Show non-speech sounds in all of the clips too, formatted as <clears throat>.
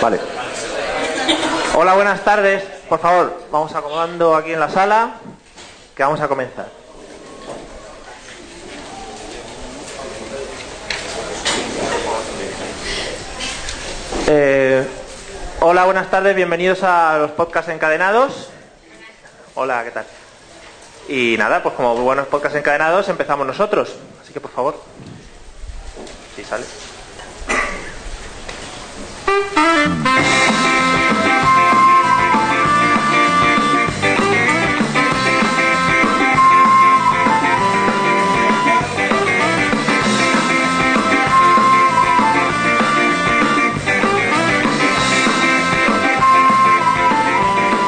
Vale. Hola, buenas tardes. Por favor, vamos acomodando aquí en la sala, que vamos a comenzar. Eh, hola, buenas tardes, bienvenidos a los podcasts encadenados. Hola, ¿qué tal? Y nada, pues como buenos podcasts encadenados empezamos nosotros. Así que por favor. Si sale.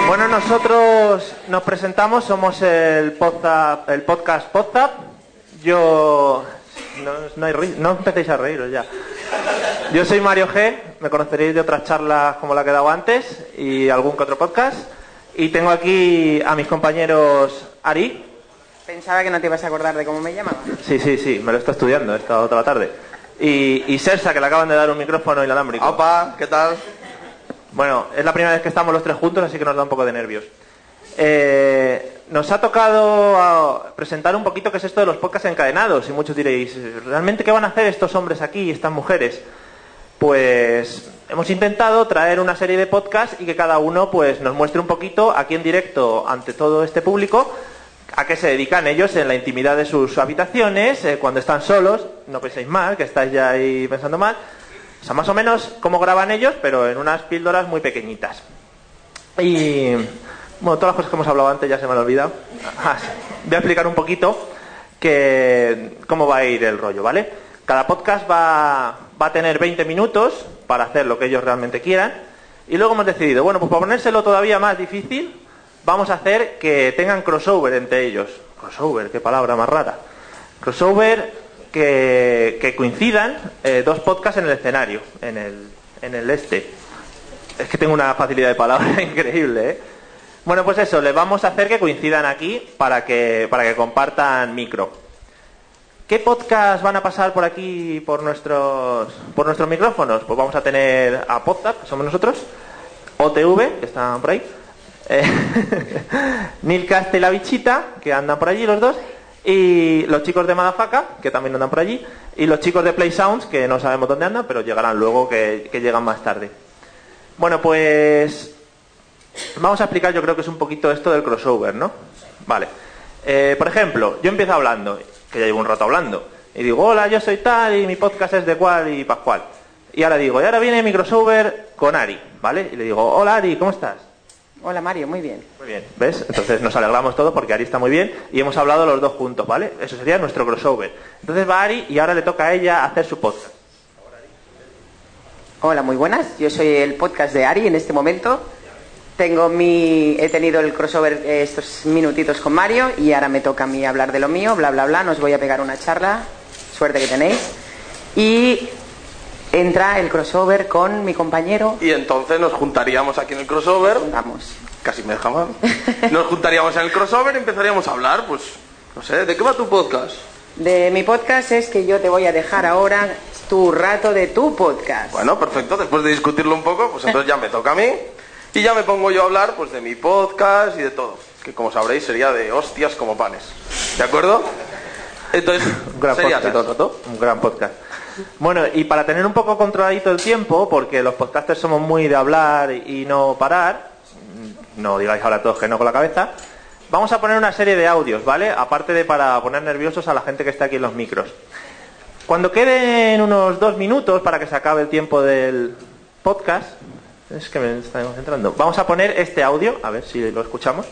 Bueno, nosotros nos presentamos, somos el, Podzap- el podcast Podzap. Yo... No, no, hay no empecéis a reíros ya. Yo soy Mario G, me conoceréis de otras charlas como la que he dado antes y algún que otro podcast. Y tengo aquí a mis compañeros Ari. Pensaba que no te ibas a acordar de cómo me llamaba. Sí, sí, sí, me lo está estudiando, he estado toda la tarde. Y, y Sersa, que le acaban de dar un micrófono inalámbrico. Opa, ¿qué tal? Bueno, es la primera vez que estamos los tres juntos, así que nos da un poco de nervios. Eh, nos ha tocado ah, presentar un poquito qué es esto de los podcasts encadenados. Y muchos diréis, ¿realmente qué van a hacer estos hombres aquí y estas mujeres? Pues hemos intentado traer una serie de podcasts y que cada uno pues nos muestre un poquito aquí en directo ante todo este público a qué se dedican ellos en la intimidad de sus habitaciones, eh, cuando están solos, no penséis mal, que estáis ya ahí pensando mal. O sea, más o menos cómo graban ellos, pero en unas píldoras muy pequeñitas. Y bueno, todas las cosas que hemos hablado antes ya se me han olvidado. Ah. Voy a explicar un poquito cómo va a ir el rollo, ¿vale? Cada podcast va, a tener 20 minutos para hacer lo que ellos realmente quieran. Y luego hemos decidido, bueno, pues para ponérselo todavía más difícil, vamos a hacer que tengan crossover entre ellos. Crossover, qué palabra más rara. Crossover que, que coincidan eh, dos podcasts en el escenario, en el, en el este. Es que tengo una facilidad de palabra <laughs> increíble, ¿eh? Bueno, pues eso, les vamos a hacer que coincidan aquí para que, para que compartan micro. ¿Qué podcast van a pasar por aquí por nuestros, por nuestros micrófonos? Pues vamos a tener a Podzap, que somos nosotros, OTV, que están por ahí, eh, <laughs> Nilcast y la bichita, que andan por allí los dos, y los chicos de Madafaka, que también andan por allí, y los chicos de Play Sounds, que no sabemos dónde andan, pero llegarán luego, que llegan más tarde. Bueno, pues vamos a explicar, yo creo que es un poquito esto del crossover, ¿no? Vale. Eh, por ejemplo, yo empiezo hablando, que ya llevo un rato hablando, y digo, hola, yo soy tal, y mi podcast es de cual y pascual. Y ahora digo, y ahora viene mi crossover con Ari, ¿vale? Y le digo, hola Ari, ¿cómo estás? Hola Mario, muy bien. Muy bien, ¿ves? Entonces nos alegramos todo porque Ari está muy bien y hemos hablado los dos juntos, ¿vale? Eso sería nuestro crossover. Entonces va Ari y ahora le toca a ella hacer su podcast. Hola, muy buenas. Yo soy el podcast de Ari en este momento. Tengo mi, he tenido el crossover eh, estos minutitos con Mario y ahora me toca a mí hablar de lo mío, bla bla bla. Nos voy a pegar una charla. Suerte que tenéis. Y entra el crossover con mi compañero. Y entonces nos juntaríamos aquí en el crossover, Vamos. casi me deja mal. Nos juntaríamos en el crossover y empezaríamos a hablar, pues, no sé, ¿de qué va tu podcast? De mi podcast es que yo te voy a dejar ahora tu rato de tu podcast. Bueno, perfecto, después de discutirlo un poco, pues entonces ya me toca a mí. Y ya me pongo yo a hablar, pues, de mi podcast y de todo. Que como sabréis sería de hostias como panes. ¿De acuerdo? Entonces, <laughs> Un gran sería podcast. todo el rato. Un gran podcast. Bueno, y para tener un poco controladito el tiempo, porque los podcasters somos muy de hablar y no parar, no digáis ahora todos que no con la cabeza, vamos a poner una serie de audios, ¿vale? Aparte de para poner nerviosos a la gente que está aquí en los micros. Cuando queden unos dos minutos para que se acabe el tiempo del podcast, es que me está concentrando, vamos a poner este audio, a ver si lo escuchamos.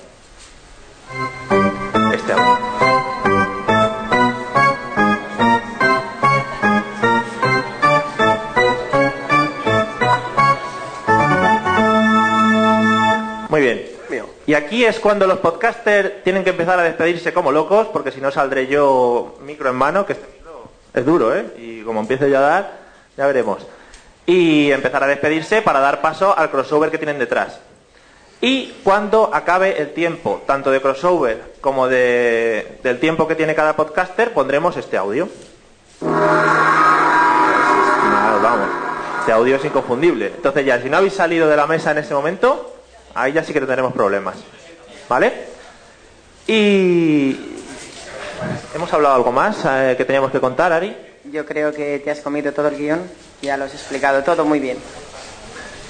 Este audio. Muy bien. Mío. Y aquí es cuando los podcasters tienen que empezar a despedirse como locos, porque si no saldré yo micro en mano, que este micro es duro, ¿eh? Y como empiece yo a dar, ya veremos. Y empezar a despedirse para dar paso al crossover que tienen detrás. Y cuando acabe el tiempo, tanto de crossover como de- del tiempo que tiene cada podcaster, pondremos este audio. Vamos. Este audio es inconfundible. Entonces ya, si no habéis salido de la mesa en ese momento, ahí ya sí que tenemos problemas. ¿Vale? Y... ¿Hemos hablado algo más eh, que teníamos que contar, Ari? Yo creo que te has comido todo el guion, ya lo has explicado todo muy bien.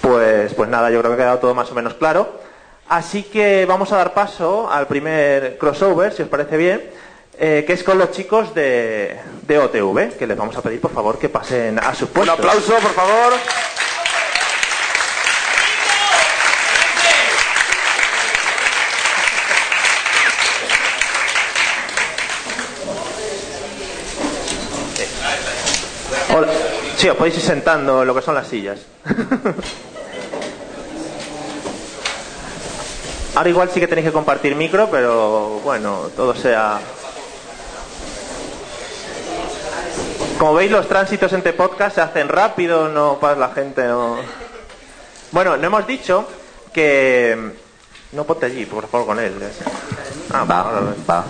Pues, pues nada, yo creo que ha quedado todo más o menos claro. Así que vamos a dar paso al primer crossover, si os parece bien, eh, que es con los chicos de, de OTV, que les vamos a pedir por favor que pasen a sus Un puestos. aplauso, por favor. Hola. Sí, os podéis ir sentando en lo que son las sillas. Ahora igual sí que tenéis que compartir micro, pero bueno, todo sea... Como veis, los tránsitos entre podcasts se hacen rápido, no para la gente, no... Bueno, no hemos dicho que... No ponte allí, por favor, con él. Ah, va, Va.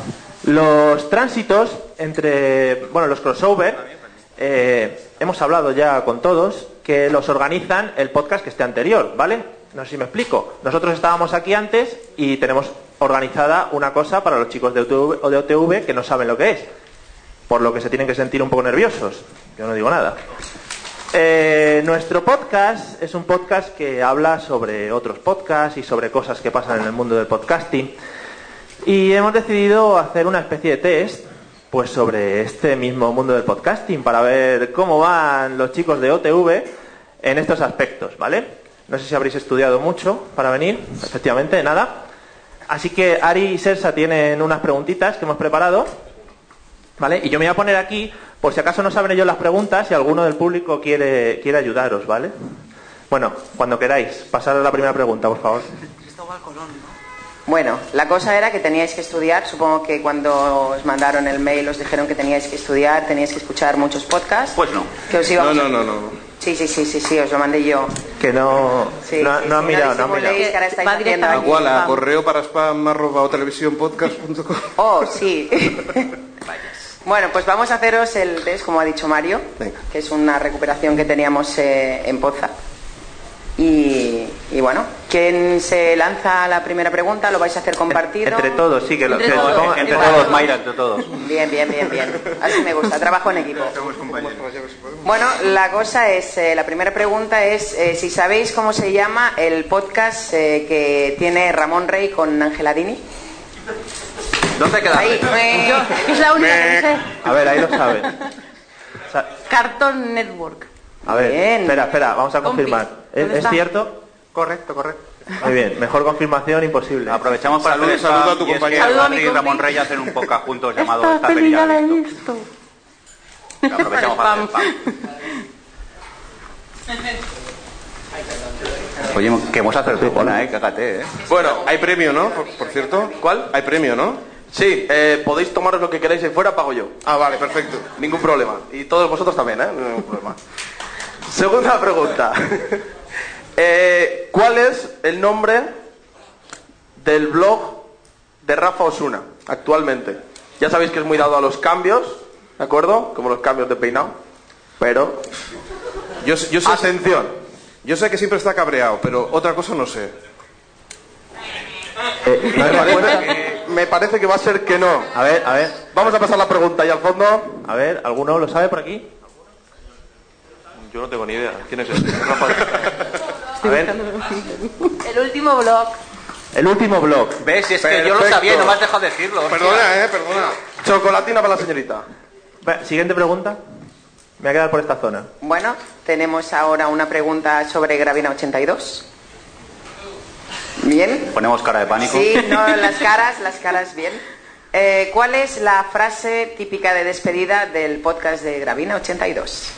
los tránsitos entre, bueno, los crossover, eh, hemos hablado ya con todos que los organizan el podcast que esté anterior, ¿vale? No sé si me explico. Nosotros estábamos aquí antes y tenemos organizada una cosa para los chicos de OTV, o de OTV que no saben lo que es, por lo que se tienen que sentir un poco nerviosos. Yo no digo nada. Eh, nuestro podcast es un podcast que habla sobre otros podcasts y sobre cosas que pasan en el mundo del podcasting. Y hemos decidido hacer una especie de test pues sobre este mismo mundo del podcasting para ver cómo van los chicos de OTV en estos aspectos, ¿vale? No sé si habréis estudiado mucho para venir, efectivamente, nada. Así que Ari y Sersa tienen unas preguntitas que hemos preparado, ¿vale? Y yo me voy a poner aquí, por si acaso no saben ellos las preguntas, si alguno del público quiere, quiere ayudaros, ¿vale? Bueno, cuando queráis, pasar a la primera pregunta, por favor. Bueno, la cosa era que teníais que estudiar, supongo que cuando os mandaron el mail os dijeron que teníais que estudiar, teníais que escuchar muchos podcasts. Pues no. Que os No, íbamos no, no, no. Sí, sí, sí, sí, sí, os lo mandé yo. Que no, Sí, no, sí, no sí, mirado, no disimuléis mirado. que ahora estáis Va haciendo directamente. aquí. Igual a Spam. correo para spam arroba o televisiónpodcast.com. <laughs> Oh, sí. <laughs> bueno, pues vamos a haceros el test, como ha dicho Mario, Venga. que es una recuperación que teníamos eh, en Poza. Y, y bueno, ¿quién se lanza la primera pregunta? ¿Lo vais a hacer compartido? Entre todos, sí, que, lo, Entre todos. Entre todos, Mayra, entre todos. Bien, bien, bien, bien. Así me gusta, trabajo en equipo. Bueno, la cosa es, eh, la primera pregunta es eh, si sabéis cómo se llama el podcast eh, que tiene Ramón Rey con Ángela Dini. ¿Dónde queda? Ahí, Yo es la única que sé. A ver, ahí lo sea, Cartoon Network. A ver, Bien. espera, espera, vamos a confirmar. ¿Es, cierto? Correcto, correcto. Muy bien, mejor confirmación imposible. Aprovechamos para hacer saludo a tu y compañero. Saludo a mi Adri y. Ramón Rey hacen un podcast juntos llamado Esta Esta peli ya la he visto. visto. Aprovechamos para hacer Spam. Oye, que hemos acertado una, eh, cágate, eh. Bueno, Hay premio, ¿no? Por, por cierto. ¿Cuál? Hay premio, ¿no? Sí, eh, podéis tomaros lo que queráis ahí fuera, pago yo. Ah, vale, perfecto. Ningún problema. Y todos vosotros también, ¿eh? Ningún problema. Segunda pregunta. <laughs> Eh, ¿Cuál es el nombre del blog de Rafa Osuna actualmente? Ya sabéis que es muy dado a los cambios, ¿de acuerdo? Como los cambios de peinado. Pero, Yo, sé- yo sé, atención. yo sé que siempre está cabreado, pero otra cosa no sé. Eh, ¿no Me parece, que, me parece que va a ser que no. A ver, a ver, Vamos a pasar la pregunta y al fondo. a ver, ¿alguno lo sabe por aquí? Yo no tengo ni idea. ¿Quién es este? Rafa. <laughs> A ver, El último blog. el último blog. ¿Ves? Si es que yo lo Perfecto. sabía y no me has dejado decirlo. hostia. Perdona, eh, perdona. Chocolatina para la señorita. Siguiente pregunta. Me voy a quedar por esta zona. Bueno, tenemos ahora una pregunta sobre Gravina 82. Bien. Ponemos cara de pánico. Sí, no, las caras, las caras bien. Eh, ¿Cuál es la frase típica de despedida del podcast de Gravina 82?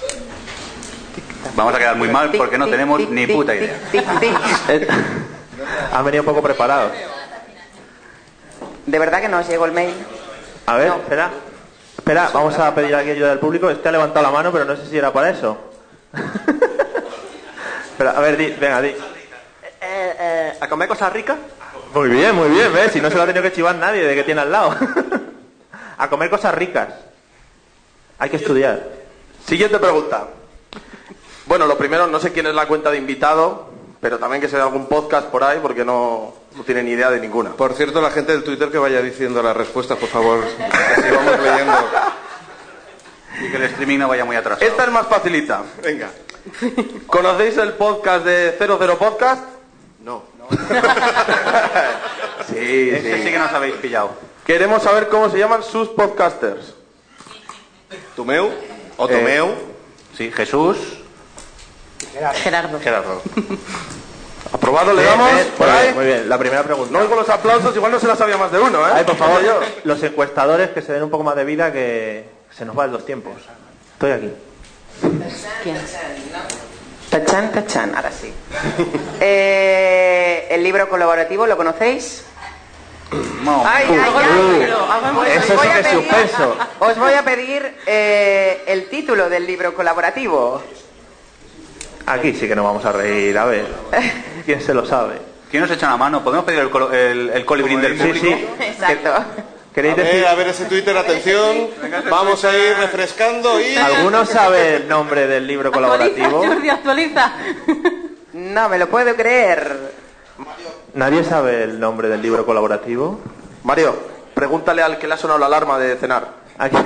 Vamos a quedar muy mal porque no tenemos ni puta idea. Eh, <laughs> Han venido poco preparados. ¿De verdad que no os llegó el mail? A ver, No. espera. Espera, vamos a pedir aquí ayuda del público. Este ha levantado la mano, pero no sé si era para eso. <laughs> espera, a ver, di, venga, di. ¿A comer cosas ricas? Muy bien, muy bien, ¿ves? Si no se lo ha tenido que chivar nadie de que tiene al lado. <laughs> a comer cosas ricas. Hay que estudiar. Siguiente pregunta. Bueno, lo primero, no sé quién es la cuenta de invitado, pero también que sea algún podcast por ahí, porque no, no tiene ni idea de ninguna. Por cierto, la gente del Twitter que vaya diciendo las respuestas, por favor. Así vamos leyendo. Y que el streaming no vaya muy atrasado. Esta es más facilita. Venga. ¿Conocéis el podcast de 00 Podcast? No. <laughs> Sí, Ese sí sí. que nos habéis pillado. Queremos saber cómo se llaman sus podcasters. ¿Tumeu? ¿O Eh? Sí, Jesús. Gerardo. Gerardo. <laughs> ¿Aprobado le damos? bien, ¿Por muy ahí? bien, Muy bien, la primera pregunta. No oigo los aplausos, igual no se la sabía más de uno, ¿eh? Ay, por favor, Yo. los encuestadores que se den un poco más de vida que se nos van los tiempos. Estoy aquí. ¿Quién? Tachan, tachan, ahora sí. <laughs> Eh, el libro colaborativo, ¿lo conocéis? No. Ay, ay, ay. Pues os Eso sí que es suspenso. <laughs> Os voy a pedir eh, el título del libro colaborativo. Aquí sí que nos vamos a reír. A ver, <laughs> ¿quién se lo sabe? ¿Quién nos echa una mano? ¿Podemos pedir el, colo- el, el colibrín del Sí, público? sí. Exacto. ¿Queréis A ver, decir? a ver ese Twitter, atención. Vamos a ir refrescando y... ¿Alguno sabe el nombre del libro colaborativo? Actualiza, Jordi, actualiza. No me lo puedo creer. ¿Nadie sabe el nombre del libro colaborativo? Mario, pregúntale al que le ha sonado la alarma de cenar. Aquí.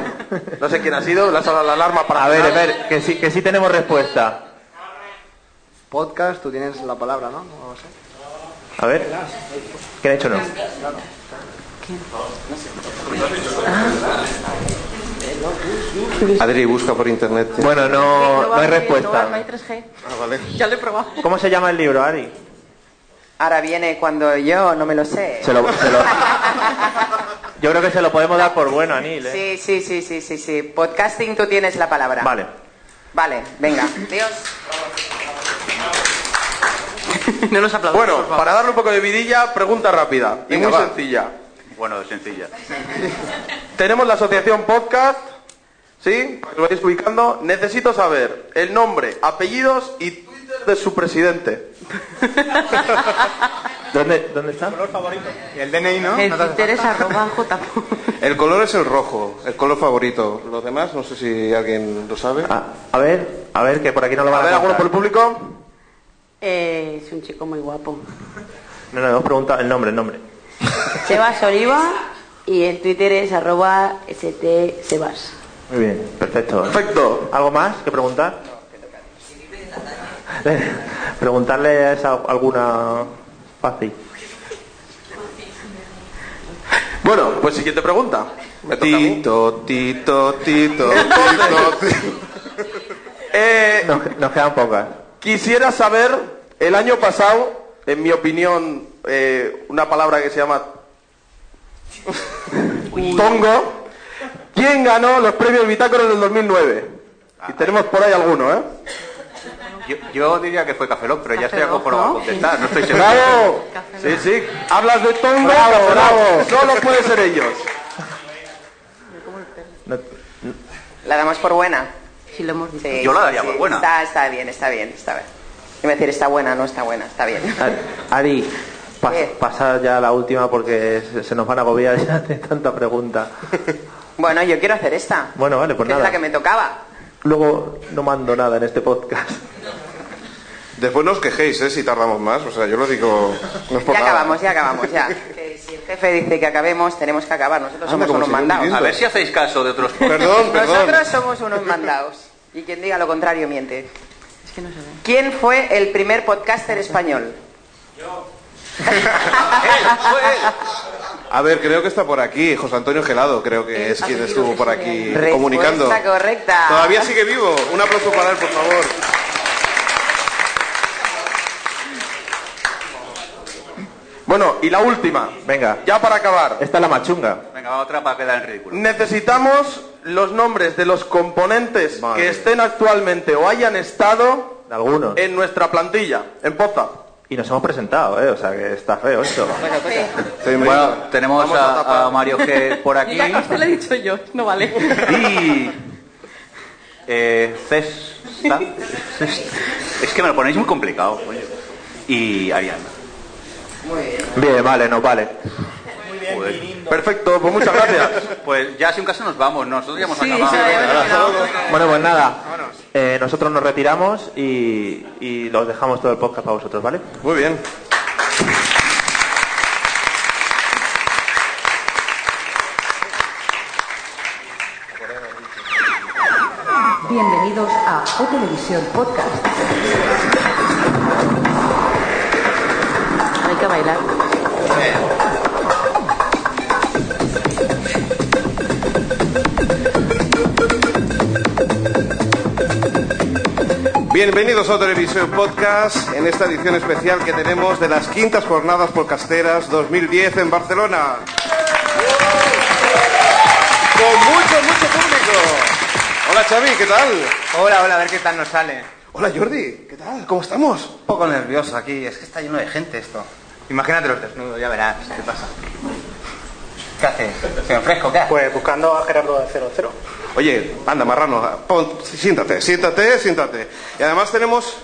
No sé quién ha sido, le ha sonado la alarma para A ver, a cenar. ver, que sí, que sí tenemos respuesta. Podcast, tú tienes la palabra, ¿no? Sé. A ver, ¿quién ha dicho no? Adri, busca por internet. Bueno, no, no hay No hay respuesta. 3G. Ah, vale. Ya lo he probado. ¿Cómo se llama el libro, Ari? Ahora viene cuando yo no me lo sé. Se lo- se lo- <laughs> Yo creo que se lo podemos dar por bueno, Anil. ¿eh? Sí, sí, sí, sí, sí, sí. Podcasting, tú tienes la palabra. Vale. Vale, venga. Dios. <laughs> No los aplaudo. Bueno, por favor. para darle un poco de vidilla, pregunta rápida y muy va. sencilla. Bueno, sencilla. <laughs> Tenemos la asociación Podcast, ¿sí? Para que lo vayáis ubicando. Necesito saber el nombre, apellidos y Twitter de su presidente. <laughs> ¿Dónde, ¿Dónde está? Y el DNI, ¿no? El No te hace Twitter es arroba j. El color es el rojo, el color favorito. Los demás, no sé si alguien lo sabe. Ah, a ver, a ver, que por aquí no lo A van a, ver, ¿alguno por el público? Eh, es un chico muy guapo. No, no, hemos preguntado el nombre, el nombre. <laughs> Sebas Oliva y el Twitter es arroba stsebas. Muy bien, perfecto. Perfecto. ¿Algo más que preguntar? <laughs> Preguntarle a esa alguna fácil. Bueno, pues siguiente pregunta. Me toca a mí. Tito, Tito, Tito, Tito, <laughs> Tito. Eh, Nos, nos quedan pocas. Quisiera saber, el año pasado, en mi opinión, eh, una palabra que se llama tongo, ¿quién ganó los premios Bitácoros del 2009? Y tenemos por ahí alguno, ¿eh? Yo, yo diría que fue Café Lock, pero ya estoy acojonado a ¿no? contestar. No estoy <laughs> seguro. ¡Bravo! Sí, sí. Hablas de tongo, Bravo, bravo. Solo puede ser ellos. ¿La damos por buena? Si lo hemos dicho. Sí, Yo la sí, daría sí. por buena. Está, está bien, está bien, está bien. Iba a decir, está buena, no está buena, está bien. Ari, pas- ¿Qué? pasa ya la última porque se, nos van a agobiar <laughs> ya de tanta pregunta. <laughs> Bueno, yo quiero hacer esta. Bueno, vale, pues que nada. es la que me tocaba. Luego no mando nada en este podcast. Después no os quejéis, ¿eh? Si tardamos más. O sea, yo lo digo... No es por Ya nada. acabamos, ya acabamos, ya. <laughs> Que si el jefe dice que acabemos, tenemos que acabar. Nosotros somos unos mandados. A ver si hacéis caso de otros. Perdón, perdón. Nosotros somos unos mandados. Y quien diga lo contrario miente. Es que no se ve. ¿Quién fue el primer podcaster español? A ver, creo que está por aquí. José Antonio Gelado, creo que es quien estuvo por aquí comunicando. Correcta. Todavía sigue vivo. Un aplauso para él, por favor. Bueno, y la última. Venga, Ya para acabar. esta es la machunga. Venga, otra para quedar en ridículo. Necesitamos los nombres de los componentes Madre. que estén actualmente o hayan estado De algunos. en nuestra plantilla, en Poza. Y nos hemos presentado, ¿eh? O sea que está feo esto. Bueno, tenemos a a, tapar. a Mario G por aquí. Ya, usted le he dicho yo, no vale. Y. Eh, Cesta. Es que me lo ponéis muy complicado. Y Ariana. Bien, vale, nos vale. Joder. Perfecto, pues muchas <laughs> gracias. Pues ya si un caso nos vamos, nosotros ya hemos Sí, acabado. ya. Bueno, pues nada. Eh, nosotros nos retiramos y, y los dejamos todo el podcast para vosotros, ¿vale? Muy bien. Bienvenidos a O Televisión Podcast. Hay que bailar. Bienvenidos a Televisión Podcast en esta edición especial que tenemos de las quintas jornadas podcasteras 2010 en Barcelona. Con mucho, mucho público. Hola Xavi, ¿qué tal? Hola, hola, a ver qué tal nos sale. Hola Jordi, ¿qué tal? ¿Cómo estamos? Un poco nervioso aquí, es que está lleno de gente esto. Imagínate los desnudos, ya verás qué pasa. ¿Qué haces? ¿Se fresco? ¿Qué haces? Pues buscando a Gerardo de 00. Oye, anda, marrano, pon- siéntate, siéntate, siéntate. Y además tenemos...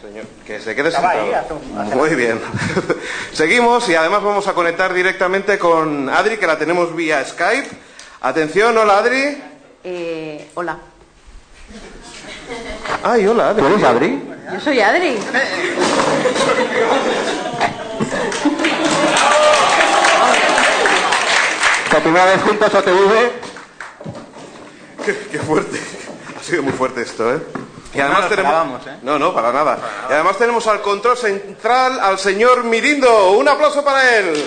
Señor, que se quede sentado. ahí, un- Muy bien. <laughs> Seguimos y además vamos a conectar directamente con Adri, que la tenemos vía Skype. Atención, hola Adri. Eh, hola. Ay, hola Adri. eres Adri? Yo soy Adri. <laughs> primera vez juntos OTV? Qué, qué fuerte. Ha sido muy fuerte esto, ¿eh? Y además No tenemos... ¿eh? No, no, para nada. Y además tenemos al control central al señor Mirindo. Un aplauso para él.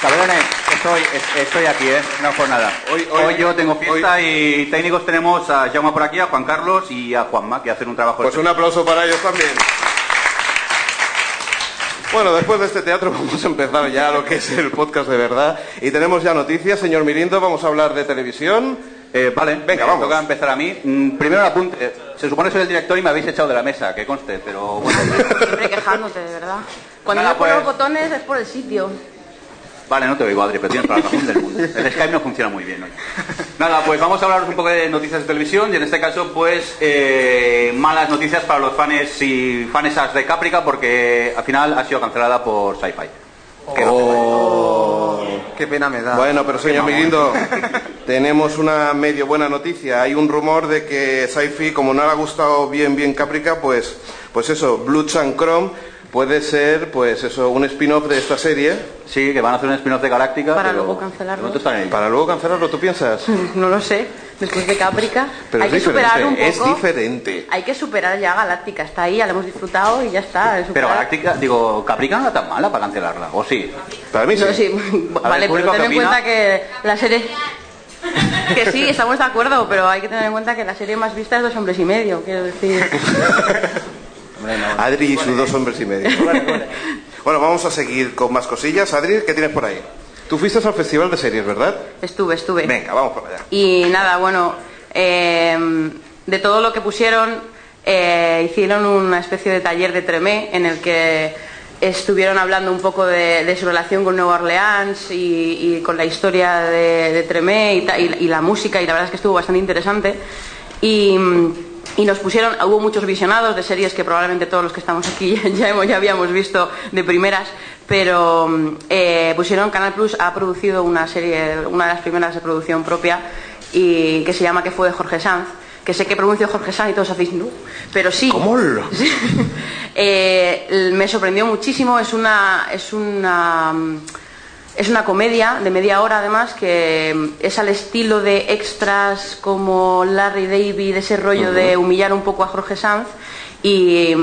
Cabrones, estoy, es- estoy aquí, ¿eh? No por nada. Hoy- Hoy, hoy- yo tengo fiesta y técnicos tenemos a Jaume por aquí, a Juan Carlos y a Juanma, que hacen un trabajo... Pues un aplauso para ellos también. Bueno, después de este teatro <laughs> vamos a empezar ya lo que es el podcast de verdad. Y tenemos ya noticias, señor Mirindo, vamos a hablar de televisión. Eh, vale, Venga, me vamos. toca empezar a mí. Mm, primero el apunte. Se supone que soy el director y me habéis echado de la mesa, que conste, pero bueno. Siempre quejándote, de verdad. Cuando Nada, no pones pues. botones es por el sitio. Vale, no te oigo, Adri, pero tienes toda la razón del mundo. El Skype no funciona muy bien hoy. Nada, pues vamos a hablaros un poco de noticias de televisión y en este caso, pues, eh, malas noticias para los fans y fanesas de Caprica porque al final ha sido cancelada por Sci-Fi. No- Qué pena me da. Bueno, pero señor Mirindo, tenemos una medio buena noticia. Hay un rumor de que Sci-Fi, como no le ha gustado bien bien Caprica, pues, pues eso, Bloods and Chrome puede ser, pues eso, un spin-off de esta serie. Sí, que van a hacer un spin-off de Galáctica. Para pero luego cancelarlo. Para luego cancelarlo, ¿tú piensas? <laughs> No lo sé. Después de Caprica. <laughs> Pero hay es que superar un diferente, poco. es diferente. Hay que superar ya Galáctica. Está ahí, ya la hemos disfrutado y ya está. Pero Galáctica, digo, Caprica no era tan mala para cancelarla, ¿o sí? Para mí sí. No, sí. <laughs> Vale, pero ten en cuenta que la serie... Que sí, estamos de acuerdo, pero hay que tener en cuenta que la serie más vista es Dos Hombres y Medio, quiero decir. Adri y sus dos hombres y medio. <laughs> Bueno, vamos a seguir con más cosillas. Adri, ¿qué tienes por ahí? Tú fuiste al festival de series, ¿verdad? Estuve, estuve. Venga, vamos por allá. Y nada, bueno, eh, de todo lo que pusieron, eh, hicieron una especie de taller de Tremé en el que estuvieron hablando un poco de, de su relación con Nueva Orleans y, y con la historia de, de Tremé y, ta- y- y la música, y la verdad es que estuvo bastante interesante. Y, y nos pusieron, hubo muchos visionados de series que probablemente todos los que estamos aquí <laughs> ya, hemos- ya habíamos visto de primeras, pero eh, pusieron Canal Plus ha producido una serie, una de las primeras de producción propia, y que se llama Que fue de Jorge Sanz, que sé que pronuncio Jorge Sanz y todos hacéis no, pero sí. ¿Cómo? <laughs> Sí. Eh, me sorprendió muchísimo, es una, es una mm, es una comedia de media hora además que es al estilo de extras como Larry David, ese rollo de humillar un poco a Jorge Sanz. Y,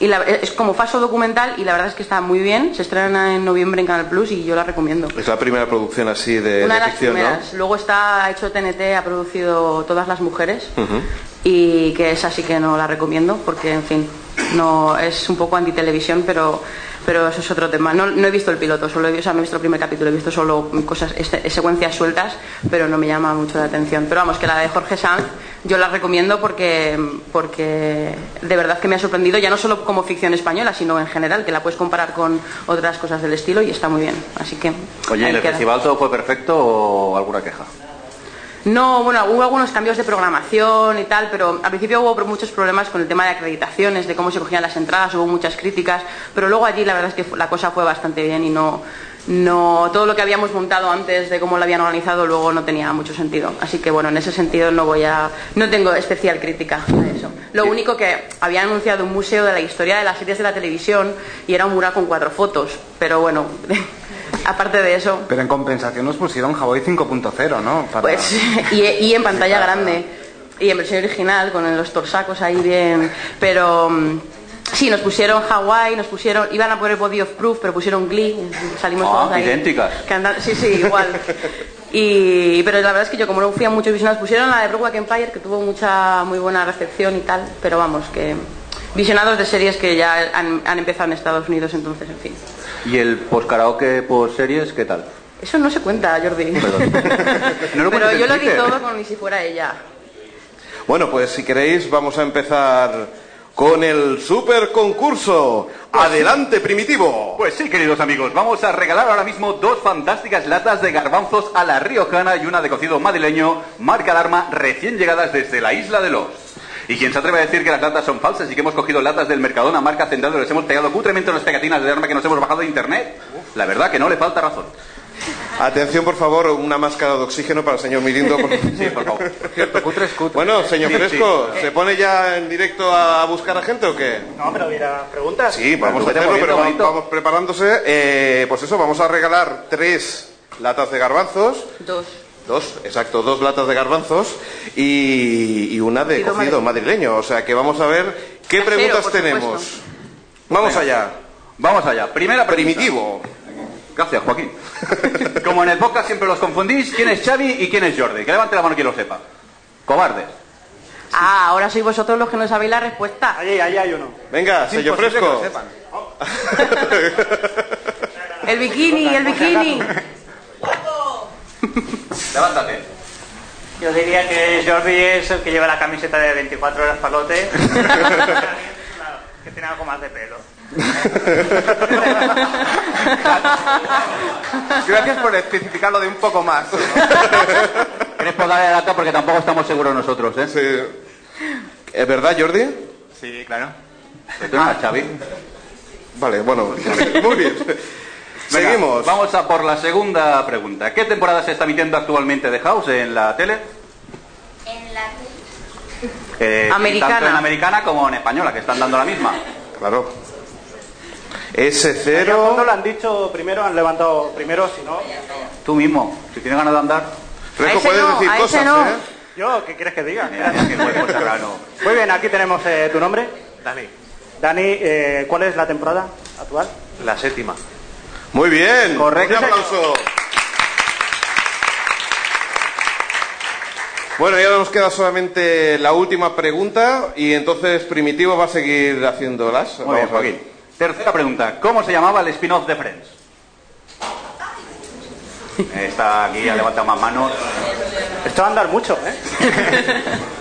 y la- es como falso documental y la verdad es que está muy bien, se estrena en noviembre en Canal Plus y yo la recomiendo. Es la primera producción así de, Una de de las ficción, primeras. Luego está hecho TNT, ha producido Todas las mujeres. Y que esa sí que no la recomiendo porque, en fin, no es un poco antitelevisión, pero, pero eso es otro tema. No, no he visto el piloto, solo he, o sea, no he visto el primer capítulo, he visto solo cosas, este- secuencias sueltas, pero no me llama mucho la atención. Pero vamos, que la de Jorge Sanz yo la recomiendo porque, porque de verdad que me ha sorprendido, ya no solo como ficción española, sino en general, que la puedes comparar con otras cosas del estilo y está muy bien. Así que... Oye, ¿en el queda. festival todo fue perfecto o alguna queja? No, bueno, hubo algunos cambios de programación y tal, pero al principio hubo muchos problemas con el tema de acreditaciones, de cómo se cogían las entradas, hubo muchas críticas, pero luego allí la verdad es que la cosa fue bastante bien y no, no todo lo que habíamos montado antes de cómo lo habían organizado luego no tenía mucho sentido. Así que bueno, en ese sentido no voy a no tengo especial crítica a eso. Lo único que había anunciado un museo de la historia de las series de la televisión y era un mural con cuatro fotos, pero bueno, aparte de eso, Pero en compensación nos pusieron Hawaii 5.0, ¿no? Para- pues <laughs> y, y en pantalla grande y en versión original con los torsacos ahí bien, pero mm, sí nos pusieron Hawaii, nos pusieron iban a poner Body of Proof, pero pusieron Glee, salimos Ah, todos ahí. idénticas. que andan- sí, sí, igual. Y, pero la verdad es que yo como no fui a muchos visionados, pusieron la de Broadwalk Empire que tuvo mucha muy buena recepción y tal, pero vamos que visionados de series que ya han, han empezado en Estados Unidos, entonces, en fin. ¿Y el post karaoke post series qué tal? Eso no se cuenta, Jordi. <laughs> No lo pero yo lo di todo como si fuera ella. Bueno, pues si queréis vamos a empezar con el super concurso. Adelante, primitivo. Pues sí, queridos amigos, vamos a regalar ahora mismo dos fantásticas latas de garbanzos a la riojana y una de cocido madrileño, marca alarma, recién llegadas desde la isla de Los. Y quien se atreve a decir que las latas son falsas y que hemos cogido latas del Mercadona marca central y les hemos pegado cutremente las pegatinas de arma que nos hemos bajado de internet, la verdad que no le falta razón. Atención, por favor, una máscara de oxígeno para el señor Mirindo. por- Sí, por favor. <laughs> Cierto, cutre es cutre. Bueno, señor Sí, Fresco, ¿se pone ya en directo a buscar a gente o qué? No, pero mira, preguntas. Sí, vamos a hacerlo, pero bonito. vamos preparándose. Eh, pues eso, vamos a regalar tres latas de garbanzos. Dos. Dos, exacto, dos latas de garbanzos y, y una de Cocido cocido madrileño. O sea que vamos a ver qué Casero, preguntas tenemos. supuesto. Vamos allá. Vamos allá. Primera pregunta. Primitivo. Gracias, Joaquín. <laughs> Como en el podcast siempre los confundís, ¿quién es Xavi y quién es Jordi? Que levante la mano quien lo sepa. Cobardes. Ah, ahora sois vosotros los que no sabéis la respuesta. Allí, allí hay uno. Venga, sello que fresco. lo sepan. <laughs> <laughs> El bikini, el bikini. Levántate. Yo diría que Jordi es el que lleva la camiseta de 24 horas palote. <laughs> que tiene algo más de pelo. Gracias por especificarlo de un poco más. ¿Quieres por darle la data? Porque tampoco estamos seguros nosotros, ¿eh? Sí. ¿Es verdad, Jordi? Sí, claro. ¿Tú no eres Xavi? Vale, bueno, muy bien. Venga, Seguimos. Vamos a por la segunda pregunta. ¿Qué temporada se está emitiendo actualmente de House en la tele? En la Eh, Americana. Tanto en americana como en española, que están dando la misma. Claro. Cuando S0. lo han dicho primero, han levantado primero, si no... Tú mismo, si tienes ganas de andar. Fresco, ese puedes no, decir a ese cosas, no. ¿eh? Yo, ¿qué quieres que diga? Mira, qué cuerpo serrano. Muy bien, aquí tenemos eh, tu nombre. Dani. Dani, eh, ¿cuál es la temporada actual? La séptima. Muy bien. Correcto, Un aplauso. Bueno, ya nos queda solamente la última pregunta y entonces Primitivo va a seguir haciéndolas. Muy bien, Vamos ver. Joaquín. Tercera pregunta. ¿Cómo se llamaba el spin-off de Friends? Está aquí, ha levantado más manos. Esto va a andar mucho, ¿eh? <laughs>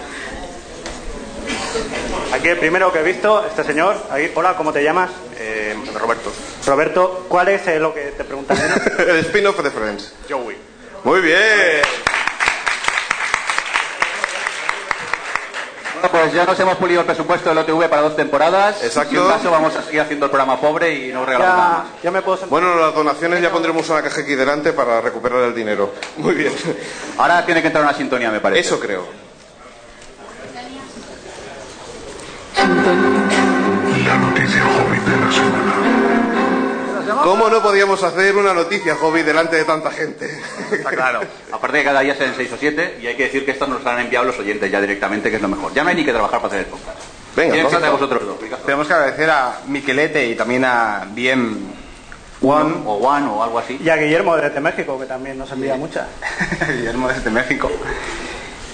Aquí el primero que he visto, este señor. Ahí, hola, ¿cómo te llamas? Eh, Roberto. Roberto, ¿cuál es eh, lo que te preguntan? <laughs> el spin-off de Friends. Joey. Muy bien. Bueno, pues ya nos hemos pulido el presupuesto del OTV para dos temporadas. Exacto. Si en caso vamos a seguir haciendo el programa pobre y no regalamos nada Ya, más. ya me puedo sentar. Bueno, las donaciones ya pondremos una caja aquí delante para recuperar el dinero. Muy bien. Ahora tiene que entrar una sintonía, me parece. Eso creo. ¿Cómo no podíamos hacer una noticia, hobby, delante de tanta gente? Está claro. Aparte que cada día sean seis o siete, y hay que decir que estas nos las han enviado los oyentes ya directamente, que es lo mejor. Ya no hay ni que trabajar para hacer el podcast. Venga, ¿Quién vamos falta a- de vosotros dos? Picazo. Tenemos que agradecer a Miquelete y también a Bien One o One o algo así. Y a Guillermo desde México, que también nos envía muchas. <laughs> Guillermo desde México.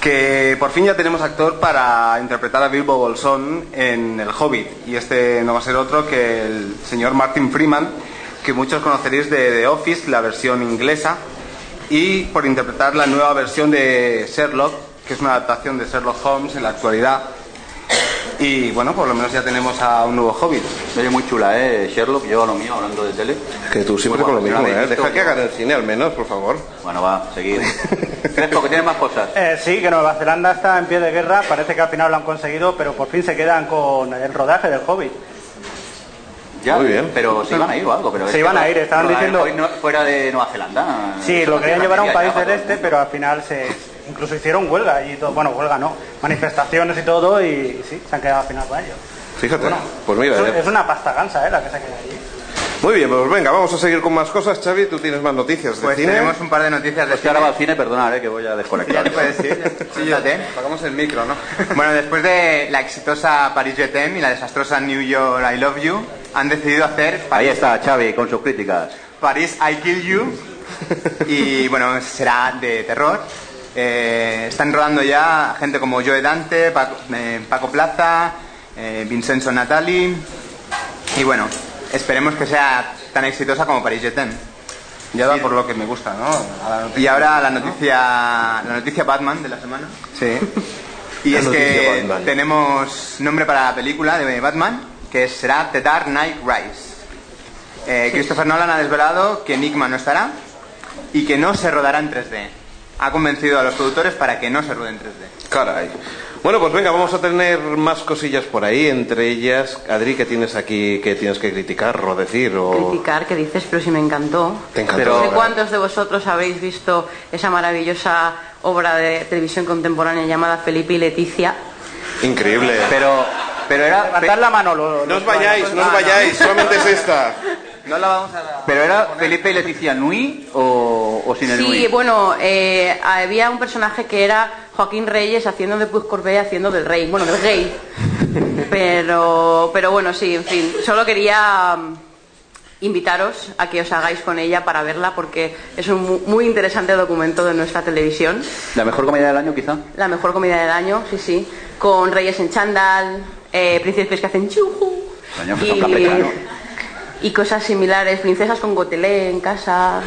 Que por fin ya tenemos actor para interpretar a Bilbo Bolsón en El Hobbit. Y este no va a ser otro que el señor Martin Freeman, que muchos conoceréis de The Office, la versión inglesa, y por interpretar la nueva versión de Sherlock, que es una adaptación de Sherlock Holmes en la actualidad. Y bueno, por lo menos ya tenemos a un nuevo Hobbit. Oye, muy chula, ¿eh? Sherlock, yo a lo mío, hablando de tele. Que tú siempre con lo mismo, ¿eh? Deja que hagan el cine al menos, por favor. Bueno, va, seguir. <laughs> Crespo, que tiene más cosas. Eh, sí, que Nueva Zelanda está en pie de guerra, parece que al final lo han conseguido, pero por fin se quedan con el rodaje del Hobbit. Ya, Muy bien. Pero se iban a ir o algo. Pero Se iban a ir, estaban diciendo- fuera de Nueva Zelanda. Sí, lo querían llevar a un país del este, pero al final se <laughs> incluso hicieron huelga y todo, bueno, huelga no, manifestaciones y todo y, y sí, se han quedado al final con ellos. Fíjate, Bueno, pues mira. es, ya- es una pasta gansa, ¿eh? La que se queda allí. Muy bien, pues venga, vamos a seguir con más cosas. Xavi, tú tienes más noticias de Pues cine. tenemos un par de noticias de Es que ahora va al cine, perdonad, eh, que voy a desconectar. Ya te puedes ir. Sí, yo. Pagamos el micro, ¿no? <laughs> Bueno, después de la exitosa Paris Je t'aime y la desastrosa New York I Love You, han decidido hacer Ahí París, está, Xavi, con sus críticas. París I Kill You. <laughs> Y bueno, será de terror. Eh, están rodando ya gente como Joe Dante, Paco, eh, Paco Plaza, eh, Vincenzo Natali. Y bueno, esperemos que sea tan exitosa como Paris Je t'aime. Ya da por lo que me gusta, ¿no? A la noticia. Y ahora la noticia, la noticia Batman de la semana. Sí. Y La es que Batman. tenemos nombre para la película de Batman, que será The Dark Knight Rise. Eh, Christopher Nolan ha desvelado que Enigma no estará y que no se rodará en 3D. Ha convencido a los productores para que no se ruede en 3D. Caray. Bueno, pues venga, vamos a tener más cosillas por ahí, entre ellas, Adri, que tienes aquí que tienes que criticar o decir o... Criticar, que dices, pero si me encantó. Te encantó, No sé cuántos de vosotros habéis visto esa maravillosa obra de televisión contemporánea llamada Felipe y Leticia. Increíble. Pero, pero era. Levantad la mano. lo- No os vayáis, no os vayáis, solamente es esta. <laughs> No la vamos a... ¿Pero era Felipe y Leticia Nui o, o sin el Sí, Nui? bueno, eh, había un personaje que era Joaquín Reyes haciendo de Puig Corbet, haciendo del rey, bueno, del rey. <laughs> Pero, pero bueno, sí, en fin, solo quería mm, invitaros a que os hagáis con ella para verla porque es un mu- muy interesante documento de nuestra televisión. ¿La mejor comedia del año, quizá? La mejor comedia del año, sí, sí. Con reyes en chándal, eh, príncipes que hacen chuju. Coño, capetanos. Y cosas similares, princesas con gotelé en casa,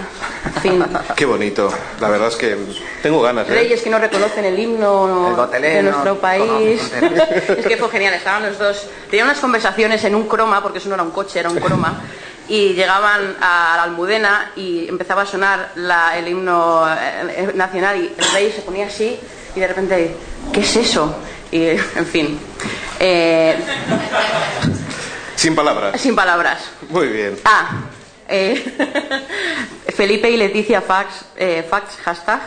en fin. <laughs> Qué bonito. La verdad es que tengo ganas, ¿eh? Reyes que no reconocen el himno El gotelé de nuestro país. <laughs> es que fue genial, estaban los dos. Tenían unas conversaciones en un croma, porque eso no era un coche, era un croma. Y llegaban a la almudena y empezaba a sonar la- el himno eh, nacional y el rey se ponía así y de repente, ¿qué es eso? Y, en fin, eh, Sin palabras. sin palabras. Muy bien. Ah, eh, <laughs> Felipe y Leticia Fax, eh, fax hashtag,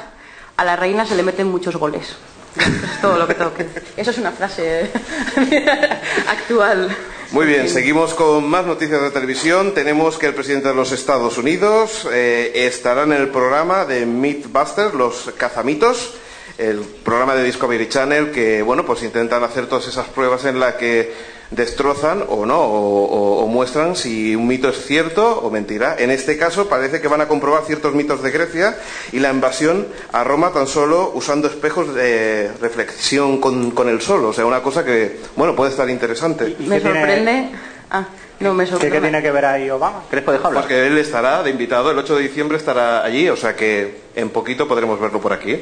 a la reina se le meten muchos goles. Es todo lo que tengo que decir. Eso es una frase <laughs> actual. Muy bien, seguimos con más noticias de televisión. Tenemos que el presidente de los Estados Unidos eh, estará en el programa de Mythbusters, los cazamitos, el programa de Discovery Channel que, bueno, pues intentan hacer todas esas pruebas en las que destrozan o no, o, o- o muestran si un mito es cierto o mentira. En este caso parece que van a comprobar ciertos mitos de Grecia y la invasión a Roma tan solo usando espejos de reflexión con, con el sol. O sea, una cosa que, bueno, puede estar interesante. ¿Y Me qué tiene- sorprende. Ah, no me ¿Qué, sorprende. qué tiene que ver ahí Obama? Crespo de. Porque él estará de invitado, el 8 de diciembre estará allí, o sea que en poquito podremos verlo por aquí.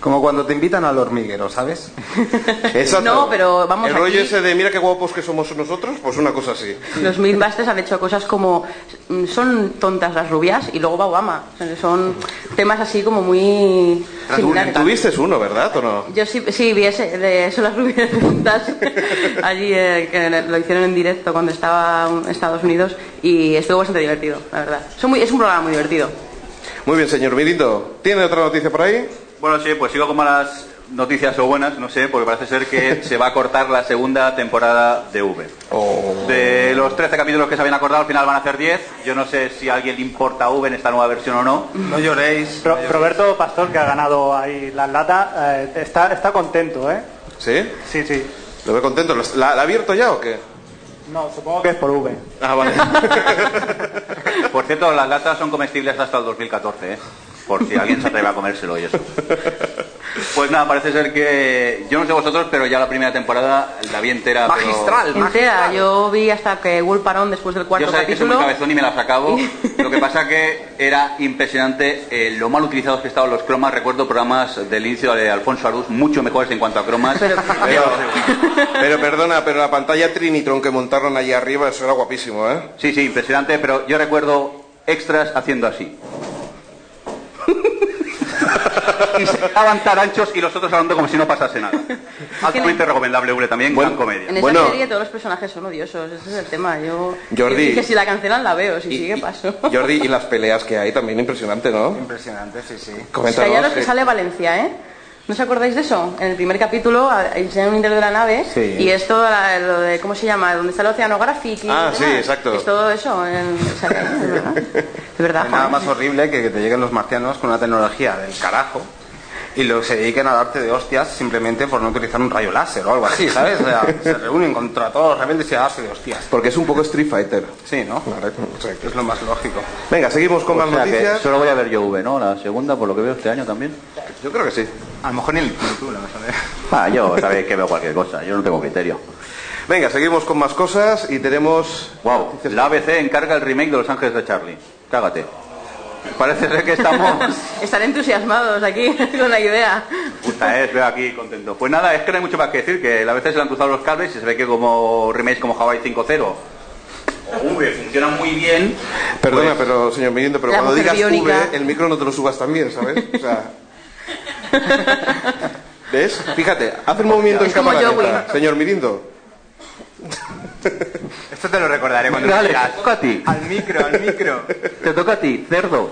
Como cuando te invitan al hormiguero, ¿sabes? <laughs> Exacto. No, pero vamos El rollo aquí- ese de mira qué guapos que somos nosotros, pues una cosa así. Los Mythbusters han hecho cosas como mm, son tontas las rubias y luego va Obama. Son temas así como muy similares. Tuviste uno, ¿verdad? ¿O no? Yo sí, sí vi ese, de eso las rubias juntas <laughs> allí eh, que lo hicieron en directo cuando estaba en Estados Unidos y estuvo bastante divertido, la verdad. Son muy- es un programa muy divertido. Muy bien, señor Mirindo. ¿Tiene otra noticia por ahí? Bueno, sí, pues sigo con malas noticias o buenas, no sé, porque parece ser que se va a cortar la segunda temporada de V. De los 13 capítulos que se habían acordado, al final van a hacer 10. Yo no sé si a alguien le importa V en esta nueva versión o no. No lloréis. Ro- Roberto Pastor, que ha ganado ahí la lata, eh, está, está contento, ¿eh? ¿Sí? Sí, sí. Lo veo contento. ¿La, la ha abierto ya o qué? No, supongo que es por V. Ah, vale. <laughs> <laughs> Por cierto, las latas son comestibles hasta el 2014, ¿eh? Por si alguien se atreve a comérselo y eso. Pues nada, parece ser que. Yo no sé vosotros, pero ya la primera temporada la vi entera. pero- Magistral, Entera, magistral. yo vi hasta que Will Parón después del cuarto Yo sabéis que soy muy cabezón y me las acabo. <laughs> Lo que pasa que era impresionante eh, lo mal utilizados que estaban los cromas. Recuerdo programas del inicio de Alfonso Arús mucho mejores en cuanto a cromas. Pero- Pero, pero perdona, pero la pantalla Trinitron que montaron allí arriba, eso era guapísimo, ¿eh? Sí, sí, impresionante, pero yo recuerdo extras haciendo así. <laughs> y se quedaban tan anchos y los otros hablando como si no pasase nada. <laughs> Altamente recomendable, V también, gran comedia. En esa Bueno. serie todos los personajes son odiosos, ese es el tema. Yo Jordi. que si la cancelan la veo, si sigue paso. <laughs> Jordi, y las peleas que hay también impresionante, ¿no? Impresionante, sí, sí. Coméntanos. Callaros que que- sale Valencia, ¿eh? ¿No os acordáis de eso? En el primer capítulo enseñan un interior de la nave Sí. y es todo la- lo de, ¿cómo se llama? Donde está el oceanographic y Ah, sí, exacto. Es todo eso, en- es <laughs> verdad. Es verdad, nada más horrible que que te lleguen los marcianos con una tecnología del carajo y luego se dediquen a darte de hostias simplemente por no utilizar un rayo láser o algo así, ¿sabes? O sea, <laughs> se reúnen contra todos los rebeldes y a darse de hostias. Porque es un poco Street Fighter. Sí, ¿no? Es lo más lógico. Venga, seguimos con O sea noticias. solo voy a ver yo V, ¿no? La segunda, por lo que veo este año también. Yo creo que sí. A lo mejor ni el YouTube la vas a ver. Ah, yo sabéis que veo cualquier cosa, yo no tengo criterio. Venga, seguimos con más cosas y tenemos... Wow, la ABC encarga el remake de Los Ángeles de Charlie. Cágate. Parece ser que estamos... <laughs> Están entusiasmados aquí <laughs> con la idea. Puta, es, veo aquí contento. Pues nada, es que no hay mucho más que decir, que la ABC se le han cruzado los cables y se ve que como remakes como Hawaii 5.0 o V funcionan muy bien. Perdona, pero señor Mirindo, pero cuando digas biónica. V, el micro no te lo subas también, ¿sabes? O sea... <laughs> ¿Ves? Fíjate, haz el movimiento en Es como cámara lenta. Señor Mirindo. Esto te lo recordaré cuando Dale, te toca a ti. Al micro, al micro. Te toca a ti, cerdo.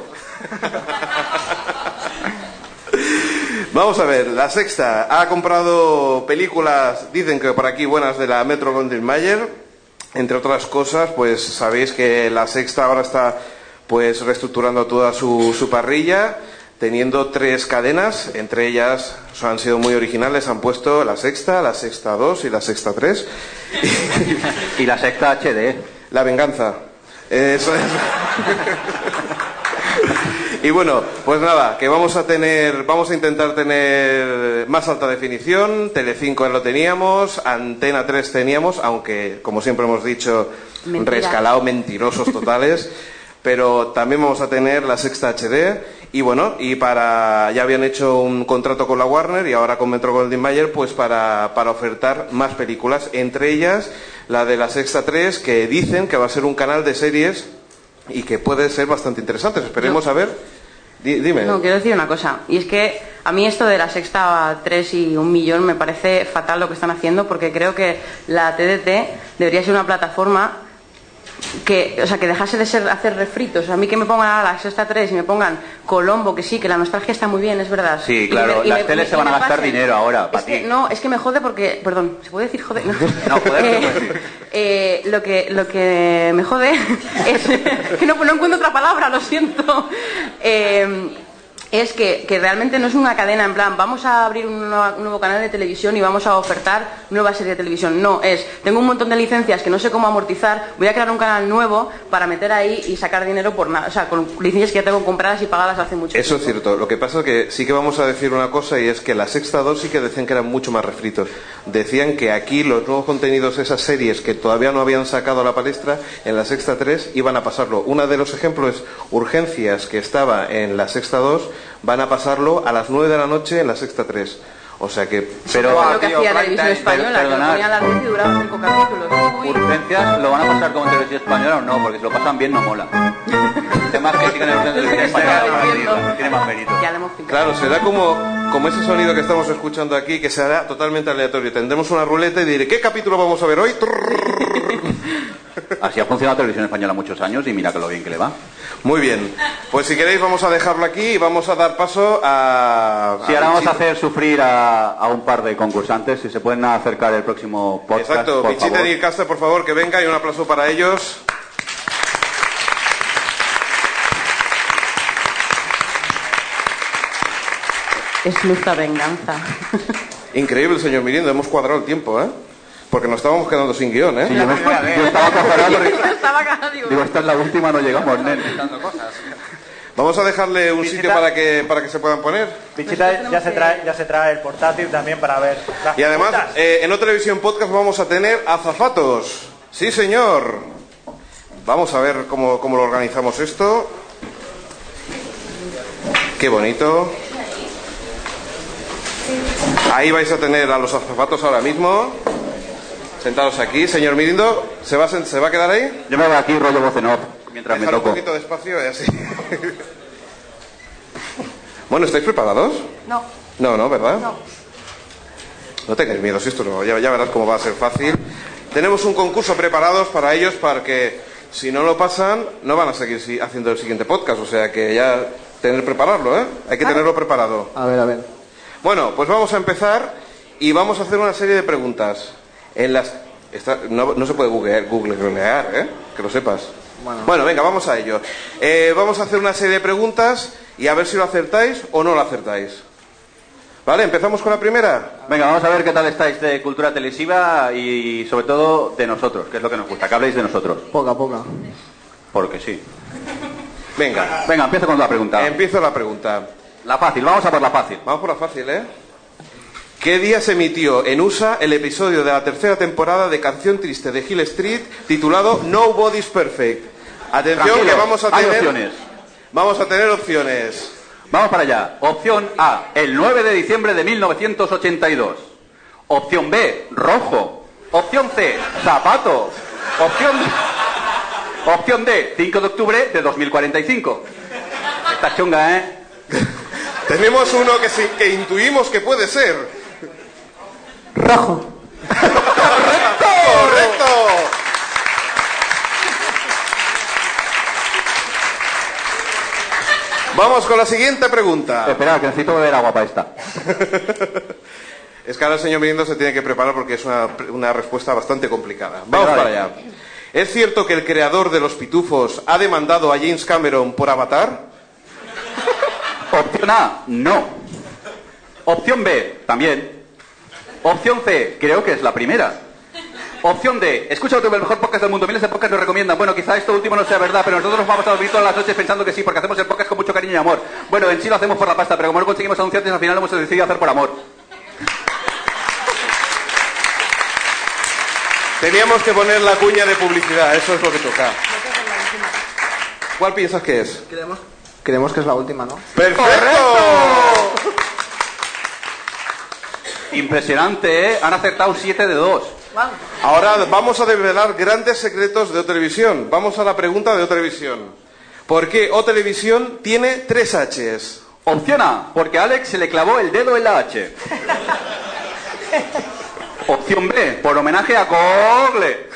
Vamos a ver, la sexta ha comprado películas, dicen que por aquí buenas de la Metro Goldwyn Mayer. Entre otras cosas, pues sabéis que la sexta ahora está pues reestructurando toda su, su parrilla, teniendo tres cadenas, entre ellas han sido muy originales, han puesto la sexta, la sexta 2 y la sexta 3. <laughs> Y la sexta HD. La venganza. Eso es. Y bueno, pues nada, que vamos a tener, vamos a intentar tener más alta definición, Telecinco ya lo teníamos, Antena 3 teníamos, aunque como siempre hemos dicho, Mentira. rescalado, mentirosos totales, <laughs> pero también vamos a tener la sexta HD y bueno, y para, ya habían hecho un contrato con la Warner y ahora con Metro Goldwyn Mayer, pues para, para ofertar más películas, entre ellas la de la sexta 3, que dicen que va a ser un canal de series y que puede ser bastante interesante. Esperemos a ver. Di- dime. No, quiero decir una cosa. Y es que a mí esto de la sexta 3 y un millón me parece fatal lo que están haciendo porque creo que la TDT debería ser una plataforma que, o sea, que dejase de ser hacer refritos. A mí que me pongan a la sexta 3 y me pongan Colombo, que sí, que la nostalgia está muy bien, es verdad. Sí, Y claro, me- y las me- teles se van a gastar pasen. dinero ahora, Es que, no, es que me jode porque, perdón, ¿se puede decir joder? <laughs> No, No, joder, Eh, decir. eh, lo, que, lo que me jode <laughs> es que no, no encuentro otra palabra, lo siento. Eh, es que, que realmente no es una cadena en plan, vamos a abrir un, nuevo canal de televisión y vamos a ofertar nueva serie de televisión. No, es, tengo un montón de licencias que no sé cómo amortizar, voy a crear un canal nuevo para meter ahí y sacar dinero por nada, o sea, con licencias que ya tengo compradas y pagadas hace mucho Eso es tiempo. cierto. Lo que pasa es que sí que vamos a decir una cosa y es que la sexta 2 sí que decían que eran mucho más refritos. Decían que aquí los nuevos contenidos, esas series que todavía no habían sacado a la palestra, en la sexta 3 iban a pasarlo. Uno de los ejemplos es Urgencias, que estaba en la sexta 2, van a pasarlo a las 9 de la noche en la sexta 3. O sea que... Pero, Como lo que hacía la prime televisión time, española, que lo perdonad. ponía a las 10 y duraba 5 capítulos. Uy. Urgencias, ¿lo van a pasar como en televisión española o no? Porque si lo pasan bien no mola. Temas que sigan en urgencias de televisión <laughs> española no tiene más mérito. Ya le hemos. Claro, será como, como ese sonido que estamos escuchando aquí, que será totalmente aleatorio. Tendremos una ruleta y diré, ¿qué capítulo vamos a ver hoy? Así ha funcionado la televisión española muchos años y mira que lo bien que le va. Muy bien. Pues si queréis vamos a dejarlo aquí y vamos a dar paso a... Sí, ahora vamos a hacer sufrir a, a un par de concursantes. Si se pueden acercar el próximo podcast, Exacto, por Bichita favor. y por favor, que venga y un aplauso para ellos. Es luz venganza. Increíble, señor Mirindo, hemos cuadrado el tiempo, ¿eh? Porque nos estábamos quedando sin guion, ¿eh? Sí, yo, me- yo estaba <laughs> acá, digo, Digo, esta es la última, no llegamos, nen. Vamos a dejarle un sitio para que, para que se puedan poner. Bichita ya se trae, ya se trae el portátil también para ver. las Y además, eh, en otra televisión podcast vamos a tener azafatos. Sí, señor. Vamos a ver cómo, cómo lo organizamos esto. Qué bonito. Ahí vais a tener a los azafatos ahora mismo. Sentados aquí. Señor Mirindo, ¿se va, ¿se va a quedar ahí? Yo me voy aquí rollo voz en off mientras me Dejar un toco. poquito de espacio y así. <laughs> bueno, ¿estáis preparados? No. No, no, ¿verdad? No. No tengáis miedo, si esto no, ya, ya verás cómo va a ser fácil. Tenemos un concurso preparados para ellos para que si no lo pasan no van a seguir si- haciendo el siguiente podcast, o sea que ya tener prepararlo, ¿eh? Hay que tenerlo preparado. A ver, a ver. Bueno, pues vamos a empezar y vamos a hacer una serie de preguntas en las esta- no, no se puede googlear, googlear, ¿eh? Que lo sepas. Bueno. venga, vamos a ello. Eh, vamos a hacer una serie de preguntas y a ver si lo acertáis o no lo acertáis. ¿Vale? ¿Empezamos con la primera? Venga, vamos a ver qué tal estáis de cultura televisiva y sobre todo de nosotros, que es lo que nos gusta, que habléis de nosotros. Poca, poca. Porque sí. Venga, Venga, empiezo con la pregunta. empiezo la pregunta. La fácil, vamos a por la fácil. Vamos por la fácil, ¿eh? ¿Qué día se emitió en USA el episodio de la tercera temporada de Canción Triste de Hill Street titulado Nobody's Perfect? Atención Tranquilo, que vamos a hay tener opciones. Vamos a tener opciones. Vamos para allá. Opción A, el 9 de diciembre de 1982. Opción B, rojo. Opción C, zapato. Opción Opción D, 5 de octubre de 2045. Esta chunga, ¿eh? <laughs> Tenemos uno que, sí- que intuimos que puede ser. Rojo. ¡Correcto! Vamos con la siguiente pregunta. Espera, que necesito beber agua para esta. <laughs> Es que ahora el señor Mirindo se tiene que preparar porque es una, una respuesta bastante complicada. Vamos Venga, para allá. ¿Es cierto que el creador de los pitufos ha demandado a James Cameron por Avatar? Opción A, no. Opción B, también. Opción C, creo que es la primera. Opción D, escucha el mejor podcast del mundo. Miles de podcasts nos recomiendan. Bueno, quizá esto último no sea verdad, pero nosotros nos vamos a dormir todas las noches pensando que sí, porque hacemos el podcast con mucho cariño y amor. Bueno, en sí lo hacemos por la pasta, pero como no conseguimos anunciantes, al final lo hemos decidido hacer por amor. Teníamos que poner la cuña de publicidad, eso es lo que toca. ¿Cuál piensas que es? Creemos, creemos que es la última, ¿no? ¡Perfecto! Impresionante, ¿eh? Han acertado 7 de 2. Ahora vamos a develar grandes secretos de Otelevisión. Vamos a la pregunta de Otelevisión. ¿Por qué Otelevisión tiene tres Hs? Opción A, porque a Alex se le clavó el dedo en la H. <laughs> Opción B, por homenaje a Google.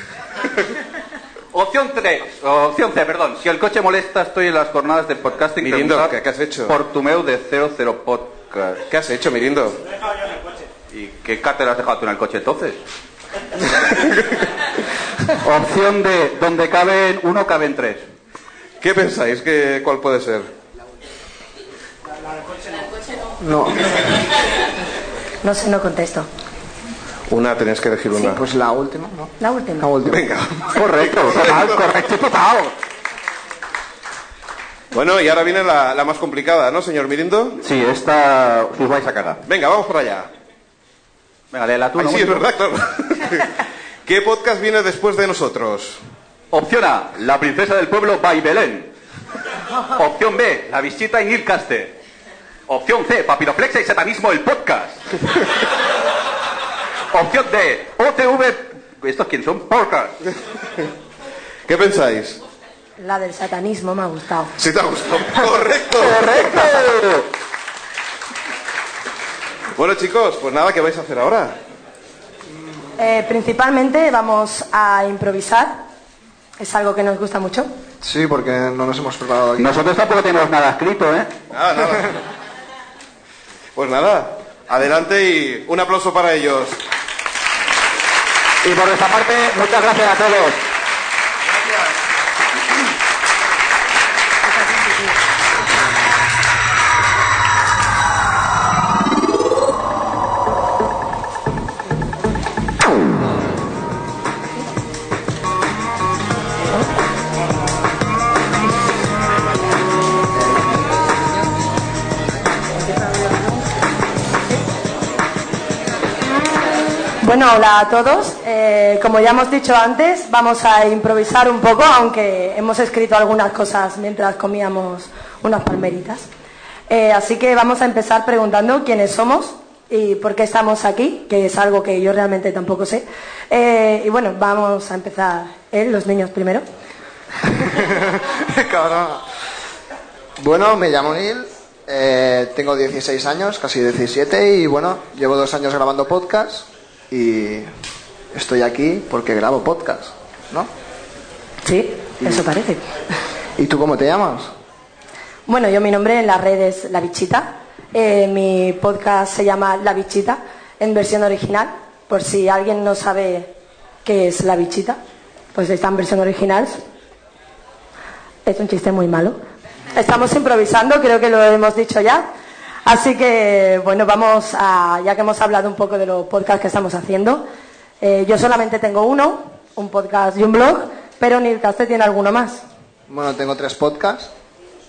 Opción 3, opción C, perdón. Si el coche molesta, estoy en las jornadas de podcasting. Mirindo, ¿qué- qué has hecho? Por Tumeu de 00 Podcast. ¿Qué has hecho, Mirindo? ¿Y qué cátedra has dejado tú en el coche entonces? <laughs> Opción D, donde caben uno, caben tres. ¿Qué pensáis? ¿Qué, ¿Cuál puede ser? No. No sé, no contesto. Una, tenéis que elegir una. Pues la última, ¿no? La última. La última. Venga. <laughs> Correcto, <laughs> total, correcto, total. Bueno, y ahora viene la, la más complicada, ¿no, señor Mirindo? Sí, esta os vais a cagar. Venga, vamos por allá. Venga, léela tú. Ay, ¿no? sí, es verdad, claro. <laughs> ¿Qué podcast viene después de nosotros? Opción A, La princesa del pueblo by Belén. Opción B, La visita en Ilcaste. Opción C, Papiroflexia y satanismo el podcast. Opción D, OTV... ¿Estos quién son? Podcast. ¿Qué pensáis? La del satanismo me ha gustado. Si te ha gustado. <laughs> Correcto. Bueno, chicos, pues nada, ¿qué vais a hacer ahora? Eh, principalmente vamos a improvisar. Es algo que nos gusta mucho. Sí, porque no nos hemos preparado aquí. Nosotros tampoco tenemos nada escrito, ¿eh? Nada, nada. Pues nada, adelante y un aplauso para ellos. Y por nuestra parte, muchas gracias a todos. Bueno, hola a todos. Eh, como ya hemos dicho antes, vamos a improvisar un poco, aunque hemos escrito algunas cosas mientras comíamos unas palmeritas. Eh, así que vamos a empezar preguntando quiénes somos y por qué estamos aquí, que es algo que yo realmente tampoco sé. Eh, y bueno, vamos a empezar, los niños primero. <laughs> Bueno, me llamo Neil. Eh, tengo 16 años, casi 17, y bueno, llevo dos años grabando podcast y estoy aquí porque grabo podcast, ¿no? Sí, eso parece. ¿Y tú cómo te llamas? Bueno, yo mi nombre en las redes es La Bichita. Eh, mi podcast se llama La Bichita en versión original, por si alguien no sabe qué es La Bichita, pues está en versión original. Es un chiste muy malo. Estamos improvisando, creo que lo hemos dicho ya. Así que, bueno, vamos a, ya que hemos hablado un poco de los podcasts que estamos haciendo, eh, yo solamente tengo uno, un podcast y un blog, pero Nilcaste tiene alguno más. Bueno, tengo tres podcasts.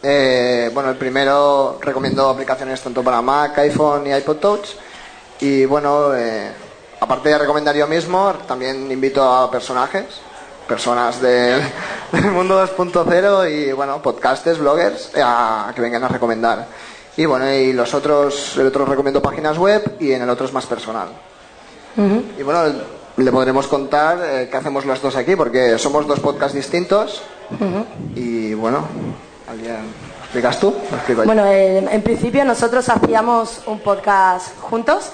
Eh, bueno, el primero recomiendo aplicaciones tanto para Mac, iPhone y iPod Touch. Y bueno, eh, aparte de recomendar yo mismo, también invito a personajes, personas del, <laughs> del mundo 2.0 y bueno, podcasters, bloggers, eh, a que vengan a recomendar. Y bueno, y los otros, el otro recomiendo páginas web y en el otro es más personal. Y bueno, le podremos contar eh, qué hacemos los dos aquí, porque somos dos podcasts distintos. Y bueno, ¿alguien ¿lo explicas tú? ¿Lo explico? Bueno, en, en principio nosotros hacíamos un podcast juntos,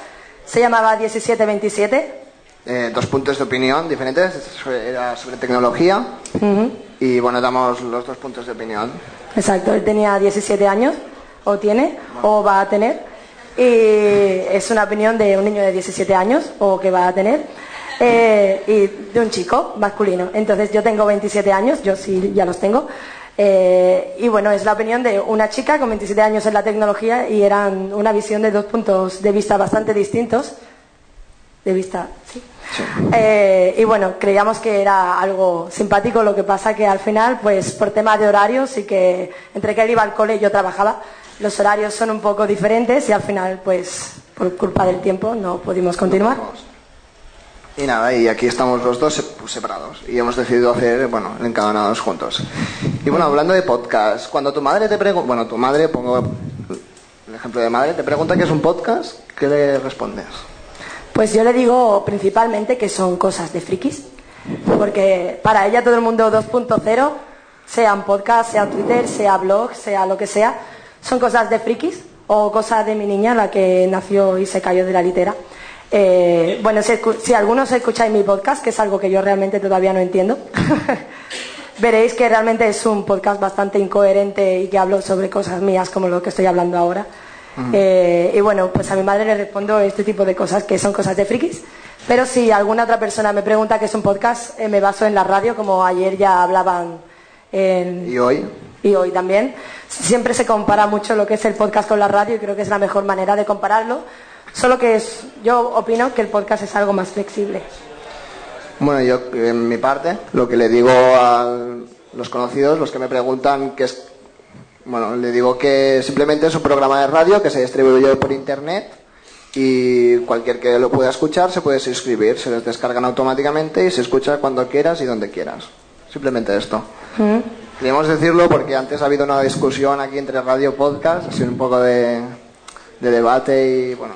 se llamaba 1727. Eh, dos puntos de opinión diferentes, era sobre tecnología. Ujú. Y bueno, damos los dos puntos de opinión. Exacto, él tenía 17 años, o tiene, o va a tener. Y es una opinión de un niño de 17 años, o que va a tener, eh, y de un chico masculino. Entonces yo tengo 27 años, yo sí ya los tengo. eh, y bueno, es la opinión de una chica con 27 años en la tecnología y eran una visión de dos puntos de vista bastante distintos. De vista, sí. Eh, y bueno, creíamos que era algo simpático, lo que pasa que al final, pues por tema de horarios y que entre que él iba al cole y yo trabajaba, los horarios son un poco diferentes y al final, pues por culpa del tiempo no pudimos continuar. Y nada, y aquí estamos los dos se- separados. Y hemos decidido hacer, bueno, encadanados juntos. Y bueno, hablando de podcast, cuando tu madre te pregunta, bueno, tu madre, pongo el ejemplo de madre, te pregunta qué es un podcast, ¿qué le respondes? Pues yo le digo principalmente que son cosas de frikis, porque para ella todo el mundo 2.0, sea un podcast, sea Twitter, sea blog, sea lo que sea, son cosas de frikis o cosas de mi niña, la que nació y se cayó de la litera. Eh, bueno, si, si algunos escucháis mi podcast, que es algo que yo realmente todavía no entiendo, <laughs> veréis que realmente es un podcast bastante incoherente y que hablo sobre cosas mías como lo que estoy hablando ahora. Eh, y bueno, pues a mi madre le respondo este tipo de cosas que son cosas de frikis. Pero si alguna otra persona me pregunta qué es un podcast, eh, me baso en la radio, como ayer ya hablaban en, ¿Y hoy? Y hoy también. Siempre se compara mucho lo que es el podcast con la radio y creo que es la mejor manera de compararlo. Solo que es, yo opino que el podcast es algo más flexible. Bueno, yo en mi parte, lo que le digo a los conocidos, los que me preguntan qué es, bueno, le digo que simplemente es un programa de radio que se distribuye por internet y cualquier que lo pueda escuchar se puede suscribir, se les descargan automáticamente y se escucha cuando quieras y donde quieras. Simplemente esto. Queríamos decirlo porque antes ha habido una discusión aquí entre radio y podcast, ha sido un poco de, de debate y bueno,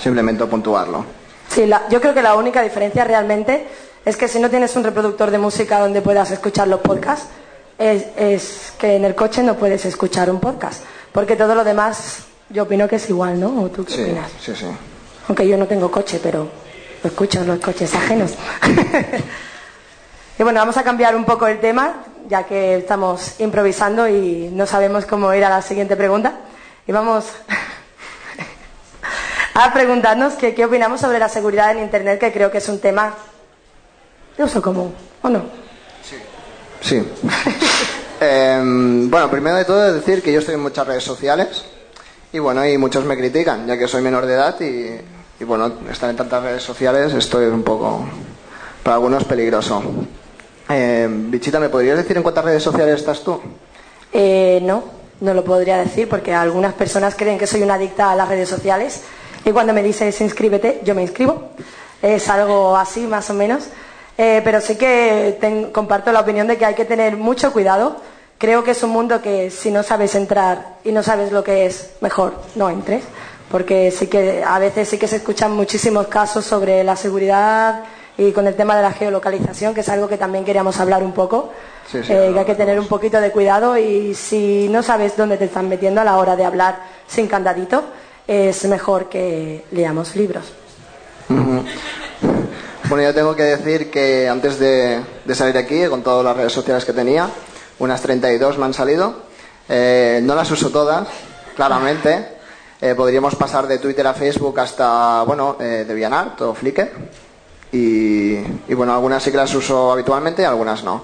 simplemente puntuarlo. Sí, la- yo creo que la única diferencia realmente es que si no tienes un reproductor de música donde puedas escuchar los podcasts, es, es que en el coche no puedes escuchar un podcast. Porque todo lo demás, yo opino que es igual, ¿no? ¿O tú qué Sí, opinas? sí, sí. Aunque yo no tengo coche, pero lo escucho los coches ajenos. <laughs> y bueno, vamos a cambiar un poco el tema, ya que estamos improvisando y no sabemos cómo ir a la siguiente pregunta. Y vamos <laughs> a preguntarnos que- qué opinamos sobre la seguridad en Internet, que creo que es un tema de uso común, ¿o no? Sí. <laughs> Em, bueno, primero de todo es decir que yo estoy en muchas redes sociales y bueno, y muchos me critican, ya que soy menor de edad y, y, bueno, estar en tantas redes sociales esto es un poco, para algunos, peligroso. Em, Bichita, ¿me podrías decir en cuántas redes sociales estás tú? Eh, no, no lo podría decir porque algunas personas creen que soy una adicta a las redes sociales y cuando me dices inscríbete, yo me inscribo. Es algo así, más o menos. Eh, pero sí que comparto la opinión de que hay que tener mucho cuidado. Creo que es un mundo que si no sabes entrar y no sabes lo que es, mejor no entres. Porque sí que a veces sí que se escuchan muchísimos casos sobre la seguridad y con el tema de la geolocalización, que es algo que también queríamos hablar un poco, Sí, sí, eh, no, que hay que tener un poquito de cuidado y si no sabes dónde te están metiendo a la hora de hablar sin candadito, es mejor que leamos libros. Bueno, yo tengo que decir que antes de, de salir aquí, con todas las redes sociales que tenía, unas 32 me han salido. Eh, no las uso todas, claramente. Eh, podríamos pasar de Twitter a Facebook hasta, bueno, eh, DeviantArt o Flickr. Y, y, bueno, algunas sí que las uso habitualmente y algunas no.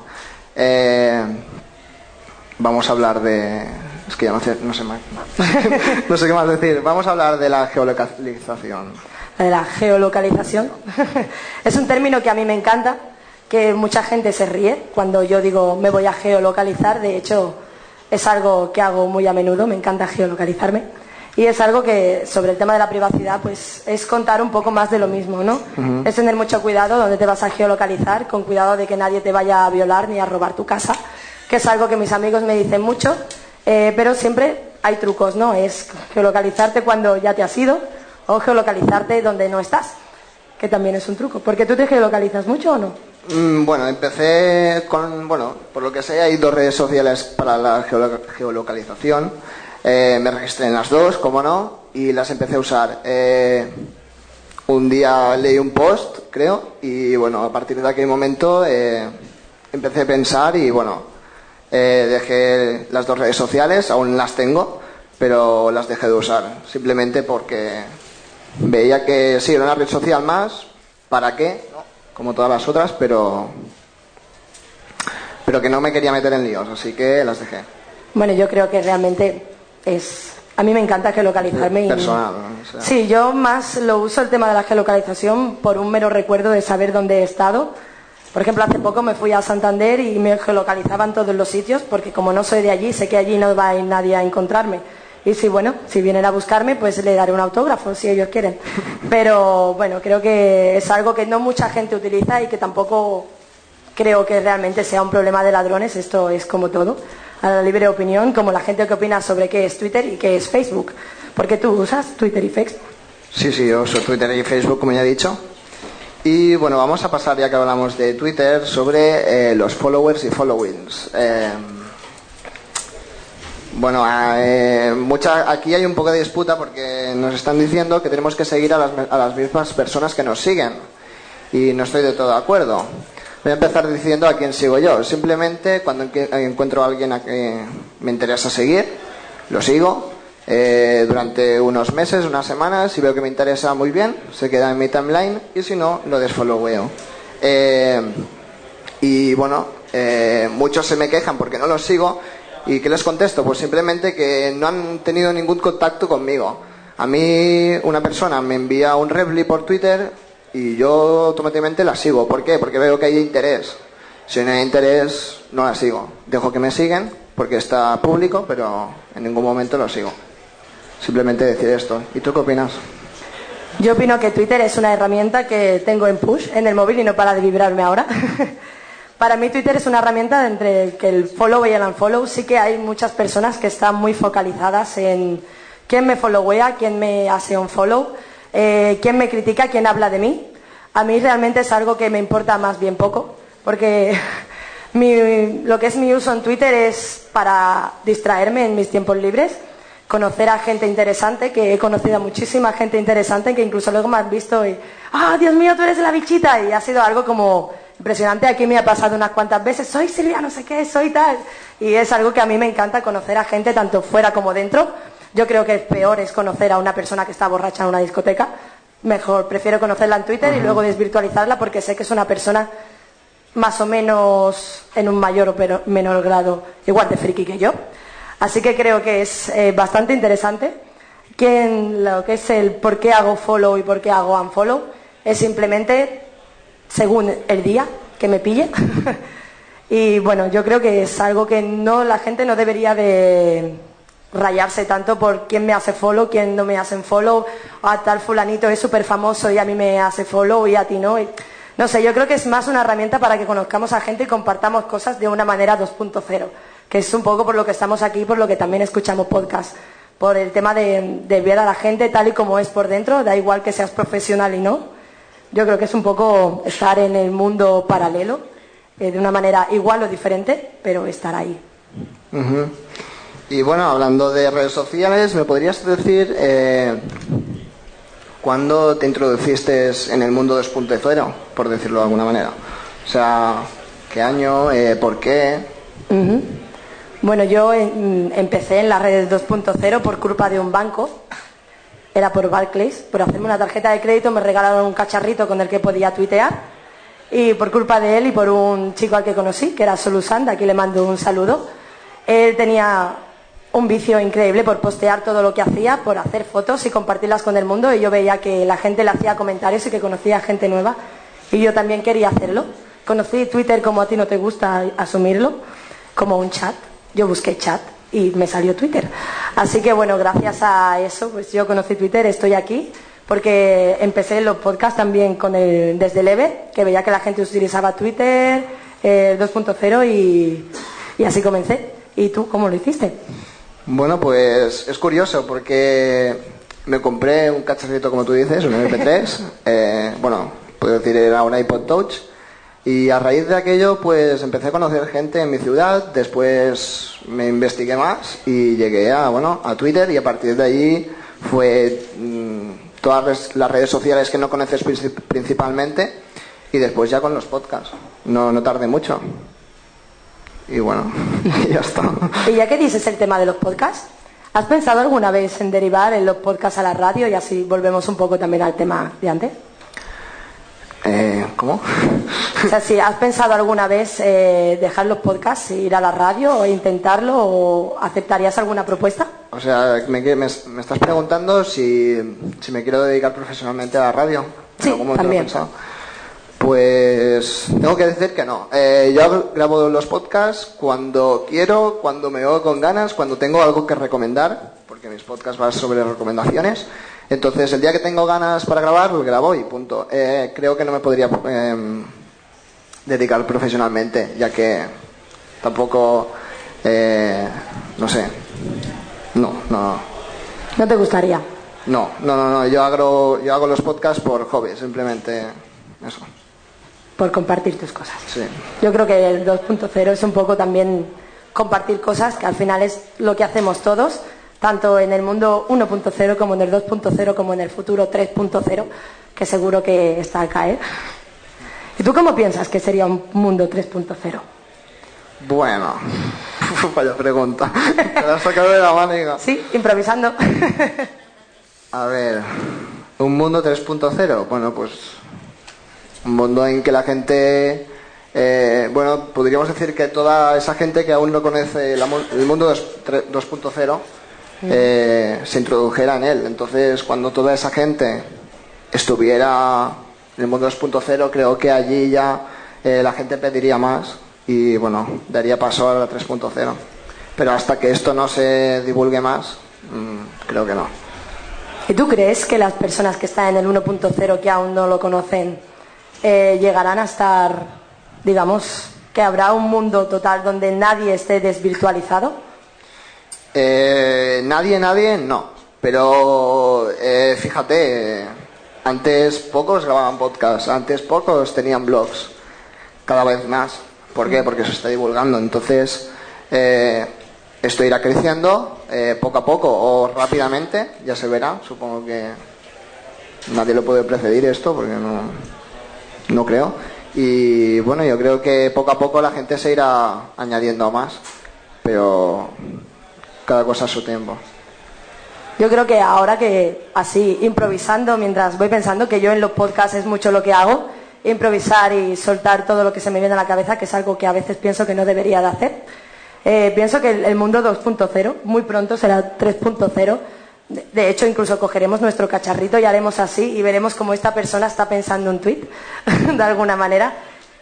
Eh, vamos a hablar de... Es que ya no sé, no sé más. <laughs> no sé qué más decir. Vamos a hablar de la geolocalización. De la geolocalización. <laughs> es un término que a mí me encanta, que mucha gente se ríe cuando yo digo me voy a geolocalizar. De hecho, es algo que hago muy a menudo, me encanta geolocalizarme. Y es algo que, sobre el tema de la privacidad, pues es contar un poco más de lo mismo, ¿no? Es tener mucho cuidado donde te vas a geolocalizar, con cuidado de que nadie te vaya a violar ni a robar tu casa, que es algo que mis amigos me dicen mucho, eh, pero siempre hay trucos, ¿no? Es geolocalizarte cuando ya te has ido o geolocalizarte donde no estás, que también es un truco. Porque tú te geolocalizas mucho o no? Mm, Bueno, empecé con, bueno, por lo que sé, hay dos redes sociales para la geolo- geolocalización. Eh, me registré en las dos, como no, y las empecé a usar. Eh, un día leí un post, creo, y bueno, a partir de aquel momento eh, empecé a pensar y bueno, eh, dejé las dos redes sociales, aún las tengo, pero las dejé de usar, simplemente porque veía que sí, era una red social más, ¿para qué? Como todas las otras, pero, pero que no me quería meter en líos, así que las dejé. Bueno, yo creo que realmente es... A mí me encanta geolocalizarme y... Personal, ¿no? O sea, Sí, yo más lo uso el tema de la geolocalización por un mero recuerdo de saber dónde he estado. Por ejemplo, hace poco me fui a Santander y me geolocalizaban todos los sitios porque como no soy de allí, sé que allí no va a ir nadie a encontrarme. Y si, bueno, si vienen a buscarme, pues le daré un autógrafo si ellos quieren. Pero bueno, creo que es algo que no mucha gente utiliza y que tampoco creo que realmente sea un problema de ladrones. Esto es como todo, a la libre opinión, como la gente que opina sobre qué es Twitter y qué es Facebook. Porque tú usas Twitter y Facebook. Sí, sí, yo uso Twitter y Facebook, como ya he dicho. Y bueno, vamos a pasar, ya que hablamos de Twitter, sobre eh, los followers y followings. Eh, bueno, eh, mucha, aquí hay un poco de disputa porque nos están diciendo que tenemos que seguir a las, a las mismas personas que nos siguen. Y no estoy de todo de acuerdo. Voy a empezar diciendo a quién sigo yo. Simplemente cuando encuentro a alguien a que me interesa seguir, lo sigo. eh, durante unos meses, unas semanas, si veo que me interesa muy bien, se queda en mi timeline y si no, lo desfolloweo. Eh, y bueno, eh, muchos se me quejan porque no los sigo. ¿Y qué les contesto? Pues simplemente que no han tenido ningún contacto conmigo. A mí una persona me envía un repli por Twitter y yo automáticamente la sigo. ¿Por qué? Porque veo que hay interés. Si no hay interés, no la sigo. Dejo que me siguen porque está público, pero en ningún momento lo sigo. Simplemente decir esto. ¿Y tú qué opinas? Yo opino que Twitter es una herramienta que tengo en push en el móvil y no para de vibrarme ahora. <laughs> Para mí Twitter es una herramienta entre que el follow y el unfollow. Sí que hay muchas personas que están muy focalizadas en quién me followea, quién me hace un follow, eh, quién me critica, quién habla de mí. A mí realmente es algo que me importa más bien poco, porque <laughs> mi- lo que es mi uso en Twitter es para distraerme en mis tiempos libres, conocer a gente interesante, que he conocido a muchísima gente interesante, que incluso luego me han visto y, ¡ah, Dios mío, tú eres la bichita! Y ha sido algo como impresionante. Aquí me ha pasado unas cuantas veces, soy Silvia, no sé qué, soy tal. Y es algo que a mí me encanta conocer a gente tanto fuera como dentro. Yo creo que peor es conocer a una persona que está borracha en una discoteca. Mejor, prefiero conocerla en Twitter y luego desvirtualizarla porque sé que es una persona más o menos en un mayor o pero- menor grado igual de friki que yo. Así que creo que es eh, bastante interesante. Lo que es el por qué hago follow y por qué hago unfollow es simplemente según el día que me pille. <laughs> y bueno, yo creo que es algo que no la gente no debería de rayarse tanto por quién me hace follow, quién no me hacen follow, a tal fulanito es súper famoso y a mí me hace follow y a ti no. No sé, yo creo que es más una herramienta para que conozcamos a gente y compartamos cosas de una manera 2.0, que es un poco por lo que estamos aquí, por lo que también escuchamos podcast, por el tema de, de ver a la gente tal y como es por dentro, da igual que seas profesional y no, Yo creo que es un poco estar en el mundo paralelo, eh, de una manera igual o diferente, pero estar ahí. Ujú. Y bueno, hablando de redes sociales, ¿me podrías decir eh, cuándo te introduciste en el mundo 2.0, por decirlo de alguna manera? O sea, ¿qué año? Eh, ¿Por qué? Bueno, yo en- empecé en las redes 2.0 por culpa de un banco. Era por Barclays. Por hacerme una tarjeta de crédito me regalaron un cacharrito con el que podía tuitear. Y por culpa de él y por un chico al que conocí, que era Solusan, de aquí le mando un saludo. Él tenía un vicio increíble por postear todo lo que hacía, por hacer fotos y compartirlas con el mundo. Y yo veía que la gente le hacía comentarios y que conocía gente nueva. Y yo también quería hacerlo. Conocí Twitter como a ti no te gusta asumirlo, como un chat. Yo busqué chat y me salió Twitter. Así que bueno, gracias a eso, pues yo conocí Twitter, estoy aquí, porque empecé los podcasts también con el, desde Leve, que veía que la gente utilizaba Twitter eh, 2.0 y, y así comencé. ¿Y tú cómo lo hiciste? Bueno, pues es curioso porque me compré un cacharrito, como tú dices, un MP3. <laughs> eh, bueno, puedo decir, era un iPod Touch. Y a raíz de aquello, pues empecé a conocer gente en mi ciudad. Después me investigué más y llegué a, bueno, a Twitter y a partir de allí fue mm, todas las redes sociales que no conoces princip- principalmente y después ya con los podcasts. No, no tardé mucho. Y bueno, y <laughs> ya está. Y ya que dices el tema de los podcasts, ¿has pensado alguna vez en derivar en los podcasts a la radio y así volvemos un poco también al tema de antes? Eh, ¿Cómo? O sea, si has pensado alguna vez eh, dejar los podcasts e ir a la radio o intentarlo o aceptarías alguna propuesta? O sea, me, me- me estás preguntando si, si me quiero dedicar profesionalmente a la radio. ¿En Sí, lo he también. Pues tengo que decir que no. Eh, yo grabo los podcasts cuando quiero, cuando me veo con ganas, cuando tengo algo que recomendar, porque mis podcasts van sobre recomendaciones. Entonces, el día que tengo ganas para grabar, lo grabo y punto. Eh, creo que no me podría em, dedicar profesionalmente, ya que tampoco, eh, no sé, no, no, ¿No te gustaría? no, no, no, no, yo hago, yo hago los podcasts por hobby, simplemente eso, Por compartir tus cosas. sí. Yo creo que el 2.0 es un poco también compartir cosas, que al final es lo que hacemos todos, tanto en el mundo 1.0 como en el 2.0 como en el futuro 3.0, que seguro que está al caer. ¿Y tú cómo piensas que sería un mundo 3.0? Bueno, <laughs> vaya pregunta, me la has sacado de la manga. Sí, improvisando. <laughs> A ver, un mundo 3.0, bueno, pues un mundo en que la gente, eh, bueno, podríamos decir que toda esa gente que aún no conoce la el mundo dos- tre- 2.0 eh, se introdujera en él. Entonces, cuando toda esa gente estuviera en el mundo 2.0, creo que allí ya eh, la gente pediría más y, bueno, daría paso a la 3.0. Pero hasta que esto no se divulgue más, mm, creo que no. ¿Y tú crees que las personas que están en el 1.0 que aún no lo conocen eh, llegarán a estar, digamos, que habrá un mundo total donde nadie esté desvirtualizado? Eh, nadie, nadie, no. Pero eh, fíjate, antes pocos grababan podcasts, antes pocos tenían blogs, cada vez más. ¿Por qué? Porque se está divulgando. Entonces, eh, esto irá creciendo poco a poco o rápidamente, ya se verá. Supongo que nadie lo puede precedir esto porque no, no creo. Y bueno, yo creo que poco a poco la gente se irá añadiendo más, pero cada cosa a su tiempo. Yo creo que ahora que así improvisando, mientras voy pensando que yo en los podcasts es mucho lo que hago, improvisar y soltar todo lo que se me viene a la cabeza, que es algo que a veces pienso que no debería de hacer. Eh, pienso que el mundo 2.0 muy pronto será 3.0. De, hecho, incluso cogeremos nuestro cacharrito y haremos así y veremos cómo esta persona está pensando un tweet, <laughs> de alguna manera.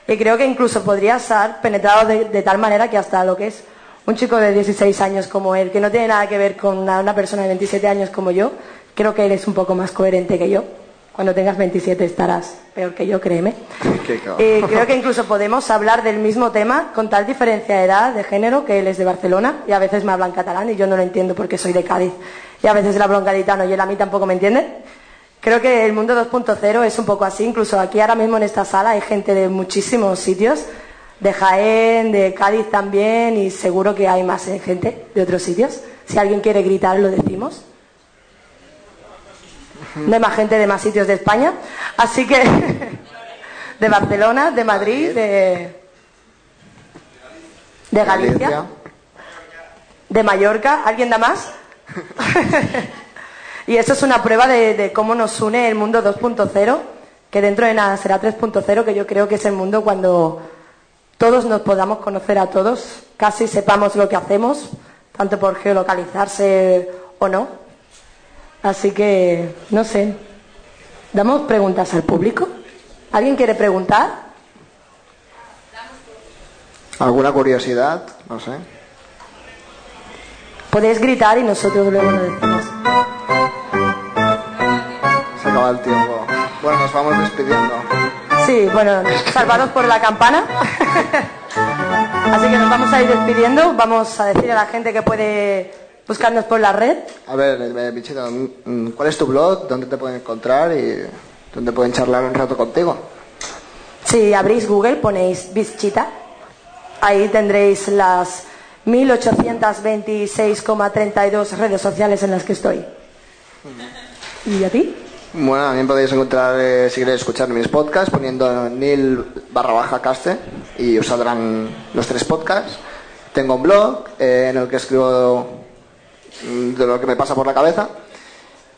Y creo que incluso podría estar penetrado de, de tal manera que hasta lo que es un chico de 16 años como él, que no tiene nada que ver con una, una persona de 27 años como yo, creo que él es un poco más coherente que yo. Cuando tengas 27 estarás peor que yo, créeme. <laughs> Y creo que incluso podemos hablar del mismo tema con tal diferencia de edad, de género, que él es de Barcelona y a veces me habla en catalán y yo no lo entiendo porque soy de Cádiz. Y a veces le hablo en gaditano y él a mí tampoco me entiende. Creo que el mundo 2.0 es un poco así, incluso aquí ahora mismo en esta sala hay gente de muchísimos sitios, de Jaén, de Cádiz también, y seguro que hay más eh, gente de otros sitios. Si alguien quiere gritar, lo decimos. No hay más gente de más sitios de España. Así que <laughs> de Barcelona, de Madrid, de, de Galicia, de Mallorca. ¿Alguien da más? <laughs> y eso es una prueba de, de cómo nos une el mundo 2.0, que dentro de nada será 3.0, que yo creo que es el mundo cuando todos nos podamos conocer a todos, casi sepamos lo que hacemos, tanto por geolocalizarse o no. Así que, no sé, ¿damos preguntas al público? ¿Alguien quiere preguntar? ¿Alguna curiosidad? No sé. Podéis gritar y nosotros luego lo decimos. Se acaba el tiempo. Bueno, nos vamos despidiendo. Sí, bueno, salvados por la campana. <laughs> Así que nos vamos a ir despidiendo. Vamos a decir a la gente que puede buscarnos por la red. A ver, eh, Bichito, mm, ¿cuál es tu blog? ¿Dónde te pueden encontrar? ¿Y dónde pueden charlar un rato contigo? Si abrís Google, ponéis Bichita. Ahí tendréis las 1826,32 redes sociales en las que estoy. ¿Y a ti? Bueno, también podéis encontrar, eh, si queréis escuchar mis podcasts, poniendo nil barra baja caste y os saldrán los tres podcasts. Tengo un blog eh, en el que escribo mm, de lo que me pasa por la cabeza.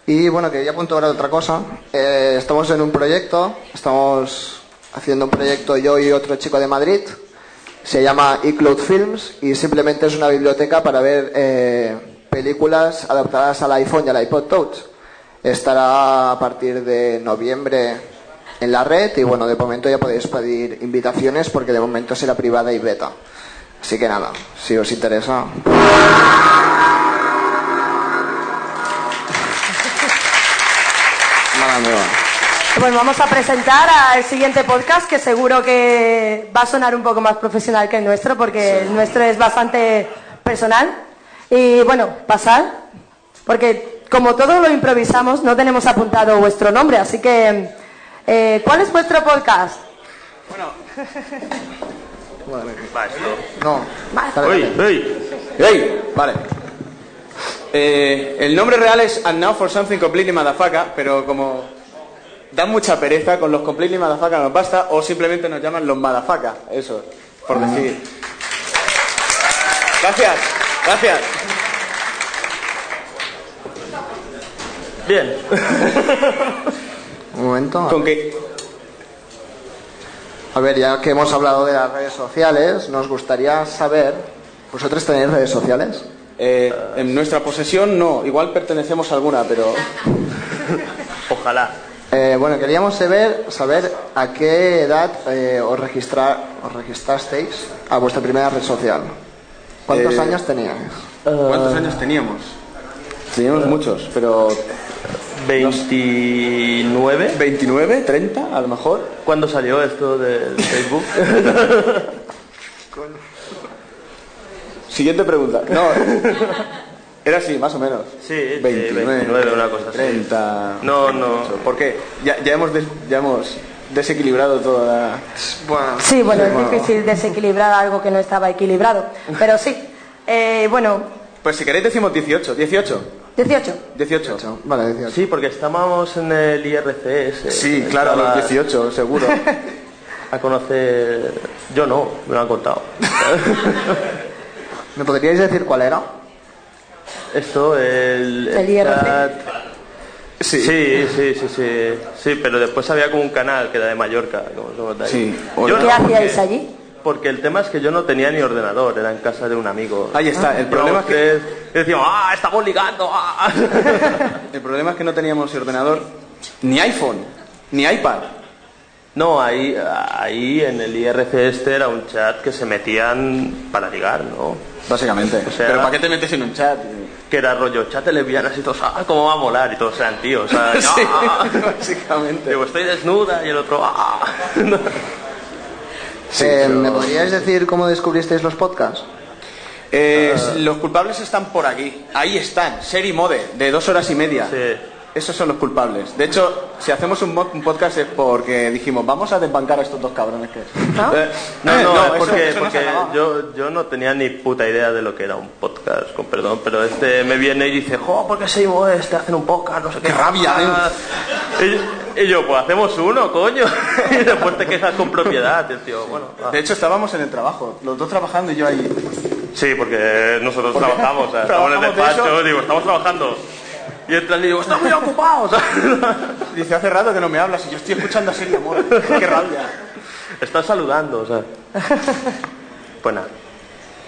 Y bueno, quería apuntar otra cosa. Eh, estamos en un proyecto, estamos haciendo un proyecto yo y otro chico de Madrid. Se llama iCloud Films y simplemente es una biblioteca para ver eh, películas adaptadas al iPhone y al iPod Touch. Estará a partir de noviembre en la red y bueno, de momento ya podéis pedir invitaciones porque de momento será privada y beta. Así que nada, si os interesa. Pues vamos a presentar al siguiente podcast que seguro que va a sonar un poco más profesional que el nuestro porque el nuestro es bastante personal. Y bueno, pasar, porque como todo lo improvisamos no tenemos apuntado vuestro nombre, así que eh, ¿cuál es vuestro podcast? No. Vale. Ey, ey. Ey, vale. Eh, el nombre real es And Now for Something Completely Madafaka, pero como da mucha pereza con los Completely Madafaka nos basta, o simplemente nos llaman los Madafaka, eso, por decir. Gracias, gracias. Bien. <laughs> Un momento. Con que A ver, ya que hemos hablado de las redes sociales, nos gustaría saber, ¿vosotros tenéis redes sociales? eh, en nuestra posesión no, igual pertenecemos a alguna, pero <laughs> Ojalá. Eh, bueno, queríamos saber, saber a qué edad eh, os, registra- os registrasteis a vuestra primera red social. ¿Cuántos Eh, años teníais? ¿cuántos años teníamos? Teníamos muchos, pero 29. 29, 30 a lo mejor. ¿Cuándo salió esto del Facebook? <laughs> Siguiente pregunta. No, <laughs> era así, más o menos. Sí, 29, una cosa así. 30. No, no. ¿Por qué? Ya, ya, hemos des- ya hemos desequilibrado toda la. Sí, bueno, es difícil desequilibrar algo que no estaba equilibrado, pero sí. Eh, bueno, Pues si queréis decimos 18. 18. 18. 18. Vale, 18. Sí, porque estábamos en el IRCS. Sí, claro, a los 18, seguro. <laughs> A conocer... Yo no, me lo han contado. <laughs> ¿Me podríais decir cuál era? Esto, el... El IRC. chat- Sí. sí, sí, sí, sí, sí, pero después había como un canal que era de Mallorca, como somos de ahí. Sí. Yo ¿Qué no, hacíais porque- allí? Porque el tema es que yo no tenía ni ordenador, era en casa de un amigo. Ahí está, el problema es que- decíamos, ¡ah, estamos ligando! ah". <laughs> El problema es que no teníamos ordenador, ni iPhone, ni iPad. No, ahí, ahí en el IRC este era un chat que se metían para ligar, ¿no? Básicamente. O sea, Pero ¿para qué te metes en un chat? Que era rollo chat lesbianas y todos, ¡ah, cómo va a molar! Y todos eran tíos, ¿sabes? <laughs> Sí, ¡Ah! básicamente. Digo, estoy desnuda y el otro, ¡ah! <laughs> Eh, ¿Me podríais decir cómo descubristeis los podcasts? Eh, Los culpables están por aquí. Ahí están. Seri Mode, de dos horas y media. Sí. Esos son los culpables. De hecho, si hacemos un, podcast es porque dijimos, vamos a desbancar a estos dos cabrones que... ¿No? Eh, No, eh, no, no, es porque, eso se yo, yo no tenía ni puta idea de lo que era un podcast, con perdón, pero este me viene y dice, jo, ¿por qué seguimos este? Hacen un podcast, no sé qué. ¡Qué rabia, eh! Y, y yo, pues hacemos uno, coño. <laughs> y después te quejas con propiedad, el tío. Bueno. De hecho, estábamos en el trabajo, los dos trabajando y yo ahí... Sí, porque nosotros trabajamos, o sea, <laughs> estamos en el trabajamos de despacho, digo, estamos trabajando. Y entran y digo, está muy ocupado. <laughs> Dice, hace rato que no me hablas y yo estoy escuchando a Serie Amor. ¡Qué rabia! Estás saludando, o sea. Pues nada.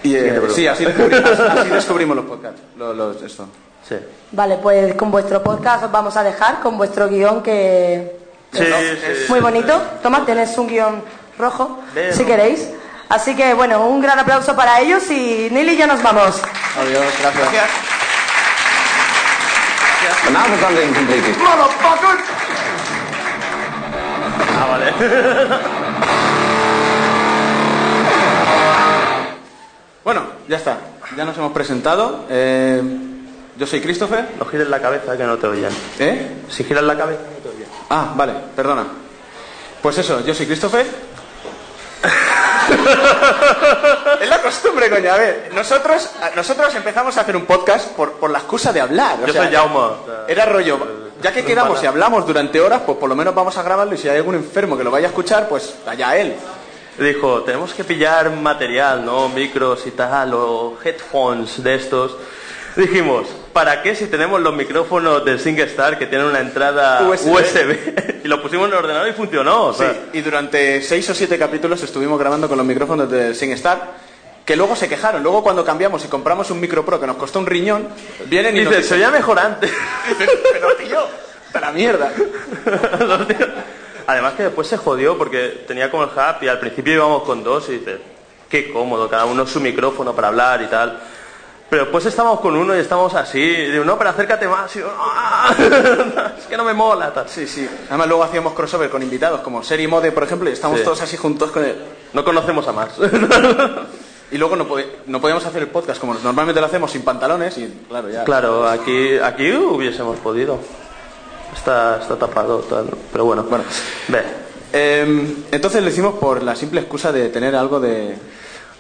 Y, eh, sí, así descubrimos, así descubrimos los podcasts. Lo- los- esto. Sí. Vale, pues con vuestro podcast os vamos a dejar, con vuestro guion que Sí, es sí, muy sí, bonito. Toma, tenés un guion rojo, Veo. si queréis. Así que bueno, un gran aplauso para ellos y Neil y yo nos vamos. Adiós, gracias. Banana completed. Ah, vale. <laughs> Bueno, ya está. Ya nos hemos presentado. Eh, yo soy Christopher. No gires la cabeza que no te oyen. ¿Eh? Si giras la cabeza no te oyen. Ah, vale, perdona. Pues eso, yo soy Christopher. <laughs> es la costumbre, coño. A ver, nosotros, nosotros empezamos a hacer un podcast por, por la excusa de hablar. o Yo sea, soy Jaume. Era rollo, ya que quedamos y hablamos durante horas, pues por lo menos vamos a grabarlo y si hay algún enfermo que lo vaya a escuchar, pues allá él. Dijo, tenemos que pillar material, ¿no? Micros y tal, o headphones de estos. Dijimos, ¿para qué si tenemos los micrófonos del SingStar que tienen una entrada USB? USB? <laughs> y lo pusimos en el ordenador y funcionó. o Sí, y durante seis o siete capítulos estuvimos grabando con los micrófonos del SingStar, que luego se quejaron. Luego cuando cambiamos y compramos un micro pro que nos costó un riñón, vienen y dicen, se oía mejor antes. <laughs> Pero tío, a la mierda. <laughs> Además que después se jodió porque tenía como el hub y al principio íbamos con dos y dices, qué cómodo, cada uno su micrófono para hablar y tal. Pero después estábamos con uno y estábamos así, y digo, no, pero acércate más. Y yo, "Ah, <laughs> es que no me mola. Tal. Sí, sí. Además luego hacíamos crossover con invitados, como Seri Mode, por ejemplo, y estamos Sí. todos así juntos con él. No conocemos a más. <laughs> Y luego no, no podíamos hacer el podcast como normalmente lo hacemos sin pantalones y claro, ya. claro, aquí, aquí hubiésemos podido. Está, está tapado, tal. Pero bueno, Bueno. ve, Em, entonces lo hicimos por la simple excusa de tener algo de...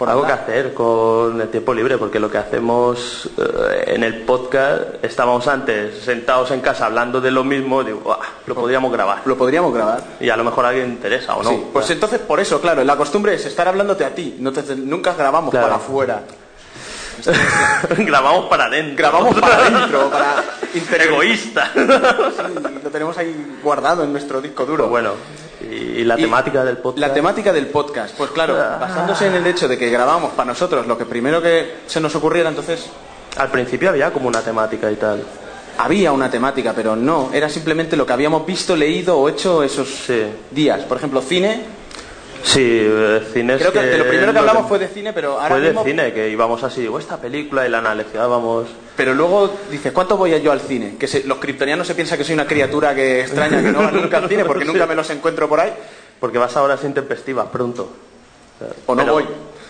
Por algo que hacer con el tiempo libre, porque lo que hacemos eh, en el podcast, estábamos antes sentados en casa hablando de lo mismo, digo, "Buah, lo podríamos grabar. Lo podríamos grabar. Y a lo mejor a alguien interesa o no. Sí, pues entonces por eso, claro, la costumbre es estar hablándote a ti, no te- nunca grabamos Claro. para afuera. <laughs> grabamos para adentro. Grabamos para adentro, para <laughs> Egoísta. <laughs> Sí, lo tenemos ahí guardado en nuestro disco duro. Bueno, y, la Y temática del podcast. La temática del podcast, pues claro, Ah. basándose en el hecho de que grabábamos para nosotros lo que primero que se nos ocurriera, entonces Al principio había como una temática y tal. había una temática, pero no, era simplemente lo que habíamos visto, leído o hecho esos Sí. días. Por ejemplo, cine, Sí, eh, cines creo que, de lo primero que hablamos fue de cine, pero ahora Fue de mismo- cine, que íbamos así, digo, esta película y la analizábamos. Pero luego dices, ¿cuánto voy yo al cine? Que se- los kryptonianos se piensan que soy una criatura que extraña, que no va nunca al cine porque <laughs> nunca me los encuentro por ahí, Porque vas a horas intempestivas pronto. o no Pero voy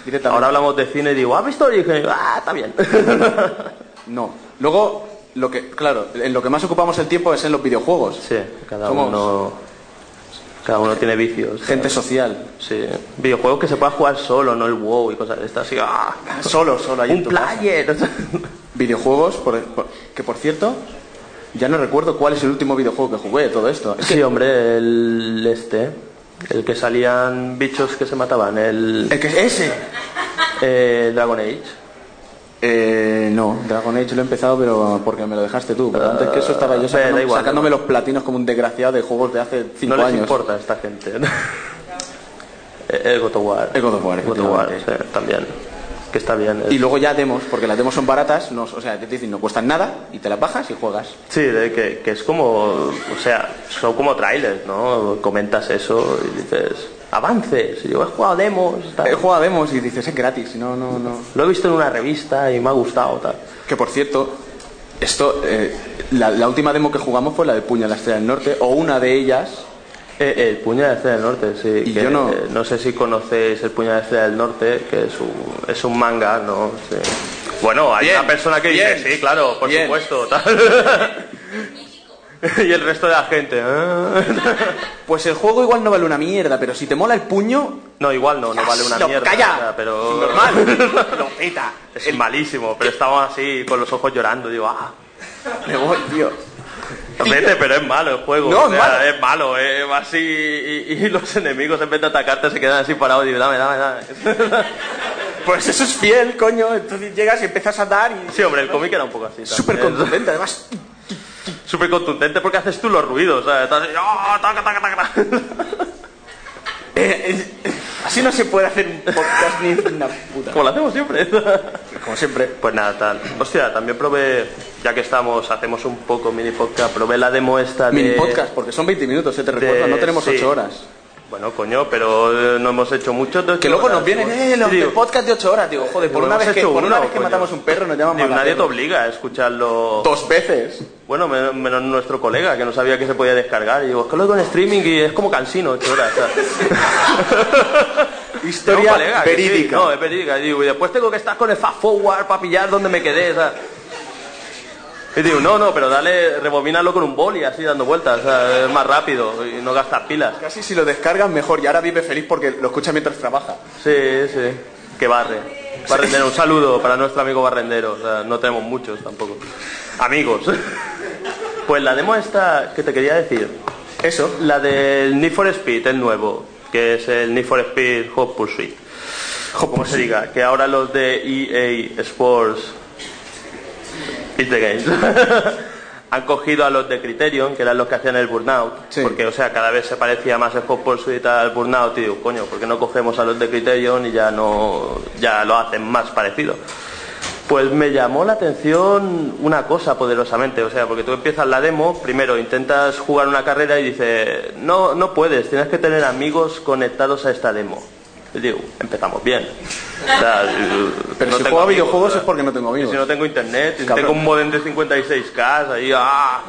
directamente. Ahora hablamos de cine y digo, ¿has visto Origen? Ah, está bien. <laughs> No. Luego, lo que, claro, en lo que más ocupamos el tiempo es en los videojuegos. sí, cada Somos uno cada uno tiene vicios. gente social. Sí, videojuegos que se pueda jugar solo, no el WoW y cosas de estas. Así, ¡ah! Solo, solo ahí en Un tu casa. player. <laughs> Videojuegos, por- por- que por cierto, ya no recuerdo cuál es el último videojuego que jugué de todo esto. Es que- Sí, hombre, el este, el que salían bichos que se mataban, el el que ese. eh, Dragon Age. Eh, no, Dragon Age lo he empezado, pero porque me lo dejaste tú. Pero antes que eso estaba yo Eh, sacando- da igual, sacándome los platinos como un desgraciado de juegos de hace cinco no les años. importa a esta gente. <laughs> el God of War. El God of War, God of War, efectivamente. sí, también. Que está bien. es- Y luego ya demos, porque las demos son baratas, no, o sea, te dicen, no cuestan nada, y te las bajas y juegas. Sí, de que, que es como, o sea, son como trailers, ¿no? Comentas eso y dices, avances. Y yo he jugado demos, tal. He jugado demos y dices, es gratis, no, no, no. lo he visto en una revista y me ha gustado, tal. Que por cierto, esto, eh, la, la última demo que jugamos fue la de Puña a la Estrella del Norte, o una de ellas. Eh, el Puñal de Estrella del Norte, sí. Y que, yo no- eh, no sé si conocéis el Puñal de Estrella del Norte, que es un, es un manga, ¿no? Sí. Bueno, hay Bien, una persona que bien, dice, sí, claro, por bien. supuesto, tal. <laughs> <laughs> y el resto de la gente. "Ah". <laughs> Pues el juego igual no vale una mierda, pero si te mola el puño... No, igual no, no vale una No, mierda. calla. pero... Normal. <laughs> Lo peta. Es malísimo, pero estamos así con los ojos llorando. Digo, ah, Me voy, tío. vete, pero es malo el juego. No, o es malo. es malo. eh, así y, y los enemigos en vez de atacarte se quedan así parados y digo, dame, dame, dame. Pues eso es fiel, coño. Entonces llegas y empiezas a dar y... Sí, hombre, el cómic era un poco así. Súper contundente, además. Súper contundente porque haces tú los ruidos, ¿sabes? Estás así, "Ah, taca, taca, taca". <laughs> Eh, eh, así no se puede hacer un podcast ni una puta. Como lo hacemos siempre. <laughs> Como siempre. Pues nada, tal. Hostia, también probé, ya que estamos, hacemos un poco mini podcast, probé la demo esta de... Mini podcast, porque son 20 minutos, ¿eh? te recuerdo, de- no tenemos sí. 8 horas. Bueno, coño, pero eh, no hemos hecho mucho. Que luego horas. nos vienen, eh, los del digo, podcast de 8 horas. Digo, joder, por una vez que, por una uno, vez que coño. matamos un perro nos llaman nadie te obliga a escucharlo... Dos veces. Bueno, menos, menos nuestro colega, que no sabía que se podía descargar. Y digo, es que lo hago en streaming y es como cansino, ocho horas. ¿sabes? <laughs> Historia un colega sí, verídica. no, es verídica. Y, digo, y después tengo que estar con el fast forward para pillar donde me quedé. ¿sabes? Y digo, no, no, pero dale, rebobínalo con un boli así dando vueltas, o sea, es más rápido y no gastas pilas. Casi si lo descargas mejor y ahora vive feliz porque lo escucha mientras trabaja. Sí, sí, que barre. Barrendero, un saludo para nuestro amigo barrendero, o sea, no tenemos muchos tampoco. Amigos. <laughs> Pues la demo esta que te quería decir, Eso. la del Need for Speed, el nuevo, que es el Need for Speed Hot Pursuit. Como se diga, que ahora los de EA Sports It's the Games han cogido a los de Criterion, que eran los que hacían el Burnout, Sí. porque o sea, cada vez se parecía más el Hot Pursuit al Burnout y digo, coño, ¿por qué no cogemos a los de Criterion y ya no ya lo hacen más parecido? Pues me llamó la atención una cosa poderosamente, o sea, porque tú empiezas la demo, primero intentas jugar una carrera y dice, no, no puedes, tienes que tener amigos conectados a esta demo. Y digo, empezamos bien. O sea, <laughs> Pero no si juego a videojuegos es porque no tengo y amigos. si no tengo internet, y Cabrón. tengo un modem de 56K, ahí, ¡ah!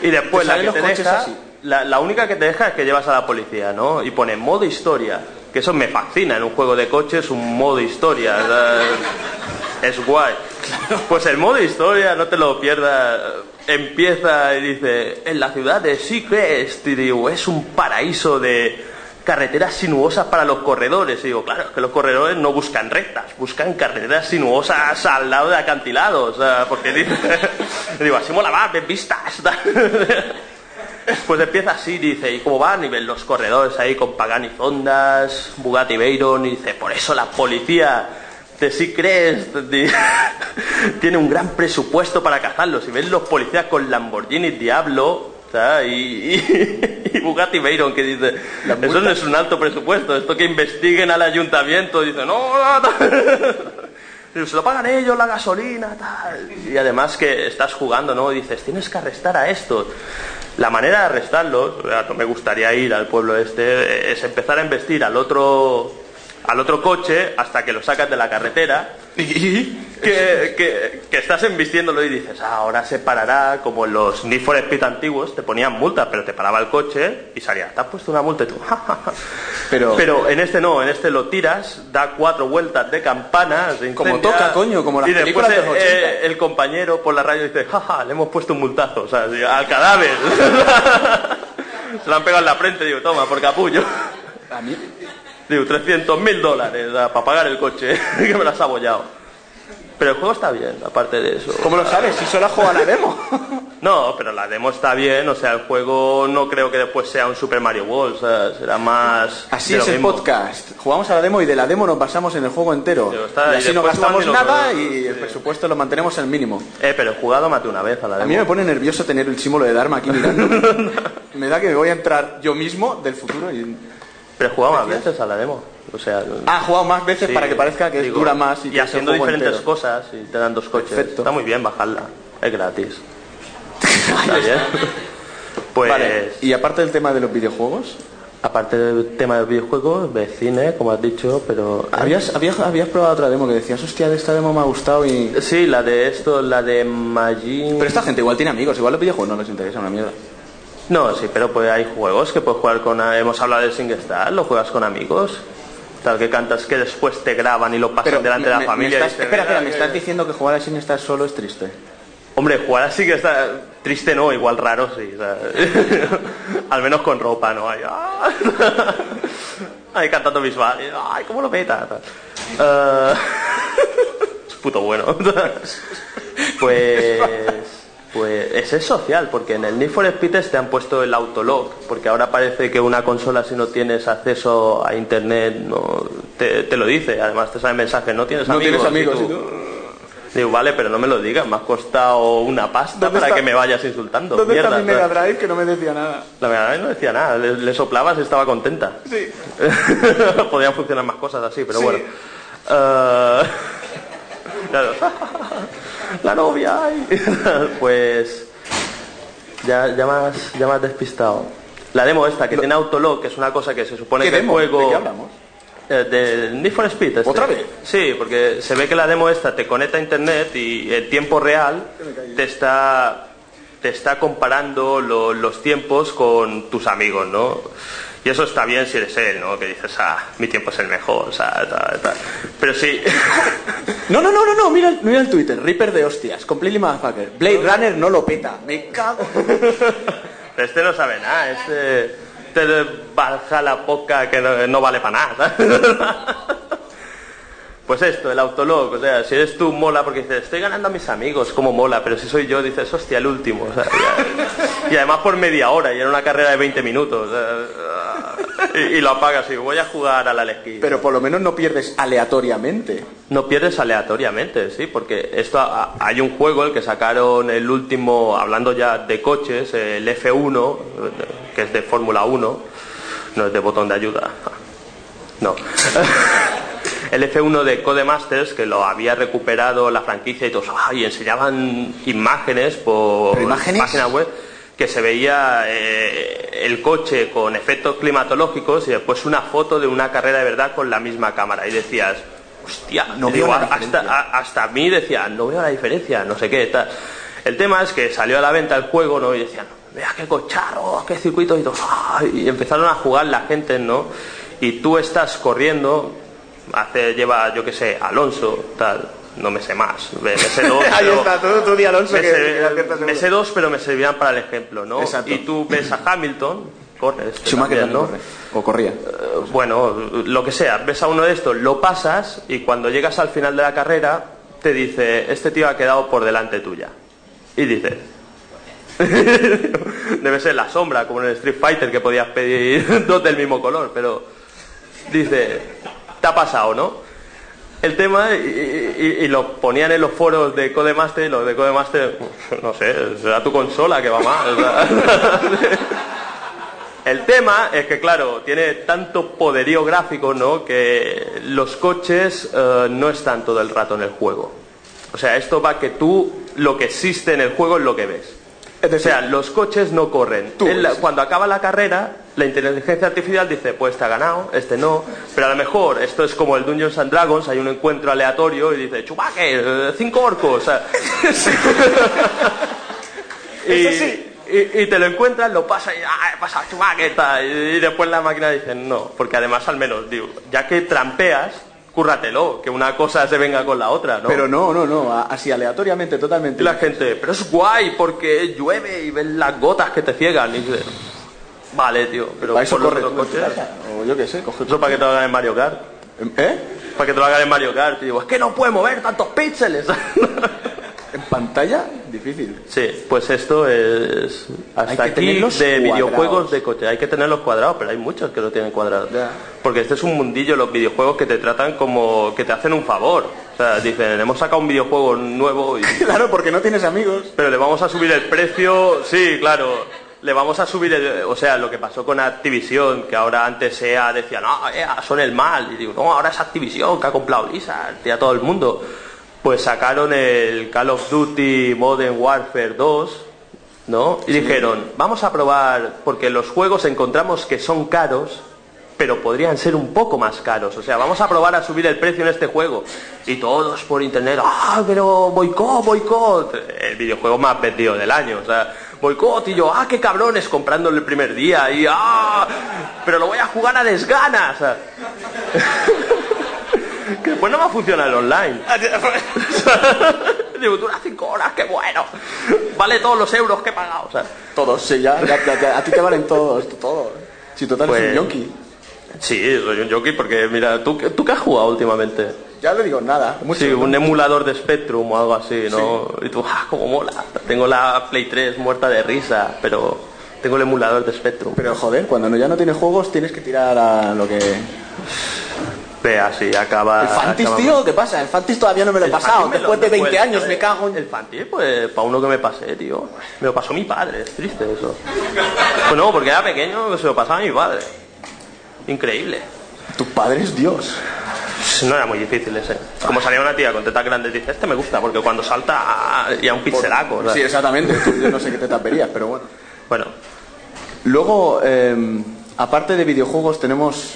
Y después la que te deja, la, la única que te deja es que llevas a la policía, ¿no? Y pone modo historia, que eso me fascina en un juego de coches, un modo historia. es guay. Pues el modo historia, no te lo pierdas, empieza y dice, en la ciudad de Seacrest, y digo, es un paraíso de carreteras sinuosas para los corredores. Y digo, claro, es que los corredores no buscan rectas, buscan carreteras sinuosas al lado de acantilados, porque <laughs> digo, así mola más, ven vistas. <laughs> Pues empieza así, dice, ¿y cómo van? Y ven los corredores ahí con Pagani Zondas, Bugatti Veyron, y dice, por eso la policía de Seacrest di- <laughs> tiene un gran presupuesto para cazarlos. Y ven los policías con Lamborghini Diablo, Y, y- <laughs> y Bugatti Veyron que dice, eso no es un alto presupuesto, esto que investiguen al ayuntamiento, dice, no, no, no". Digo, <laughs> se lo pagan ellos, la gasolina, tal. Y además que estás jugando, ¿no? Dices, tienes que arrestar a estos. La manera de arrestarlos, o sea, no me gustaría ir al pueblo este, es empezar a investir al otro al otro coche hasta que lo sacas de la carretera que, que- que estás embistiéndolo y dices, "Ah, ahora se parará como en los Need for Speed antiguos, te ponían multa, pero te paraba el coche y salía, te has puesto una multa y tú, <laughs> "Ja, ja, ja". Pero, Pero en este no, en este lo tiras, da cuatro vueltas de campana, se Como toca, coño, como las y después películas de los eh, 80. eh, el compañero por la radio dice, jaja, le hemos puesto un multazo, o sea, al cadáver. <laughs> se lo han pegado en la frente, digo, toma, por capullo. a mí, Digo, 300 mil dólares para pagar el coche, <laughs> que me lo has abollado. Pero el juego está bien, aparte de eso. ¿cómo lo sabes? Si solo has jugado a la demo. <laughs> No, pero la demo está bien, o sea, el juego no creo que después sea un Super Mario World, o sea, será más... Así es el mismo. podcast. Jugamos a la demo y de la demo nos basamos en el juego entero. Pero está- y y así no gastamos nada y el presupuesto lo mantenemos al mínimo. Eh, pero he jugado de una vez a la A demo. mí me pone nervioso tener el símbolo de Dharma aquí mirando. <laughs> me da que me voy a entrar yo mismo del futuro y... Pero he jugado más veces a la demo. O sea, Ah, he jugado más veces sí, para que parezca que digo, dura más y, y, haciendo diferentes entero. cosas y te dan dos coches. Perfecto. Está muy bien bajarla. Es gratis. <laughs> Está bien. Pues, Vale, y aparte del tema de los videojuegos, aparte del tema de videojuegos, de cine, como has dicho, pero... ¿habías, habías, habías probado otra demo que decías, hostia, de esta demo me ha gustado y... Sí, la de esto, la de Magin... Pero esta gente igual tiene amigos, igual los videojuegos no les interesa una mierda. No, sí, pero pues hay juegos que puedes jugar con... Hemos hablado del SingStar, lo juegas con amigos. Tal que cantas que después te graban y lo pasan Pero delante de la familia. estás- espera, espera, "Mira, me que-". estás diciendo que jugar Sin estar solo es triste. Hombre, jugar así que está... Triste no, igual raro sí. o sea, <laughs> al menos con ropa, ¿no? Ahí, ¡ah! <laughs> Ahí cantando visual. ¡Ay, cómo lo meta! Eh, <laughs> es puto bueno. pues... Pues ese es social, porque en el Need for Speed te han puesto el autolog, porque ahora parece que una consola si no tienes acceso a internet no te, te lo dice, además te sale mensaje, no tienes No amigos. tienes amigos, y ¿y tú-? Digo, vale, pero no me lo digas, me has costado una pasta ¿Dónde para está- que me vayas insultando. ¿Dónde Mierda, está mi Mega Drive que no me decía nada? La Mega Drive no decía nada, le, le soplabas y estaba contenta. Sí. <laughs> Podían funcionar más cosas así, pero Sí. bueno. Eh, <laughs> claro. La novia. <laughs> pues ya, ya, has, ya has despistado. La demo esta, que tiene autolog, que es una cosa que se supone ¿Qué que demo? el juego... ¿De qué hablamos? Eh, del Need for Speed. este. ¿Otra vez? Sí, porque se ve que la demo esta te conecta a internet y en tiempo real te está, te está comparando lo- los tiempos con tus amigos, ¿no? Y eso está bien si eres él, ¿no? Que dices, ah, mi tiempo es el mejor, o sea, tal, tal. Pero sí, <laughs> No, no, no, no, no, mira, el- mira el Twitter, Reaper de hostias, completely motherfucker. Blade Runner no lo peta, me cago. pero <laughs> este no sabe nada, este, este baja la poca que no, no vale para nada. <laughs> Pues esto, el autolog, o sea, si eres tú mola porque dices, estoy ganando a mis amigos, como mola, pero si soy yo dices, hostia, el último, o sea, ya- y además por media hora, y era una carrera de 20 minutos, y, y lo apagas y voy a jugar a la esquí. Pero por lo menos no pierdes aleatoriamente. No pierdes aleatoriamente, sí, porque esto a- hay un juego, el que sacaron el último, hablando ya de coches, el F1, que es de Fórmula 1, no es de botón de ayuda. No. <laughs> El F1 de Codemasters, que lo había recuperado la franquicia y todos, ¡ay! enseñaban imágenes por ¿Pero imágenes? página web que se veía eh, el coche con efectos climatológicos y después una foto de una carrera de verdad con la misma cámara. Y decías, hostia, No te digo, veo la hasta, a- hasta a mí decía, no veo la diferencia, no sé qué, tal. El tema es que salió a la venta el juego, ¿no? Y decían, vea qué cocharro, qué circuito y todo. Y empezaron a jugar la gente, ¿no? Y tú estás corriendo, hace, lleva, yo qué sé, Alonso, tal, no me sé más, me, me sé dos, <laughs> Ahí pero- está, tú di Alonso me, que, sé, que aciertas me sé dos, pero me servirán para el ejemplo, ¿no? Exacto. Y tú ves a Hamilton, corre, este Schumacher también, ¿no? corre. O corría. Eh, bueno, lo que sea, ves a uno de estos, lo pasas y cuando llegas al final de la carrera te dice, este tío ha quedado por delante tuya. Y dices, <laughs> debe ser la sombra, como en el Street Fighter que podías pedir <laughs> dos del mismo color, pero dice, te ha pasado, ¿no? El tema, y, lo ponían en los foros de Codemaster, y los de Codemaster, <laughs> no sé, será tu consola que va mal. <laughs> El tema es que, claro, tiene tanto poderío gráfico, ¿no? Que los coches eh, no están todo el rato en el juego. O sea, esto va que tú, lo que existe en el juego es lo que ves. O sea, los coches no corren. Él, cuando acaba la carrera, la inteligencia artificial dice, pues te ha ganado, este no. Pero a lo mejor esto es como el Dungeons and Dragons, hay un encuentro aleatorio y dice, chubaque, eh, cinco orcos. <laughs> y, y- y te lo encuentras, lo pasas y ¡ah, chubaque! tal", Y, y después la máquina dice, no, porque además al menos, digo, ya que trampeas, cúrratelo, que una cosa se venga con la otra, ¿no? Pero no, no, no, así aleatoriamente, totalmente. Y la gente, pero es guay porque llueve y ves las gotas que te ciegan. Y dices, vale, tío, pero Para eso por los otros coches. casa, O yo qué sé, coge Eso para que te lo hagan en Mario Kart. ¿Eh? Para que te lo hagan en Mario Kart. Digo, es que no puede mover tantos píxeles. <laughs> ¿En pantalla? Difícil. Sí, pues esto es hasta aquí de cuadrados. videojuegos de coche. Hay que tenerlos cuadrados, pero hay muchos que lo tienen cuadrados. Porque este es un mundillo, los videojuegos que te tratan como que te hacen un favor. O sea, dicen, hemos sacado un videojuego nuevo y <laughs> Claro, porque no tienes amigos. pero le vamos a subir el precio, sí, claro, le vamos a subir el, o sea, lo que pasó con Activision, que ahora antes EA decía, no, EA son el mal, y digo, no, ahora es Activision, que ha comprado Blizzard, y a todo el mundo. Pues sacaron el Call of Duty Modern Warfare 2, ¿no? Y dijeron, vamos a probar, porque los juegos encontramos que son caros, pero podrían ser un poco más caros. O sea, vamos a probar a subir el precio en este juego. Y todos por internet, ah, pero boicot, boicot. El videojuego más vendido del año. O sea, boicot. Y yo, ah, qué cabrones, comprándolo el primer día. Y, ah, pero lo voy a jugar a desganas. <laughs> Que después no va a funcionar el online. <laughs> Digo, dura cinco horas, qué bueno. Vale todos los euros que he pagado. O sea, Todos, sí, ya, ya- ya- ya, a ti te valen todos, todos. Si total es Pues- un yonki. sí, soy un jockey porque, mira, ¿tú, qué- ¿tú qué has jugado últimamente? Ya le digo nada. Sí, un ¿no? emulador de Spectrum o algo así, ¿no? Y tú, ah, cómo mola. Tengo la Play 3 muerta de risa, pero tengo el emulador de Spectrum. Pero joder, cuando no- ya no tienes juegos tienes que tirar a lo que... Ve así, acaba... ¿El Fantis, acaba- tío? ¿Qué pasa? El Fantis todavía no me lo he El pasado. Después de 20 pues, años eh, me cago en... El Fantis, pues, para uno que me pasé, tío. Me lo pasó mi padre, es triste eso. Pues no, porque era pequeño, se lo pasaba mi padre. Increíble. Tu padre es Dios. No era muy difícil ese. Como salía una tía con tetas grandes, dice, este me gusta, porque cuando salta ya un pixelaco. ¿sabes? Sí, exactamente. Yo no sé qué te taperías, pero bueno. Bueno, Luego, eh, aparte de videojuegos, tenemos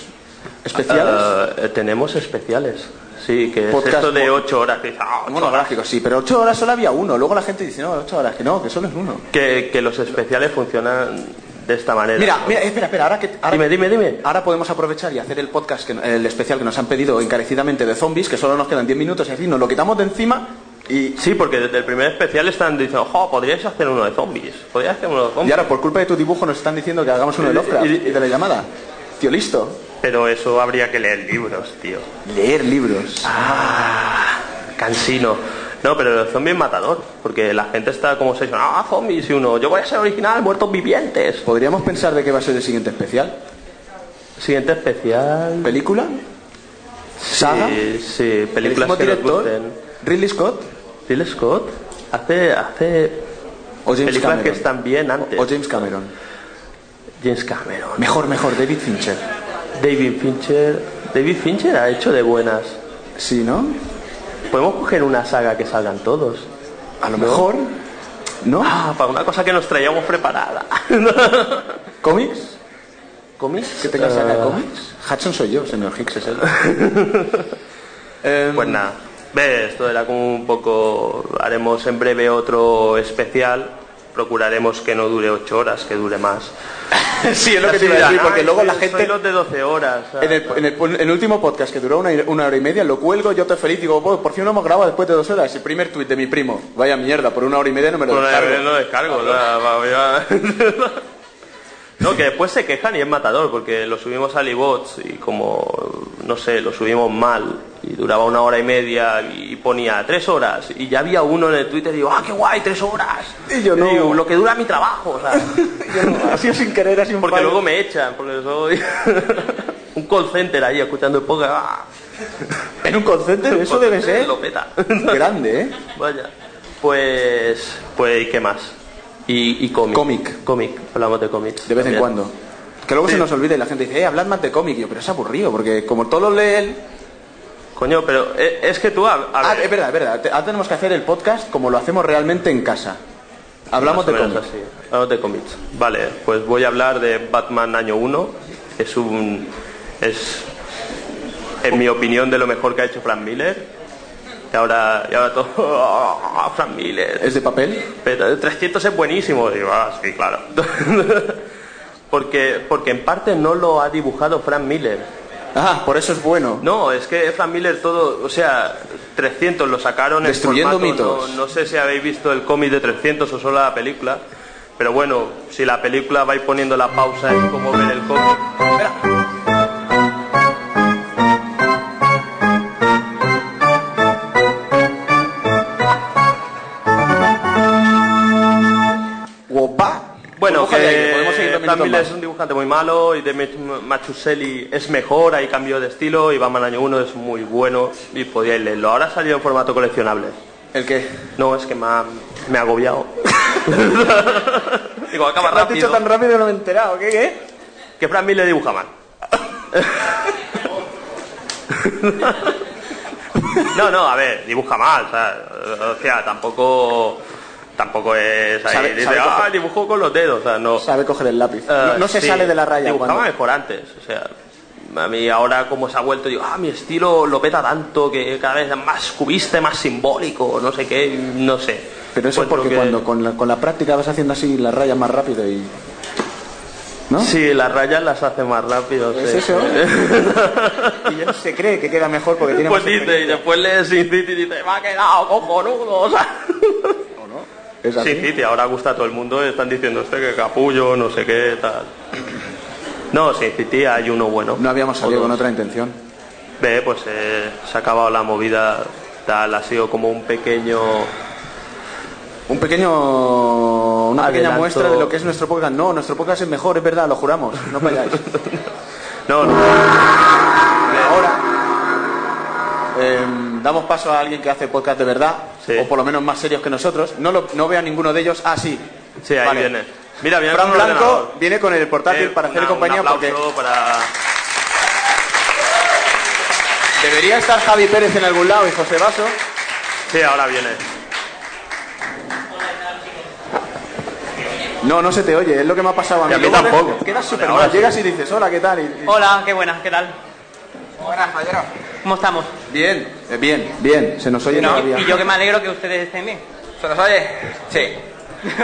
especiales. eh, tenemos especiales. Sí, que Podcast es esto de mo- 8 horas. Que, dice, ah, ocho horas. Monográficos, sí, pero 8 horas solo había uno. Luego la gente dice, no, 8 horas, que no, que solo es uno. que, que los especiales funcionan de esta manera. Mira, ¿no? mira, espera, espera, ahora que... ahora- Dime, dime, dime. Ahora podemos aprovechar y hacer el podcast, que, el especial que nos han pedido encarecidamente de zombies, que solo nos quedan 10 minutos y así nos lo quitamos de encima y... Sí, porque desde el primer especial están diciendo, jo, podríais hacer uno de zombies. Podríais hacer uno de Y zombies. ahora por culpa de tu dibujo nos están diciendo que hagamos uno de Lovecraft Y- y y- de la llamada. Tío, listo. Pero eso habría que leer libros, tío. Leer libros. Ah, cansino. No, pero el zombie es matador, porque la gente está como se ah, zombies y uno, yo voy a ser original, muertos vivientes. ¿Podríamos pensar de qué va a ser el siguiente especial? Siguiente especial. ¿Película? ¿Saga? Sí, sí, películas ¿Elegimos que nos director? gusten. ¿Ridley Scott? Ridley Scott hace, hace ¿O James películas Cameron? que están bien antes. ¿O James Cameron? James Cameron. Mejor, mejor, David Fincher. David Fincher. David Fincher ha hecho de buenas. Sí, ¿no? Podemos coger una saga que salgan todos. A lo mejor, ¿no? Ah, para una cosa que nos traíamos preparada. <laughs> ¿Cómics? ¿Cómics? ¿Que tenga saga de Eh, cómics? Hudson soy yo, señor Hicks es él. <laughs> Em, Pues nada, ve, esto era como un poco... Haremos en breve otro especial. Procuraremos que no dure ocho horas, que dure más. <laughs> sí, es lo que te iba a decir, porque "Ay, luego la soy gente... los de 12 horas. En el, en, el, en el último podcast que duró una, una hora y media, lo cuelgo, yo estoy feliz, digo, "Oh, por fin lo hemos grabado después de dos horas. El primer tuit de mi primo, vaya mierda, por una hora y media no me lo Bueno, descargo. no descargo. <laughs> la- va- ya- <laughs> No, que después se quejan y es matador, porque lo subimos a iBots y como, no sé, lo subimos mal y duraba una hora y media y ponía tres horas y ya había uno en el Twitter y digo, ¡ah, qué guay, tres horas! Y yo no. digo, lo que dura mi trabajo, o sea, <laughs> Yo no, ha sido sin querer, sido un porque fallo. luego me echan, porque soy <laughs> un call center ahí escuchando el podcast. ¡ah! En un call center, eso debe ser Lo peta. <laughs> grande, ¿eh? Vaya. Pues, pues, ¿y qué más? Y, y cómic. Cómic. Cómic, hablamos de cómics. De vez en cuando. Que luego Sí. se nos olvida y la gente dice, eh, hablad más de cómic. Y yo, pero es aburrido, porque como todo lo lee él... Coño, pero eh, es que tú... A, a Ah, es verdad, es verdad. Ahora tenemos que hacer el podcast como lo hacemos realmente en casa. Hablamos de cómics. Hablamos de cómics. Vale, pues voy a hablar de Batman año 1. Es un... Es, en mi opinión, de lo mejor que ha hecho Frank Miller. Y ahora, y ahora todo... <laughs> ¡ah, Frank Miller. ¿Es de papel? Pero el 300 es buenísimo. Digo, ah, sí, claro. <laughs> porque, porque en parte no lo ha dibujado Frank Miller. Ah, por eso es bueno. No, es que Frank Miller todo, o sea, 300 lo sacaron en Destruyendo formato, mitos. No, no sé si habéis visto el cómic de 300 o solo la película, pero bueno, si la película vais poniendo la pausa es como ver el cómic. Espera. Más. es un dibujante muy malo y de Machuselli es mejor, hay cambio de estilo y Batman año 1 es muy bueno y podíais leerlo. Ahora ha salido en formato coleccionable. ¿El qué? No, es que me ha, me ha agobiado. <laughs> Digo, acaba ¿Lo has dicho rápido. tan rápido que no me he enterado? ¿Qué, qué? Que Frank Miller dibuja mal. <laughs> <laughs> No, no, a ver, dibuja mal, o sea, o sea, tampoco tampoco es ahí, Sabe- dice, sabe ah, coger- dibujó con los dedos, o sea, no. Sabe coger el lápiz. Eh, no, no se sí, sale de la raya Dibujaba cuando... mejor antes, o sea, a mí ahora como se ha vuelto, digo, ah, mi estilo lo peta tanto que cada vez es más cubista, más simbólico, no sé qué, no sé. Pero eso es porque que- cuando con la, con la práctica vas haciendo así las rayas más rápido y... ¿No? Sí, las rayas las hace más rápido. ¿Es sí. eso? <laughs> y ya se cree que queda mejor porque tiene Pues más dice, y después lee Sin City y dice, me ha quedado cojonudo. O sea. Es así. Sin City, ahora gusta a todo el mundo, están diciendo este que capullo, no sé qué, tal. No, Sin City hay uno bueno. No habíamos salido con otra intención. Ve, pues eh, se ha acabado la movida, tal, ha sido como un pequeño... Un pequeño, una pequeña muestra de lo que es nuestro podcast. No, nuestro podcast es mejor, es verdad, lo juramos. No falláis. <laughs> No, no. Ahora em, damos paso a alguien que hace podcast de verdad, Sí. o por lo menos más serios que nosotros. No, lo, no veo a ninguno de ellos. Ah, sí. Sí, ahí Vale. viene. Mira, viene Fran Blanco ordenador. viene con el portátil Eh, para hacer compañía un porque aplauso para... debería estar Javi Pérez en algún lado y José Vaso. Sí, ahora viene. No, no se te oye, es lo que me ha pasado a mí. Y a mí Luego tampoco. Quedas súper mal. Llegas y dices, hola, ¿qué tal? Y- y- Hola, qué buenas, ¿qué tal? Buenas, caballero. ¿Cómo estamos? Bien, eh, bien, bien. Se nos oye No, todavía. y yo que me alegro que ustedes estén bien. ¿Se nos oye? Sí.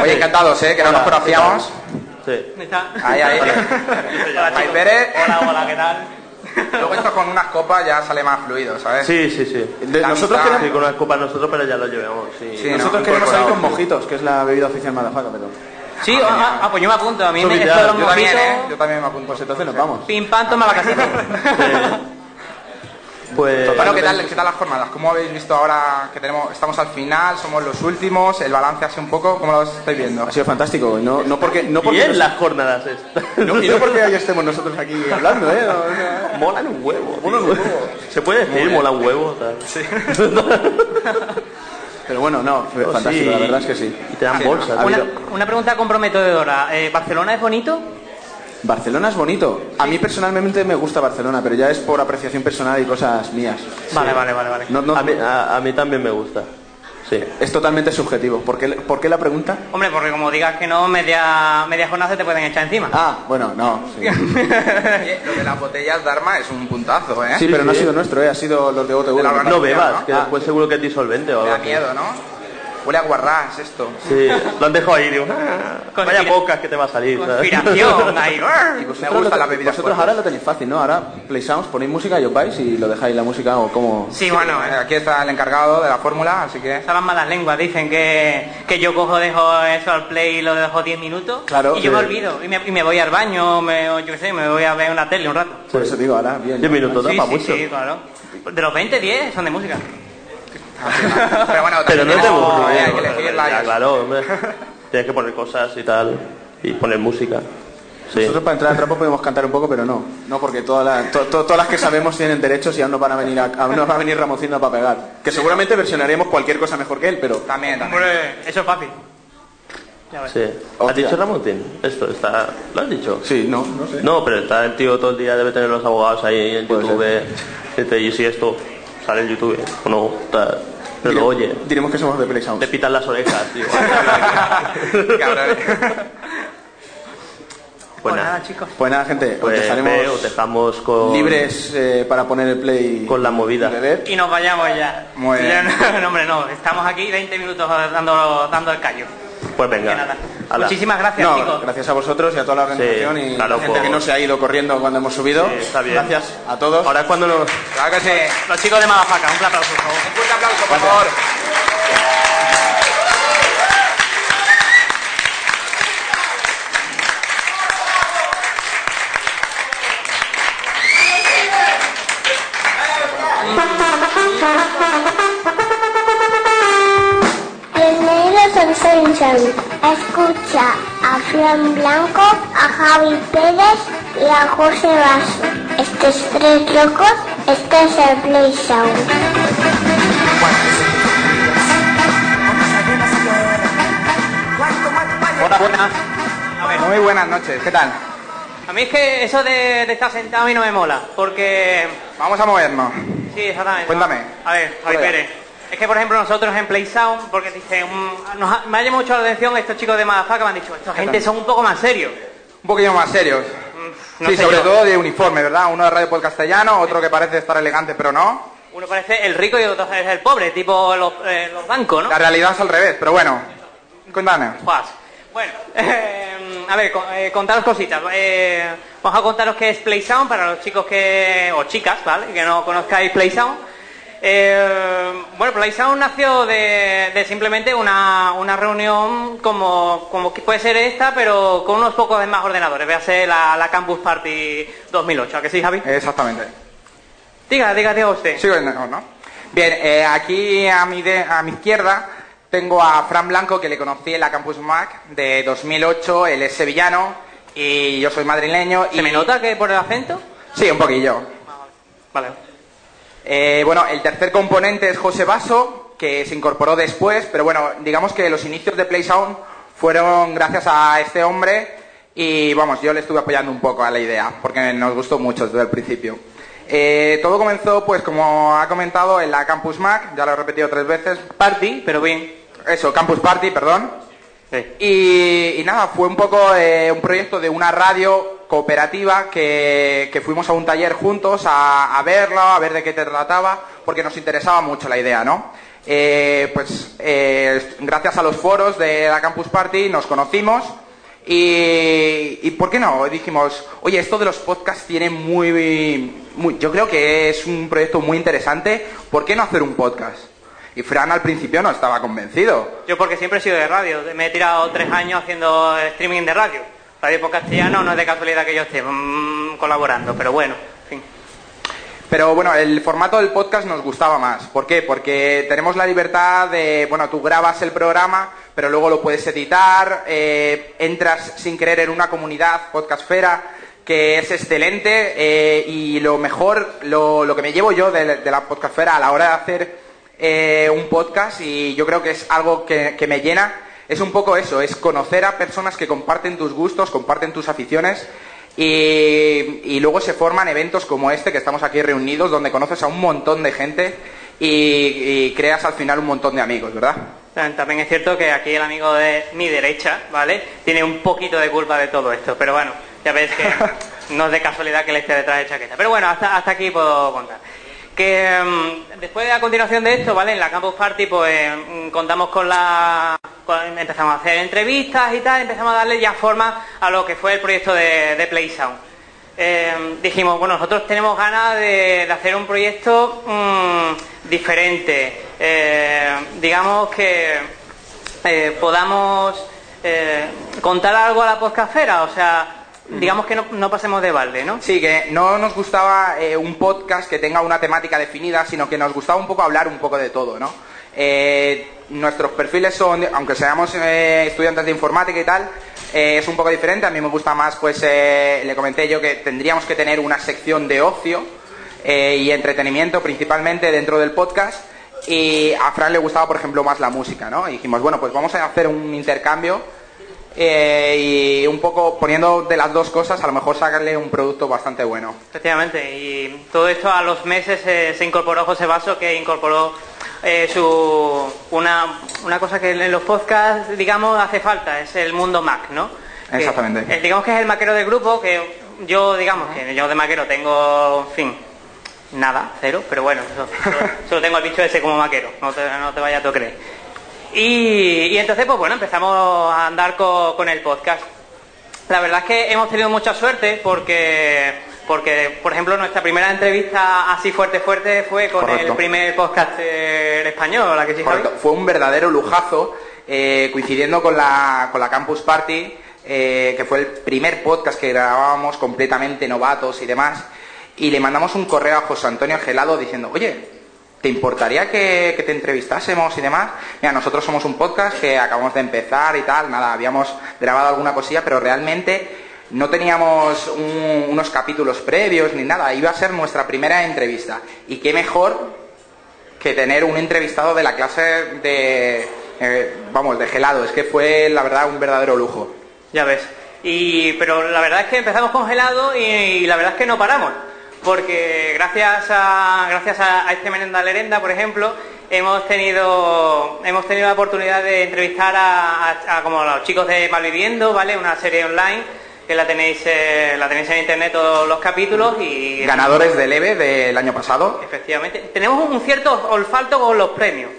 Oye, encantados, ¿eh? Que no nos conocíamos. Sí. ¿Dónde está? Ahí, ahí. Hola. Pérez. Hola, hola, ¿qué tal? Luego esto con unas copas ya sale más fluido, ¿sabes? Sí, sí, sí. De- nosotros amistad. queremos, Sí, con una copa nosotros, pero ya lo llevamos. Sí. Sí, nosotros no, queremos salir con mojitos, que es la bebida oficial Madafaca, pero... Sí, ah, ah, pues yo me apunto. A mí me esto de los Yo también, mojitos, ¿eh? Yo también me apunto. Pues entonces nos vamos. Pim, pam, toma la casita. <laughs> <laughs> Pues... Bueno, ¿qué tal, ¿qué tal las jornadas? ¿Cómo habéis visto ahora que tenemos, estamos al final, somos los últimos, el balance así un poco? ¿Cómo lo estáis viendo? Ha sido fantástico. No, no porque, no porque, Bien nos- las jornadas estas. <laughs> no- y no porque ahí estemos nosotros aquí hablando, ¿eh? No, no. Molan un huevo. Molan un huevo. Se puede decir, mola un huevo. Tal. <laughs> Pero bueno, no, fue Oh, fantástico, sí. la verdad es que sí. Y te dan bolsas. Ha Una, una pregunta comprometedora. Eh, ¿Barcelona es bonito? Barcelona es bonito. A mí personalmente me gusta Barcelona, pero ya es por apreciación personal y cosas mías. Vale, vale, vale, vale. No, no, A, mí, a- a mí también me gusta. Sí. es totalmente subjetivo. ¿Por qué, por qué la pregunta? Hombre, porque como digas que no, media, media jornada se te pueden echar encima. Ah, bueno, no. Sí, <laughs> Oye, lo de las botellas de arma es un puntazo, ¿eh? Sí, pero no ha sido nuestro, ¿eh? ha sido los de OTV. No bebas, ¿no? que Ah. después seguro que es disolvente o algo da miedo, ¿no? Huele a guarrás esto. Sí, lo han dejado ahí, digo, "Ah, vaya pocas que te va a salir. Conspiración, ahí. <laughs> Y gustan te- las bebidas vosotros fuertes. ahora lo tenéis fácil, ¿no? Ahora Play Sounds, ponéis música y os vais y lo dejáis la música o como... Sí, bueno, Eh, eh, Aquí está el encargado de la fórmula, así que... las malas lenguas. Dicen que, que yo cojo, dejo eso al play y lo dejo 10 minutos. Claro, Y yo sí. me olvido. Y me, y me voy al baño, me, o yo qué sé, me voy a ver una tele un rato. Por eso digo, ahora, bien. Diez minutos, da Sí, para sí, mucho. sí, claro. De los 20, 10 son de música. Pero bueno, <laughs> Pero no te aburres. eh, hay que. Ya, claro, hombre. Tienes que poner cosas y tal. Y poner música. Sí. Nosotros para entrar al trapo podemos cantar un poco, pero no. No, porque todas las, to- to- todas las que sabemos tienen derechos y aún nos van a venir, a, aún nos va a venir Ramoncino para pegar. Que seguramente versionaremos cualquier cosa mejor que él, pero... También, también. Hombre, eso es fácil. Sí. ¿Has Hostia. dicho Ramontín? Esto está... ¿Lo has dicho? Sí, no, no sé. No, pero está el tío todo el día, debe tener los abogados ahí en Puede YouTube. Dice, y si esto sale en YouTube o no, tal. Pero lo oye. Diremos que somos de Play Sounds. Te pitan las orejas, tío. <laughs> Cabrón. Pues Pues nada, nada, chicos. Pues nada, gente, os pues dejaremos ve, os dejamos con... libres eh, para poner el play Con la movida. y nos vayamos ya. Muy <laughs> bien. No, hombre, no. Estamos aquí 20 minutos dando, dando el callo. Pues venga. nada. Muchísimas gracias, No, chicos. gracias a vosotros y a toda la organización Sí, y claro, la gente por- que no se ha ido corriendo cuando hemos subido. Sí, está bien. Gracias a todos. Ahora es cuando nos... Claro que sí. Los chicos de Madafaca, un aplauso, por favor. Un fuerte aplauso, por favor. Escucha a Fran Blanco, a Javi Pérez y a José Vaso. Estos tres locos, este es el Play Sound. Hola, buenas. Muy buenas noches, ¿qué tal? A mí es que eso de, de estar sentado a mí no me mola, porque... Vamos a movernos. Sí, exactamente. Cuéntame. A ver, Javi. Pérez. Es que, por ejemplo, nosotros en Play Sound, porque dicen, mm, nos ha- me ha llamado mucho la atención estos chicos de Madafaca, me han dicho, esta gente son un poco más serios. Un poquillo más serios. no sí, sobre yo. todo de uniforme, ¿verdad? Uno de Radio Pod Castellano, otro que parece estar elegante, pero no. Uno parece el rico y otro es el pobre, tipo los, eh, los bancos, ¿no? La realidad es al revés, pero bueno. Cuéntame. Bueno, <laughs> eh, a ver, eh, contaros cositas. Eh, vamos a contaros qué es PlaySound para los chicos que, o chicas, ¿vale? Que no conozcáis PlaySound. Eh, bueno, PlaySound nació de, de simplemente una, una reunión como, como puede ser esta, pero con unos pocos más ordenadores. Véase la, la Campus Party 2008, ¿a que sí, Javi? Exactamente. Diga, diga, diga usted. Sí, no, ¿no? Bien, eh, aquí a mi, de- a mi izquierda tengo a Fran Blanco, que le conocí en la Campus Mac de 2008. Él es sevillano y yo soy madrileño. ¿Se me nota que por el acento? Sí, un poquillo. Vale. Eh, bueno, el tercer componente es José Basso, que se incorporó después, pero bueno, digamos que los inicios de PlaySound fueron gracias a este hombre y vamos, yo le estuve apoyando un poco a la idea, porque nos gustó mucho desde el principio. Eh, todo comenzó, pues como ha comentado, en la Campus Mac, ya lo he repetido tres veces. Party, pero bien. Eso, Campus Party, perdón. Y, y nada, fue un poco eh, un proyecto de una radio cooperativa que, fuimos a un taller juntos a, a verlo, a ver de qué te trataba, porque nos interesaba mucho la idea, ¿no? Eh, pues eh, gracias a los foros de la Campus Party nos conocimos y, ¿por qué no? Dijimos, oye, esto de los podcasts tiene muy... Yo creo que es un proyecto muy interesante, ¿por qué no hacer un podcast? Y Fran al principio no estaba convencido. Yo porque siempre he sido de radio. Me he tirado tres años haciendo streaming de radio. Radio por castellano no es de casualidad que yo esté mm, colaborando, pero bueno, en fin. Pero bueno, el formato del podcast nos gustaba más. ¿Por qué? Porque tenemos la libertad de, bueno, tú grabas el programa, pero luego lo puedes editar, eh, entras sin querer en una comunidad podcastfera que es excelente eh, y lo mejor, lo, que me llevo yo de, la podcastfera a la hora de hacer eh, un podcast y yo creo que es algo que me llena, es un poco eso, es conocer a personas que comparten tus gustos, comparten tus aficiones y, y luego se forman eventos como este que estamos aquí reunidos donde conoces a un montón de gente y, y creas al final un montón de amigos, ¿verdad? También es cierto que aquí el amigo de mi derecha, ¿vale? Tiene un poquito de culpa de todo esto, pero bueno, ya ves que <laughs> no es de casualidad que le esté detrás de chaqueta. Pero bueno, hasta, hasta aquí puedo contar. Que mm, después de a continuación de esto, ¿vale? En la Campus Party, pues mm, contamos con la. empezamos a hacer entrevistas y tal, empezamos a darle ya forma a lo que fue el proyecto de, de Play. Eh, dijimos, bueno, nosotros tenemos ganas de, hacer un proyecto mm, diferente. Eh, digamos que eh, podamos eh, contar algo a la podcastfera, o sea, digamos que no, pasemos de balde, ¿no? Sí, que no nos gustaba eh, un podcast que tenga una temática definida, sino que nos gustaba un poco hablar un poco de todo, ¿no? Eh, nuestros perfiles son, aunque seamos eh, estudiantes de informática y tal, eh, es un poco diferente. A mí me gusta más, pues le comenté yo que tendríamos que tener una sección de ocio y entretenimiento principalmente dentro del podcast. Y a Fran le gustaba, por ejemplo, más la música, ¿no? Y dijimos, bueno, pues vamos a hacer un intercambio eh, y un poco poniendo de las dos cosas, a lo mejor sacarle un producto bastante bueno. Efectivamente, y todo esto a los meses eh, se incorporó José Vaso, que incorporó eh, su una, una cosa que en los podcasts, digamos, hace falta, es el mundo Mac, ¿no? Exactamente. digamos que es el maquero del grupo, que yo, digamos, que yo de maquero tengo, en fin, nada, cero, pero bueno, solo, solo tengo al bicho ese como maquero, no te, no te vayas a creer. Y, y entonces, pues bueno, empezamos a andar co- con el podcast. La verdad es que hemos tenido mucha suerte porque, porque por ejemplo, nuestra primera entrevista así fuerte, fuerte fue con Correcto. el primer podcaster español, ¿la que sí? Correcto. Fue un verdadero lujazo, eh, coincidiendo con la, con la Campus Party, eh, que fue el primer podcast que grabábamos completamente novatos y demás. Y le mandamos un correo a José Antonio Gelado diciendo, oye, ¿te importaría que, te entrevistásemos y demás? Mira, nosotros somos un podcast que acabamos de empezar y tal, nada, habíamos grabado alguna cosilla, pero realmente no teníamos un- unos capítulos previos ni nada, iba a ser nuestra primera entrevista. Y qué mejor que tener un entrevistado de la clase de, eh, vamos, de gelado. Es que fue, la verdad, un verdadero lujo. Ya ves. Y, pero la verdad es que empezamos congelado y, y la verdad es que no paramos. Porque gracias a, gracias a, a este Menenda Lerenda, por ejemplo, hemos tenido, hemos tenido la oportunidad de entrevistar a, a- a como los chicos de Malviviendo, ¿vale? Una serie online que la tenéis, eh, la tenéis en internet todos los capítulos y Ganadores del EVE del año pasado. Efectivamente. Tenemos un cierto olfato con los premios.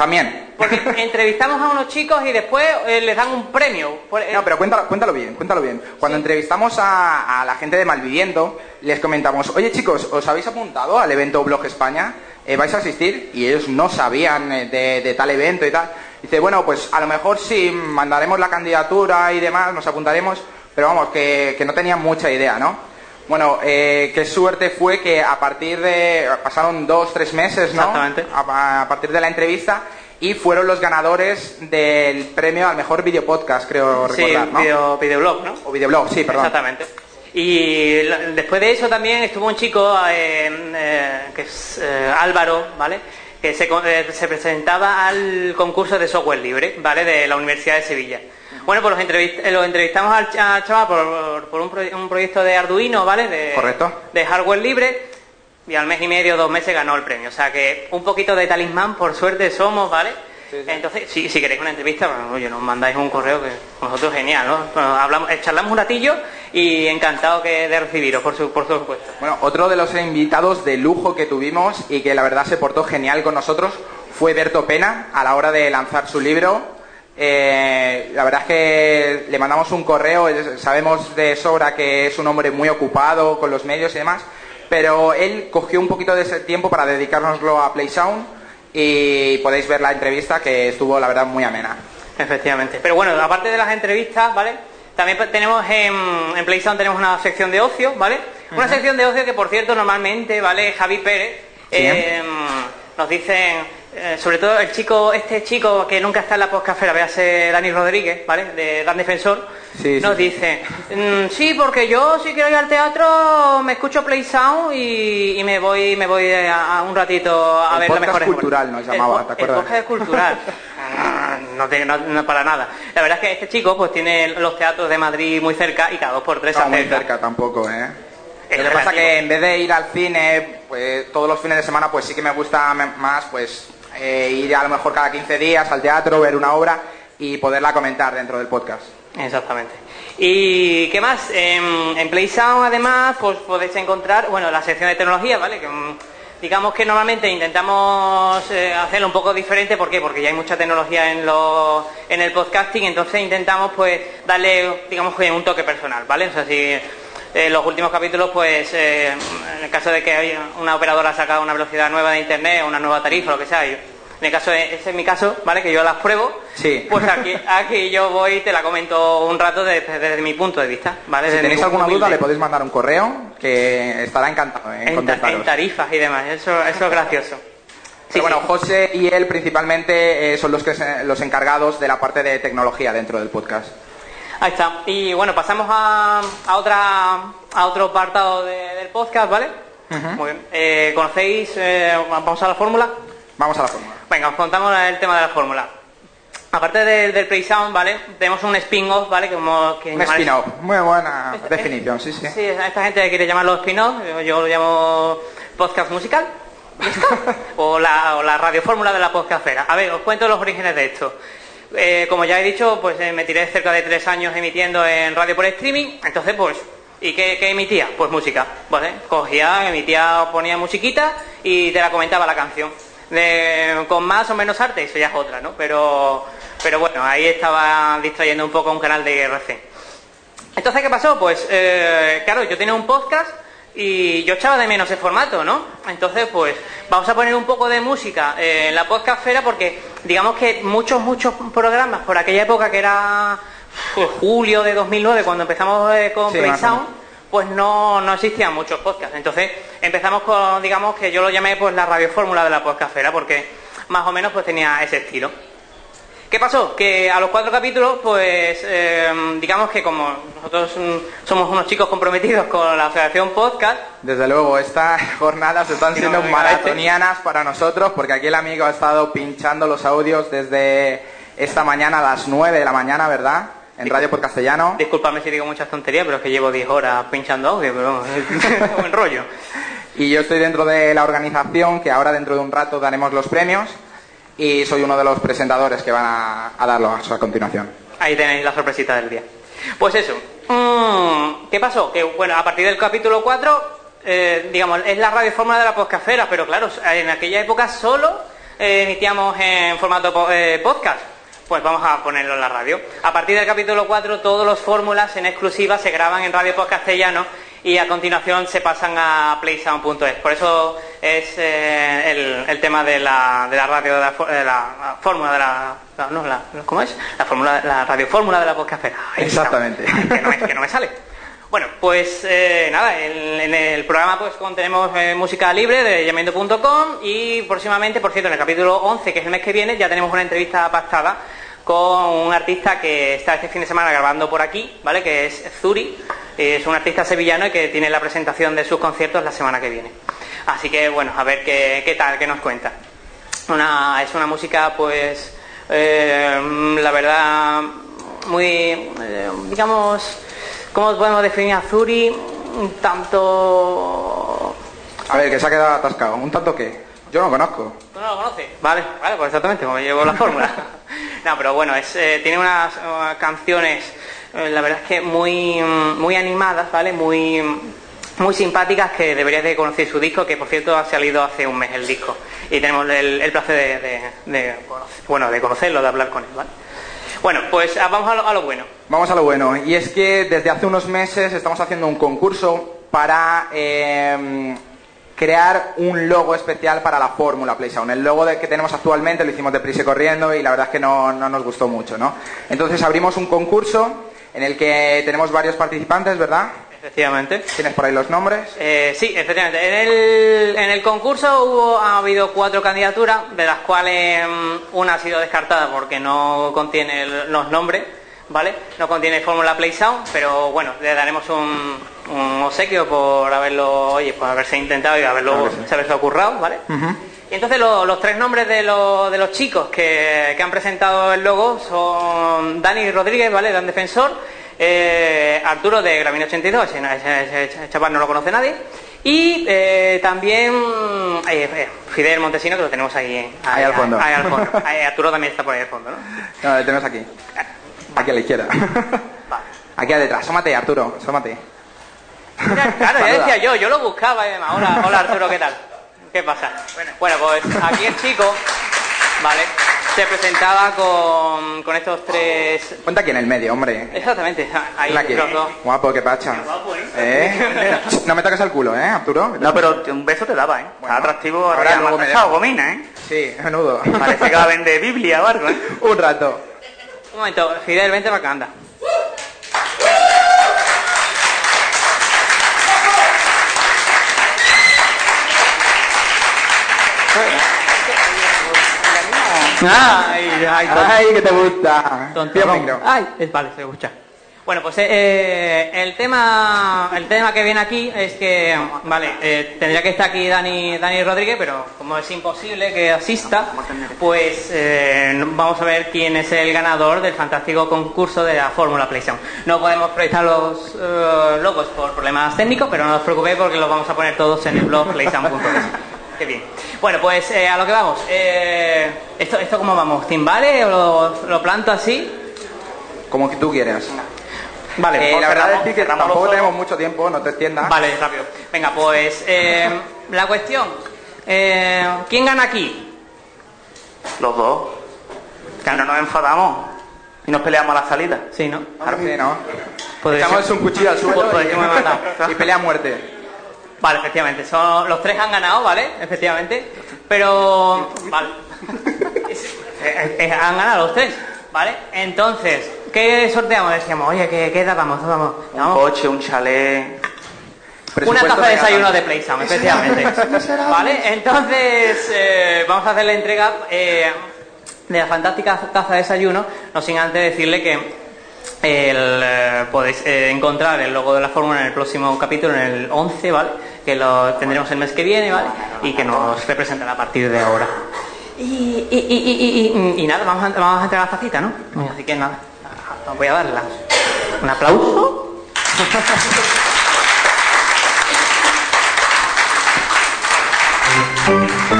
También. Porque <laughs> entrevistamos a unos chicos y después eh, les dan un premio. Por- eh, No, pero cuéntalo, cuéntalo bien, cuéntalo bien. Cuando entrevistamos a, a la gente de Malviviendo, les comentamos, oye chicos, ¿os habéis apuntado al evento Blog España? Eh, ¿Vais a asistir? Y ellos no sabían de, de tal evento y tal. Dice, bueno, pues a lo mejor sí, mandaremos la candidatura y demás, nos apuntaremos, pero vamos, que, que no tenían mucha idea, ¿no? Bueno, eh, qué suerte fue que a partir de... pasaron dos, tres meses, ¿no? Exactamente. A, a partir de la entrevista y fueron los ganadores del premio al mejor video podcast, creo sí, recordar, ¿no? video, videoblog, ¿no? O videoblog, sí, perdón. Exactamente. Y después de eso también estuvo un chico, eh, eh, que es eh, Álvaro, ¿vale? Que se, eh, se presentaba al concurso de software libre, ¿vale? De la Universidad de Sevilla. Bueno, pues los, entrevist- eh, los entrevistamos al, ch- al chaval por, por un, pro- un proyecto de Arduino, ¿vale? De, Correcto. De hardware libre. Y al mes y medio, dos meses ganó el premio. O sea que un poquito de talismán, por suerte somos, ¿vale? Entonces, si, si queréis una entrevista, pues, oye, nos mandáis un correo que nosotros genial, ¿no? Bueno, hablamos, eh, charlamos un ratillo y encantado que de recibiros, por, su, por supuesto. Bueno, otro de los invitados de lujo que tuvimos y que la verdad se portó genial con nosotros fue Berto Pena a la hora de lanzar su libro. Eh, la verdad es que le mandamos un correo, es- sabemos de sobra que es un hombre muy ocupado con los medios y demás, pero él cogió un poquito de ese tiempo para dedicárnoslo a PlaySound y podéis ver la entrevista que estuvo la verdad muy amena. Efectivamente. Pero bueno, aparte de las entrevistas, ¿vale? También tenemos en, en PlayStation tenemos una sección de ocio, ¿vale? Una sección de ocio que, por cierto, normalmente, ¿vale? Javi Pérez, Sí. eh, nos dicen, eh, sobre todo el chico, este chico que nunca está en la podcastfera, véase Dani Rodríguez, ¿vale? De Dan Defensor, Sí, nos sí. dice, "Mm, sí, porque yo si quiero ir al teatro me escucho Play Sound y, y me voy me voy a, a un ratito a El ver la mejor cultural nos llamaba, ¿te acuerdas? El podcast cultural. <laughs> Ah, no, tiene- no- no para nada. La verdad es que este chico pues tiene los teatros de Madrid muy cerca y cada dos por tres se muy cerca tampoco, ¿eh? Lo que pasa que en vez de ir al cine, pues todos los fines de semana, pues sí que me gusta más, pues eh, ir a lo mejor cada 15 días al teatro, ver una obra y poderla comentar dentro del podcast. Exactamente. ¿Y qué más? En, en Play Sound, además, pues podéis encontrar, bueno, la sección de tecnología, ¿vale? Que, mm, digamos que normalmente intentamos eh, hacerlo un poco diferente, ¿por qué? Porque ya hay mucha tecnología en, lo- en el podcasting, entonces intentamos, pues, darle, digamos, que un toque personal, ¿vale? O sea, si en los últimos capítulos, pues, eh, en el caso de que haya una operadora ha sacado una velocidad nueva de internet, una nueva tarifa, lo que sea, yo- en el caso de, ese es mi caso, ¿vale? Que yo las pruebo, Sí. pues aquí, aquí yo voy y te la comento un rato desde, desde mi punto de vista, ¿vale? Si tenéis alguna duda, le podéis mandar un correo que estará encantado en, en, ta- contestaros. en tarifas y demás, eso, eso es gracioso. Pero bueno, José y él principalmente eh, son los, que se- los encargados de la parte de tecnología dentro del podcast. Ahí está. Y bueno, pasamos a, a otra a otro apartado de- del podcast, ¿vale? Muy bien. Eh, ¿Conocéis? eh, vamos a la fórmula. Vamos a la fórmula. Venga, os contamos el tema de la fórmula. Aparte del, del Play Sound, ¿vale? Tenemos un spin-off, ¿vale? Como que Un spin-off. Muy buena definición, sí, sí. Sí, esta gente quiere llamarlo spin-off, yo, yo lo llamo podcast musical. <laughs> O, la, o la radiofórmula de la podcastfera. A ver, os cuento los orígenes de esto. Eh, como ya he dicho, pues eh, me tiré cerca de tres años emitiendo en radio por streaming, entonces pues, ¿y qué, qué emitía? Pues música, ¿vale? Cogía, emitía, ponía musiquita y te la comentaba la canción. Con más o menos arte, eso ya es otra, ¿no? Pero, pero bueno, ahí estaba distrayendo un poco un canal de IRC. Entonces, ¿qué pasó? Pues, eh, claro, yo tenía un podcast y yo echaba de menos ese formato, ¿no? Entonces, pues, vamos a poner un poco de música eh, en la podcastfera porque, digamos que muchos, muchos programas por aquella época que era pues, julio de 2009, cuando empezamos eh, con Sí, Play Sound, pues no, no existían muchos podcasts. Entonces, empezamos con, digamos que yo lo llamé pues la radiofórmula de la podcastfera porque más o menos pues tenía ese estilo. ¿Qué pasó? Que a los cuatro capítulos, pues eh, digamos que como nosotros mm, somos unos chicos comprometidos con la Asociación Podcast, Desde luego, estas <laughs> jornadas están no siendo venga maratonianas para nosotros porque aquí el amigo ha estado pinchando los audios desde esta mañana a las 9 de la mañana, ¿verdad? En Radio por Castellano. discúlpame si digo muchas tonterías, pero es que llevo 10 horas pinchando audio, pero <laughs> es buen rollo. Y yo estoy dentro de la organización que ahora dentro de un rato daremos los premios y soy uno de los presentadores que van a, a darlos a continuación. Ahí tenéis la sorpresita del día. Pues eso. mm, ¿Qué pasó? Que bueno, a partir del capítulo 4, eh, digamos, es la radiofórmula de la podcastfera, pero claro, en aquella época solo eh, emitíamos en formato eh, podcast. Pues vamos a ponerlo en la radio. A partir del capítulo 4, todos los fórmulas en exclusiva se graban en Radio Post Castellano y a continuación se pasan a playsound.es. Por eso es eh, el, el tema de la, de la radio, de la, de la fórmula de la, no, la- ¿Cómo es? La, fórmula, la radiofórmula de la podcastera. Exactamente. <laughs> Que no me, que no me sale. Bueno, pues eh, nada, en, en el programa pues tenemos eh, música libre de llamendo.com y próximamente, por cierto, en el capítulo 11, que es el mes que viene, ya tenemos una entrevista pactada con un artista que está este fin de semana grabando por aquí, ¿vale? Que es Zuri, es un artista sevillano y que tiene la presentación de sus conciertos la semana que viene. Así que bueno, a ver qué, qué tal, qué nos cuenta. Una, es una música pues, eh, la verdad, muy, eh, digamos, ¿cómo podemos definir a Zuri? Un tanto... A ver, que se ha quedado atascado. ¿Un tanto qué? Yo no lo conozco. ¿Tú no lo conoces? Vale, vale, pues exactamente, como llevo la fórmula. <laughs> no, pero bueno, es, eh, tiene unas uh, canciones, eh, la verdad es que muy, mm, muy animadas, ¿vale? Muy, muy simpáticas que deberías de conocer su disco, que por cierto ha salido hace un mes el disco. Y tenemos el, el placer de, bueno, de conocerlo, de hablar con él, ¿vale? Bueno, pues ah, vamos a lo, a lo bueno. Vamos a lo bueno. Y es que desde hace unos meses estamos haciendo un concurso para eh, crear un logo especial para la fórmula PlaySound. El logo de- que tenemos actualmente lo hicimos deprisa y corriendo y la verdad es que no, no nos gustó mucho, ¿no? Entonces abrimos un concurso en el que tenemos varios participantes, ¿verdad? Efectivamente. ¿Tienes por ahí los nombres? Eh, sí, efectivamente. En el, en el concurso hubo, ha habido cuatro candidaturas, de las cuales mm, una ha sido descartada porque no contiene los nombres, ¿vale? No contiene fórmula Play Sound, pero bueno, le daremos un, un obsequio por haberlo, oye, por haberse intentado y haberlo, Claro sí. haberse ocurrado, ¿vale? Y entonces lo- los tres nombres de, los- de los chicos que, que han presentado el logo son Dani Rodríguez, ¿vale? Dan Defensor, eh, Arturo de Gramino 82, ese, ese- ese chaval no lo conoce nadie, y eh, también eh, Fidel Montesino, que lo tenemos ahí, Ahí al fondo. ahí al fondo. <laughs> Ahí, Arturo también está por ahí al fondo, ¿no? No, lo tenemos aquí. Aquí a la izquierda. <laughs> Aquí detrás. Sómate, Arturo, sómate. <laughs> Claro, ya decía yo, yo lo buscaba y demás. Hola, hola Arturo, ¿qué tal? ¿Qué pasa? Bueno, pues aquí el chico, ¿vale? Se presentaba con, con estos tres... Ponte aquí en el medio, hombre. Exactamente, ahí Ven aquí. los dos. Guapo, qué pacha. ¿Eh? No me toques el culo, ¿eh, Arturo? No, pero un beso te daba, ¿eh? Está atractivo. ahora luego me dejo. gomina, ¿eh? Sí, menudo. Parece que va a vender Biblia o algo, ¿eh? <laughs> Un rato. Un momento, Fidel, vente para acá, anda. Ay, ay, Ay, que te gusta. Ay, es- vale, se escucha. Bueno, pues eh, el tema el tema que viene aquí es que, vale, eh, tendría que estar aquí Dani, Dani Rodríguez, pero como es imposible que asista, pues eh, vamos a ver quién es el ganador del fantástico concurso de la Fórmula PlayStation. No podemos proyectar los eh, logos por problemas técnicos, pero no os preocupéis porque los vamos a poner todos en el blog playsound.es. Qué bien. Bueno, pues eh, a lo que vamos. Eh, ¿esto, ¿Esto cómo vamos? ¿Timbale o lo, lo planto así? Como que tú quieras. Vale, Eh, pues la verdad cerramos- es que tampoco tenemos mucho tiempo, no te extiendas. Vale, rápido. Venga, pues eh, la cuestión. eh, ¿Quién gana aquí? Los dos. Que no nos enfadamos. Y nos peleamos a la salida. Sí, ¿no? Claro que no. Echamos un cuchillo al suelo Pues, y, <laughs> y pelea a muerte. Vale, efectivamente. Son, los tres han ganado, ¿vale? Efectivamente. Pero... Vale. <laughs> Eh, eh, han ganado los tres, ¿vale? Entonces, ¿qué sorteamos? Decíamos, oye, ¿qué, qué edad vamos? vamos? Un coche, un chalet. Una taza de de desayuno de PlayStation, efectivamente. ¿Vale? Entonces, eh, vamos a hacer la entrega eh, de la fantástica taza de desayuno, no sin antes decirle que el, eh, podéis eh, encontrar el logo de la fórmula en el próximo capítulo, en el 11, ¿vale? Que lo tendremos el mes que viene, ¿vale? Y que nos representará a partir de ahora. Y, y- y- y- nada, vamos a, vamos a entregar la tacita, ¿no? Así que nada, voy a darla. Un aplauso. <laughs>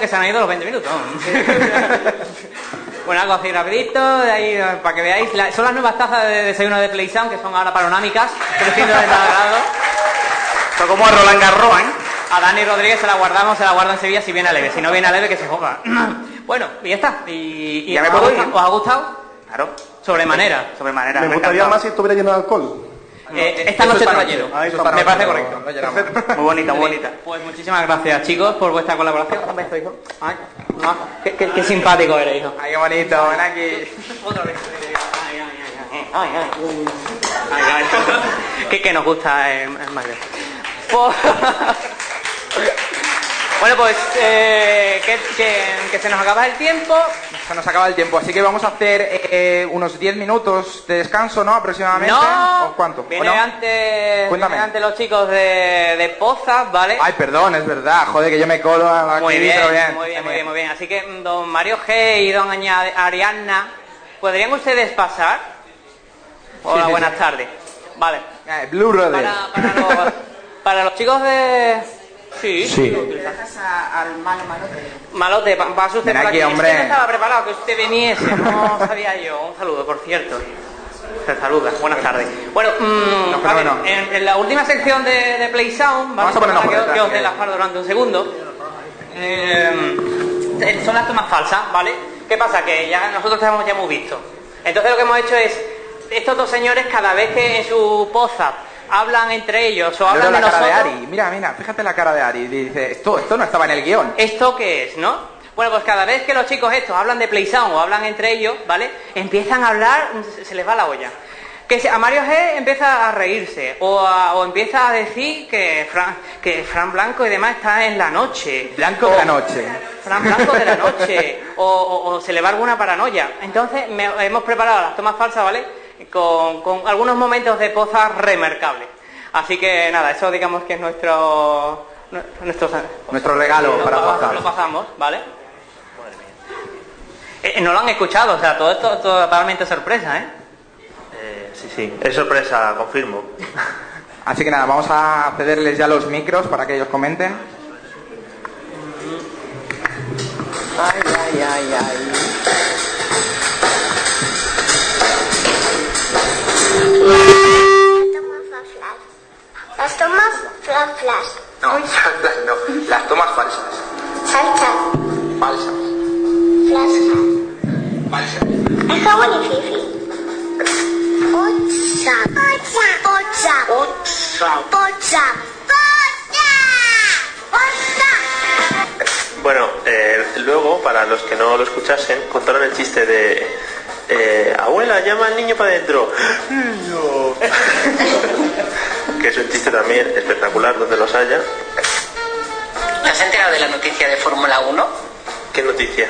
que se han ido los 20 minutos. <laughs> Bueno, algo así rapidito, de ahí para que veáis. La- son las nuevas tazas de desayuno de PlayStation, que son ahora panorámicas, 300 de cada grado. Son como a Roland Garros, ¿eh? A Dani Rodríguez se la guardamos, se la guarda en Sevilla si viene a leve. Si no viene a leve, que se joda. <clears throat> bueno, y ya está. Y, y Ya me ¿os, ha puedo ir. ¿Os ha gustado? Claro. Sobremanera. Sobremanera. Me gustaría más si estuviera lleno de alcohol. Eh, esta noche está. Me parece correcto. Muy bonita, muy bonita. Pues muchísimas gracias, chicos, por vuestra colaboración. Un beso, hijo. Ay, no, qué, qué- qué simpático eres, hijo. Ay, qué bonito, ven aquí. Otra vez. Ay, ay, ay, ay, ay. Que, <laughs> que nos gusta el, el Magre. Pues- <laughs> Bueno, pues eh, que, que- que se nos acaba el tiempo. Se nos acaba el tiempo, así que vamos a hacer eh, unos 10 minutos de descanso, ¿no? Aproximadamente. No, ¿O cuánto? ¿O viene no? antes, Cuéntame. viene antes los chicos de, de Pozas, ¿vale? Ay, perdón, es verdad. Joder, que yo me colo aquí, Muy bien, muy bien, muy bien, muy bien. Así que mm, don Mario G y don Aña- Ariadna, ¿podrían ustedes pasar? Hola, Sí, sí, buenas sí. tardes. Vale. Eh, Blue Brother. Para, para los, <laughs> para los chicos de... Sí. Sí. A- al malo malote. Malote, pasa usted Ven por aquí, Es que no estaba preparado que usted viniese, no sabía yo. Un saludo, por cierto. Se saluda, buenas tardes. Bueno, mm, No, a ver, fenómeno. en, en la última sección de, de Play Sound, Vamos a ponernos que, que os dé la par durante un segundo. Eh, son las tomas falsas, ¿vale? ¿Qué pasa? Que ya nosotros ya hemos, ya hemos visto. Entonces lo que hemos hecho es, estos dos señores cada vez que en su poza hablan entre ellos o hablan la de cara de nosotros... Ari. Mira, mira, fíjate la cara de Ari. Dice, esto, esto no estaba en el guion. ¿Esto qué es, no? Bueno, pues cada vez que los chicos estos hablan de PlaySound o hablan entre ellos, ¿vale? Empiezan a hablar, se- les va la olla. Que a Mario G empieza a reírse o, a- o empieza a decir que Fran, que Fran Blanco y demás está en la noche. Blanco O- de la noche. Fran Blanco de la noche. O, o- o se le va alguna paranoia. Entonces me- hemos preparado las tomas falsas, ¿vale? Con, con algunos momentos de poza remarcables. Así que nada, eso digamos que es nuestro... nuestro Nuestro regalo lo, para pa- pasar. lo pasamos, ¿vale? Eh, no lo han escuchado, o sea, todo esto es totalmente sorpresa, ¿eh? Eh, sí, sí, es sorpresa, confirmo. <laughs> Así que nada, vamos a cederles ya los micros para que ellos comenten. Ay, ay, ay, ay. Flash flash. No, <laughs> no, las tomas falsas. Salsa. Falsas. Flash. Falsas. Es jabón y fifi. Pocha. Pocha. Pocha. Pocha. Pocha. Bueno, eh, luego, para los que no lo escuchasen, contaron el chiste de... eh, abuela, llama al niño para adentro. Niño. <laughs> que es un chiste también espectacular donde los haya. ¿Te has enterado de la noticia de Fórmula 1? ¿Qué noticia?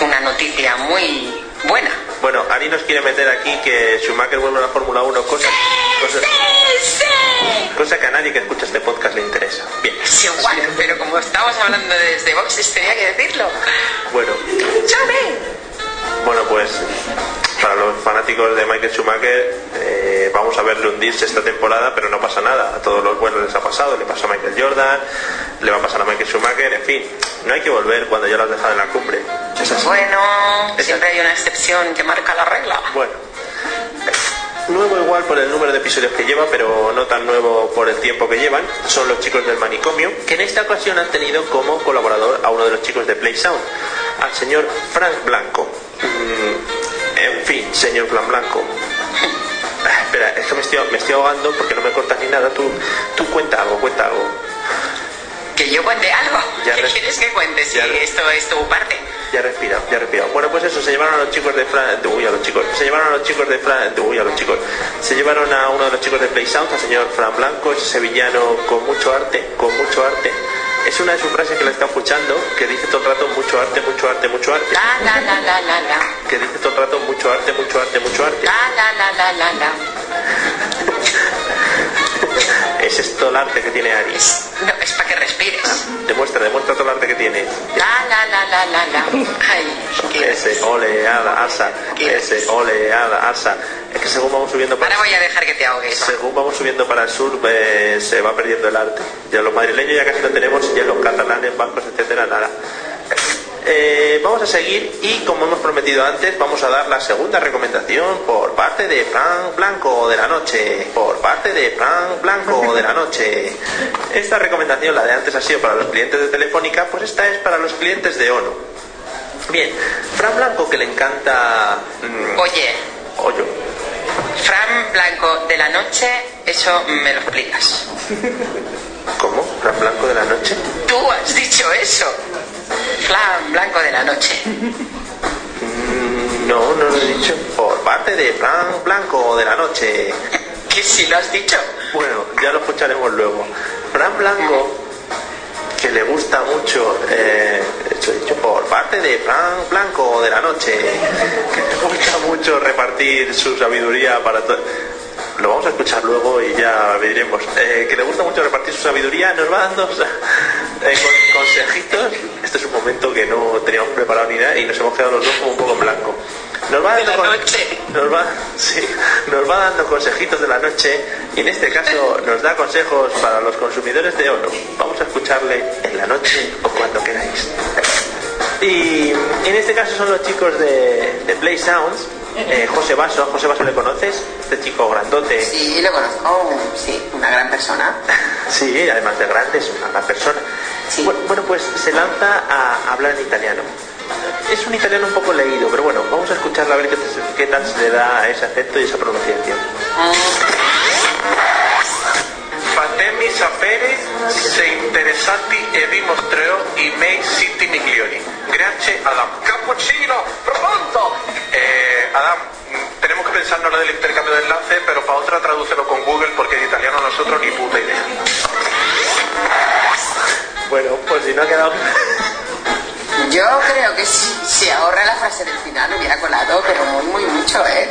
Una noticia muy buena. Bueno, Ari nos quiere meter aquí que Schumacher vuelve a la Fórmula 1, cosa, cosa, cosa que a nadie que escucha este podcast le interesa. Bien, igual, pero como estamos hablando desde boxes, tenía que decirlo. bueno, ¡Chame! Bueno pues para los fanáticos de Michael Schumacher eh, vamos a verle hundirse esta temporada, pero no pasa nada. A todos los buenos les ha pasado, le pasó a Michael Jordan, le va a pasar a Michael Schumacher, en fin, no hay que volver cuando ya lo has dejado en la cumbre. Es así. Bueno, siempre hay una excepción que marca la regla. Bueno, nuevo igual por el número de episodios que lleva, pero no tan nuevo por el tiempo que llevan, son los chicos del manicomio, que en esta ocasión han tenido como colaborador a uno de los chicos de Play Sound, al señor Frank Blanco. Mm, en fin, señor Plan Blanco. Ah, <laughs> Espera, es que me estoy, me estoy ahogando porque no me cortas ni nada. Tú, tú cuenta algo, cuenta algo. Que yo cuente algo. Ya ¿Qué res- quieres que cuente si esto es tu parte? Ya he respirado, ya he respirado. Bueno, pues eso, se llevaron a los chicos de Fran... de- Uy, a los chicos. Se llevaron a los chicos de Fran... de- Uy, a los chicos. Se llevaron a uno de los chicos de Play Sound, al señor Fran Blanco, ese sevillano con mucho arte, con mucho arte. Es una de sus frases que la está escuchando, que dice todo el rato mucho arte, mucho arte, mucho arte. La la la la la la. Que dice todo el rato mucho arte, mucho arte, mucho arte. La la la la la la. <laughs> Es todo el arte que tiene Ari. No, es para que respires. Demuestra, demuestra todo el arte que tiene. La la la la la la. Ay. Ese oleada, asa. Ese oleada, asa. Es que según vamos subiendo para... Ahora voy a dejar que te ahogues. Según vamos subiendo para el sur, eh, se va perdiendo el arte. Ya los madrileños ya casi lo tenemos, ya los catalanes, vascos, etcétera, nada. Eh, vamos a seguir y como hemos prometido antes, vamos a dar la segunda recomendación por parte de Frank Blanco de la noche. Por parte de Frank Blanco de la noche. Esta recomendación, la de antes ha sido para los clientes de Telefónica, pues esta es para los clientes de ONU. Bien, Fran Blanco que le encanta... mm, Oye, Oye, Fran Blanco de la noche, eso me lo explicas. ¿cómo? ¿Fran Blanco de la noche? Tú has dicho eso. Flan Blanco de la noche. Mm, No, no lo he dicho. Por parte de Fran Blanco de la noche. <laughs> ¿Que si lo has dicho? Bueno, ya lo escucharemos luego. Fran Blanco, que le gusta mucho, eh, he dicho, por parte de Fran Blanco de la noche, que le gusta mucho repartir su sabiduría para todo. Lo vamos a escuchar luego y ya veremos. Eh, que le gusta mucho repartir su sabiduría, nos va dando eh, con- consejitos. Este es un momento que no teníamos preparado ni nada y nos hemos quedado los dos como un poco en blanco. Nos va dando, con- nos va, sí, nos va dando consejitos de la noche y en este caso nos da consejos para los consumidores de ONU. Vamos a escucharle en la noche o cuando queráis. Y en este caso son los chicos de, de Play Sounds, eh, José Vaso, José Vaso le conoces, este chico grandote. Sí, lo conozco, sí, una gran persona. <laughs> Sí, además de grande, es una gran persona. Bu- Bueno, pues se lanza a hablar en italiano. Es un italiano un poco leído, pero bueno, vamos a escucharla a ver qué, qué tal se le da ese acento y esa pronunciación. Fatemi sapere se interessati e vi mostrerò i miei siti migliori. Grazie Adam. Cappuccino, pronto. Eh, Adam, tenemos que pensar en lo del intercambio de enlace, pero para otra tradúcelo con Google porque en italiano nosotros ni puta idea. Bueno, pues si no ha quedado... Yo creo que si se ahorra la frase del final hubiera colado, pero muy, muy mucho, ¿eh?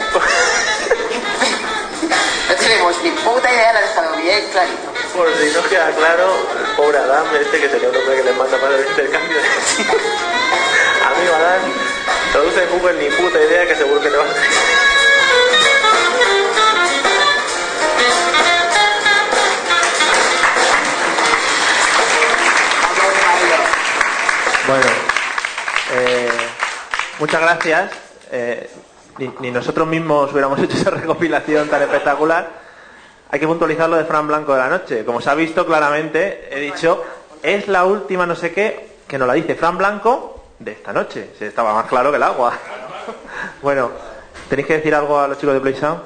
No tenemos ni puta idea, lo ha dejado bien clarito. Por si no queda claro, el pobre Adam, este que sería un hombre que le manda para el intercambio <laughs> de Amigo Adam, traduce en Google ni puta idea que seguro que te va a... Bueno, eh, muchas gracias. Eh, ni, ni nosotros mismos hubiéramos <laughs> hecho esa recopilación tan espectacular. Hay que puntualizar lo de Fran Blanco de la noche. Como se ha visto claramente, he dicho, es la última no sé qué, que nos la dice Fran Blanco de esta noche. Se estaba más claro que el agua. <laughs> bueno, ¿tenéis que decir algo a los chicos de Play Sound?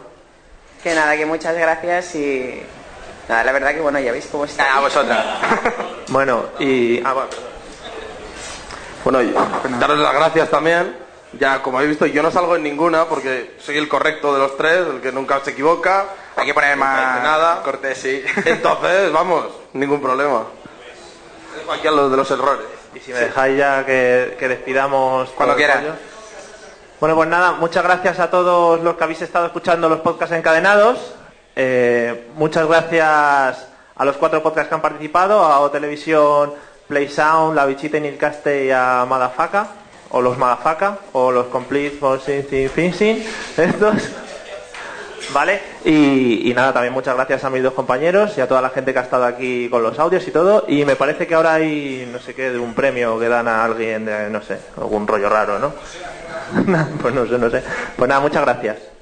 Que nada, que muchas gracias y... Nada, la verdad que bueno, ya veis cómo está. A vosotras. <laughs> Bueno, y... Ah, bueno, Bueno, y daros las gracias también. Ya, como habéis visto, yo no salgo en ninguna porque soy el correcto de los tres, el que nunca se equivoca. Hay que poner más nada. cortés, sí. Entonces, vamos, ningún problema. Dejo aquí a los de los errores. Y si me dejáis ya que, que despidamos... Cuando quieras. Bueno, pues nada, muchas gracias a todos los que habéis estado escuchando los podcasts encadenados. Eh, muchas gracias a los cuatro podcasts que han participado, a O Televisión, Play Sound, La Bichita y Nilcaste y a Madafaka, o los Madafaka, o los Complete for Sing Finishing, <laughs> estos. ¿Vale? Y, nada, también muchas gracias a mis dos compañeros y a toda la gente que ha estado aquí con los audios y todo. Y me parece que ahora hay, no sé qué, de un premio que dan a alguien, de, no sé, algún rollo raro, ¿no? <laughs> pues no sé, no sé. Pues nada, muchas gracias.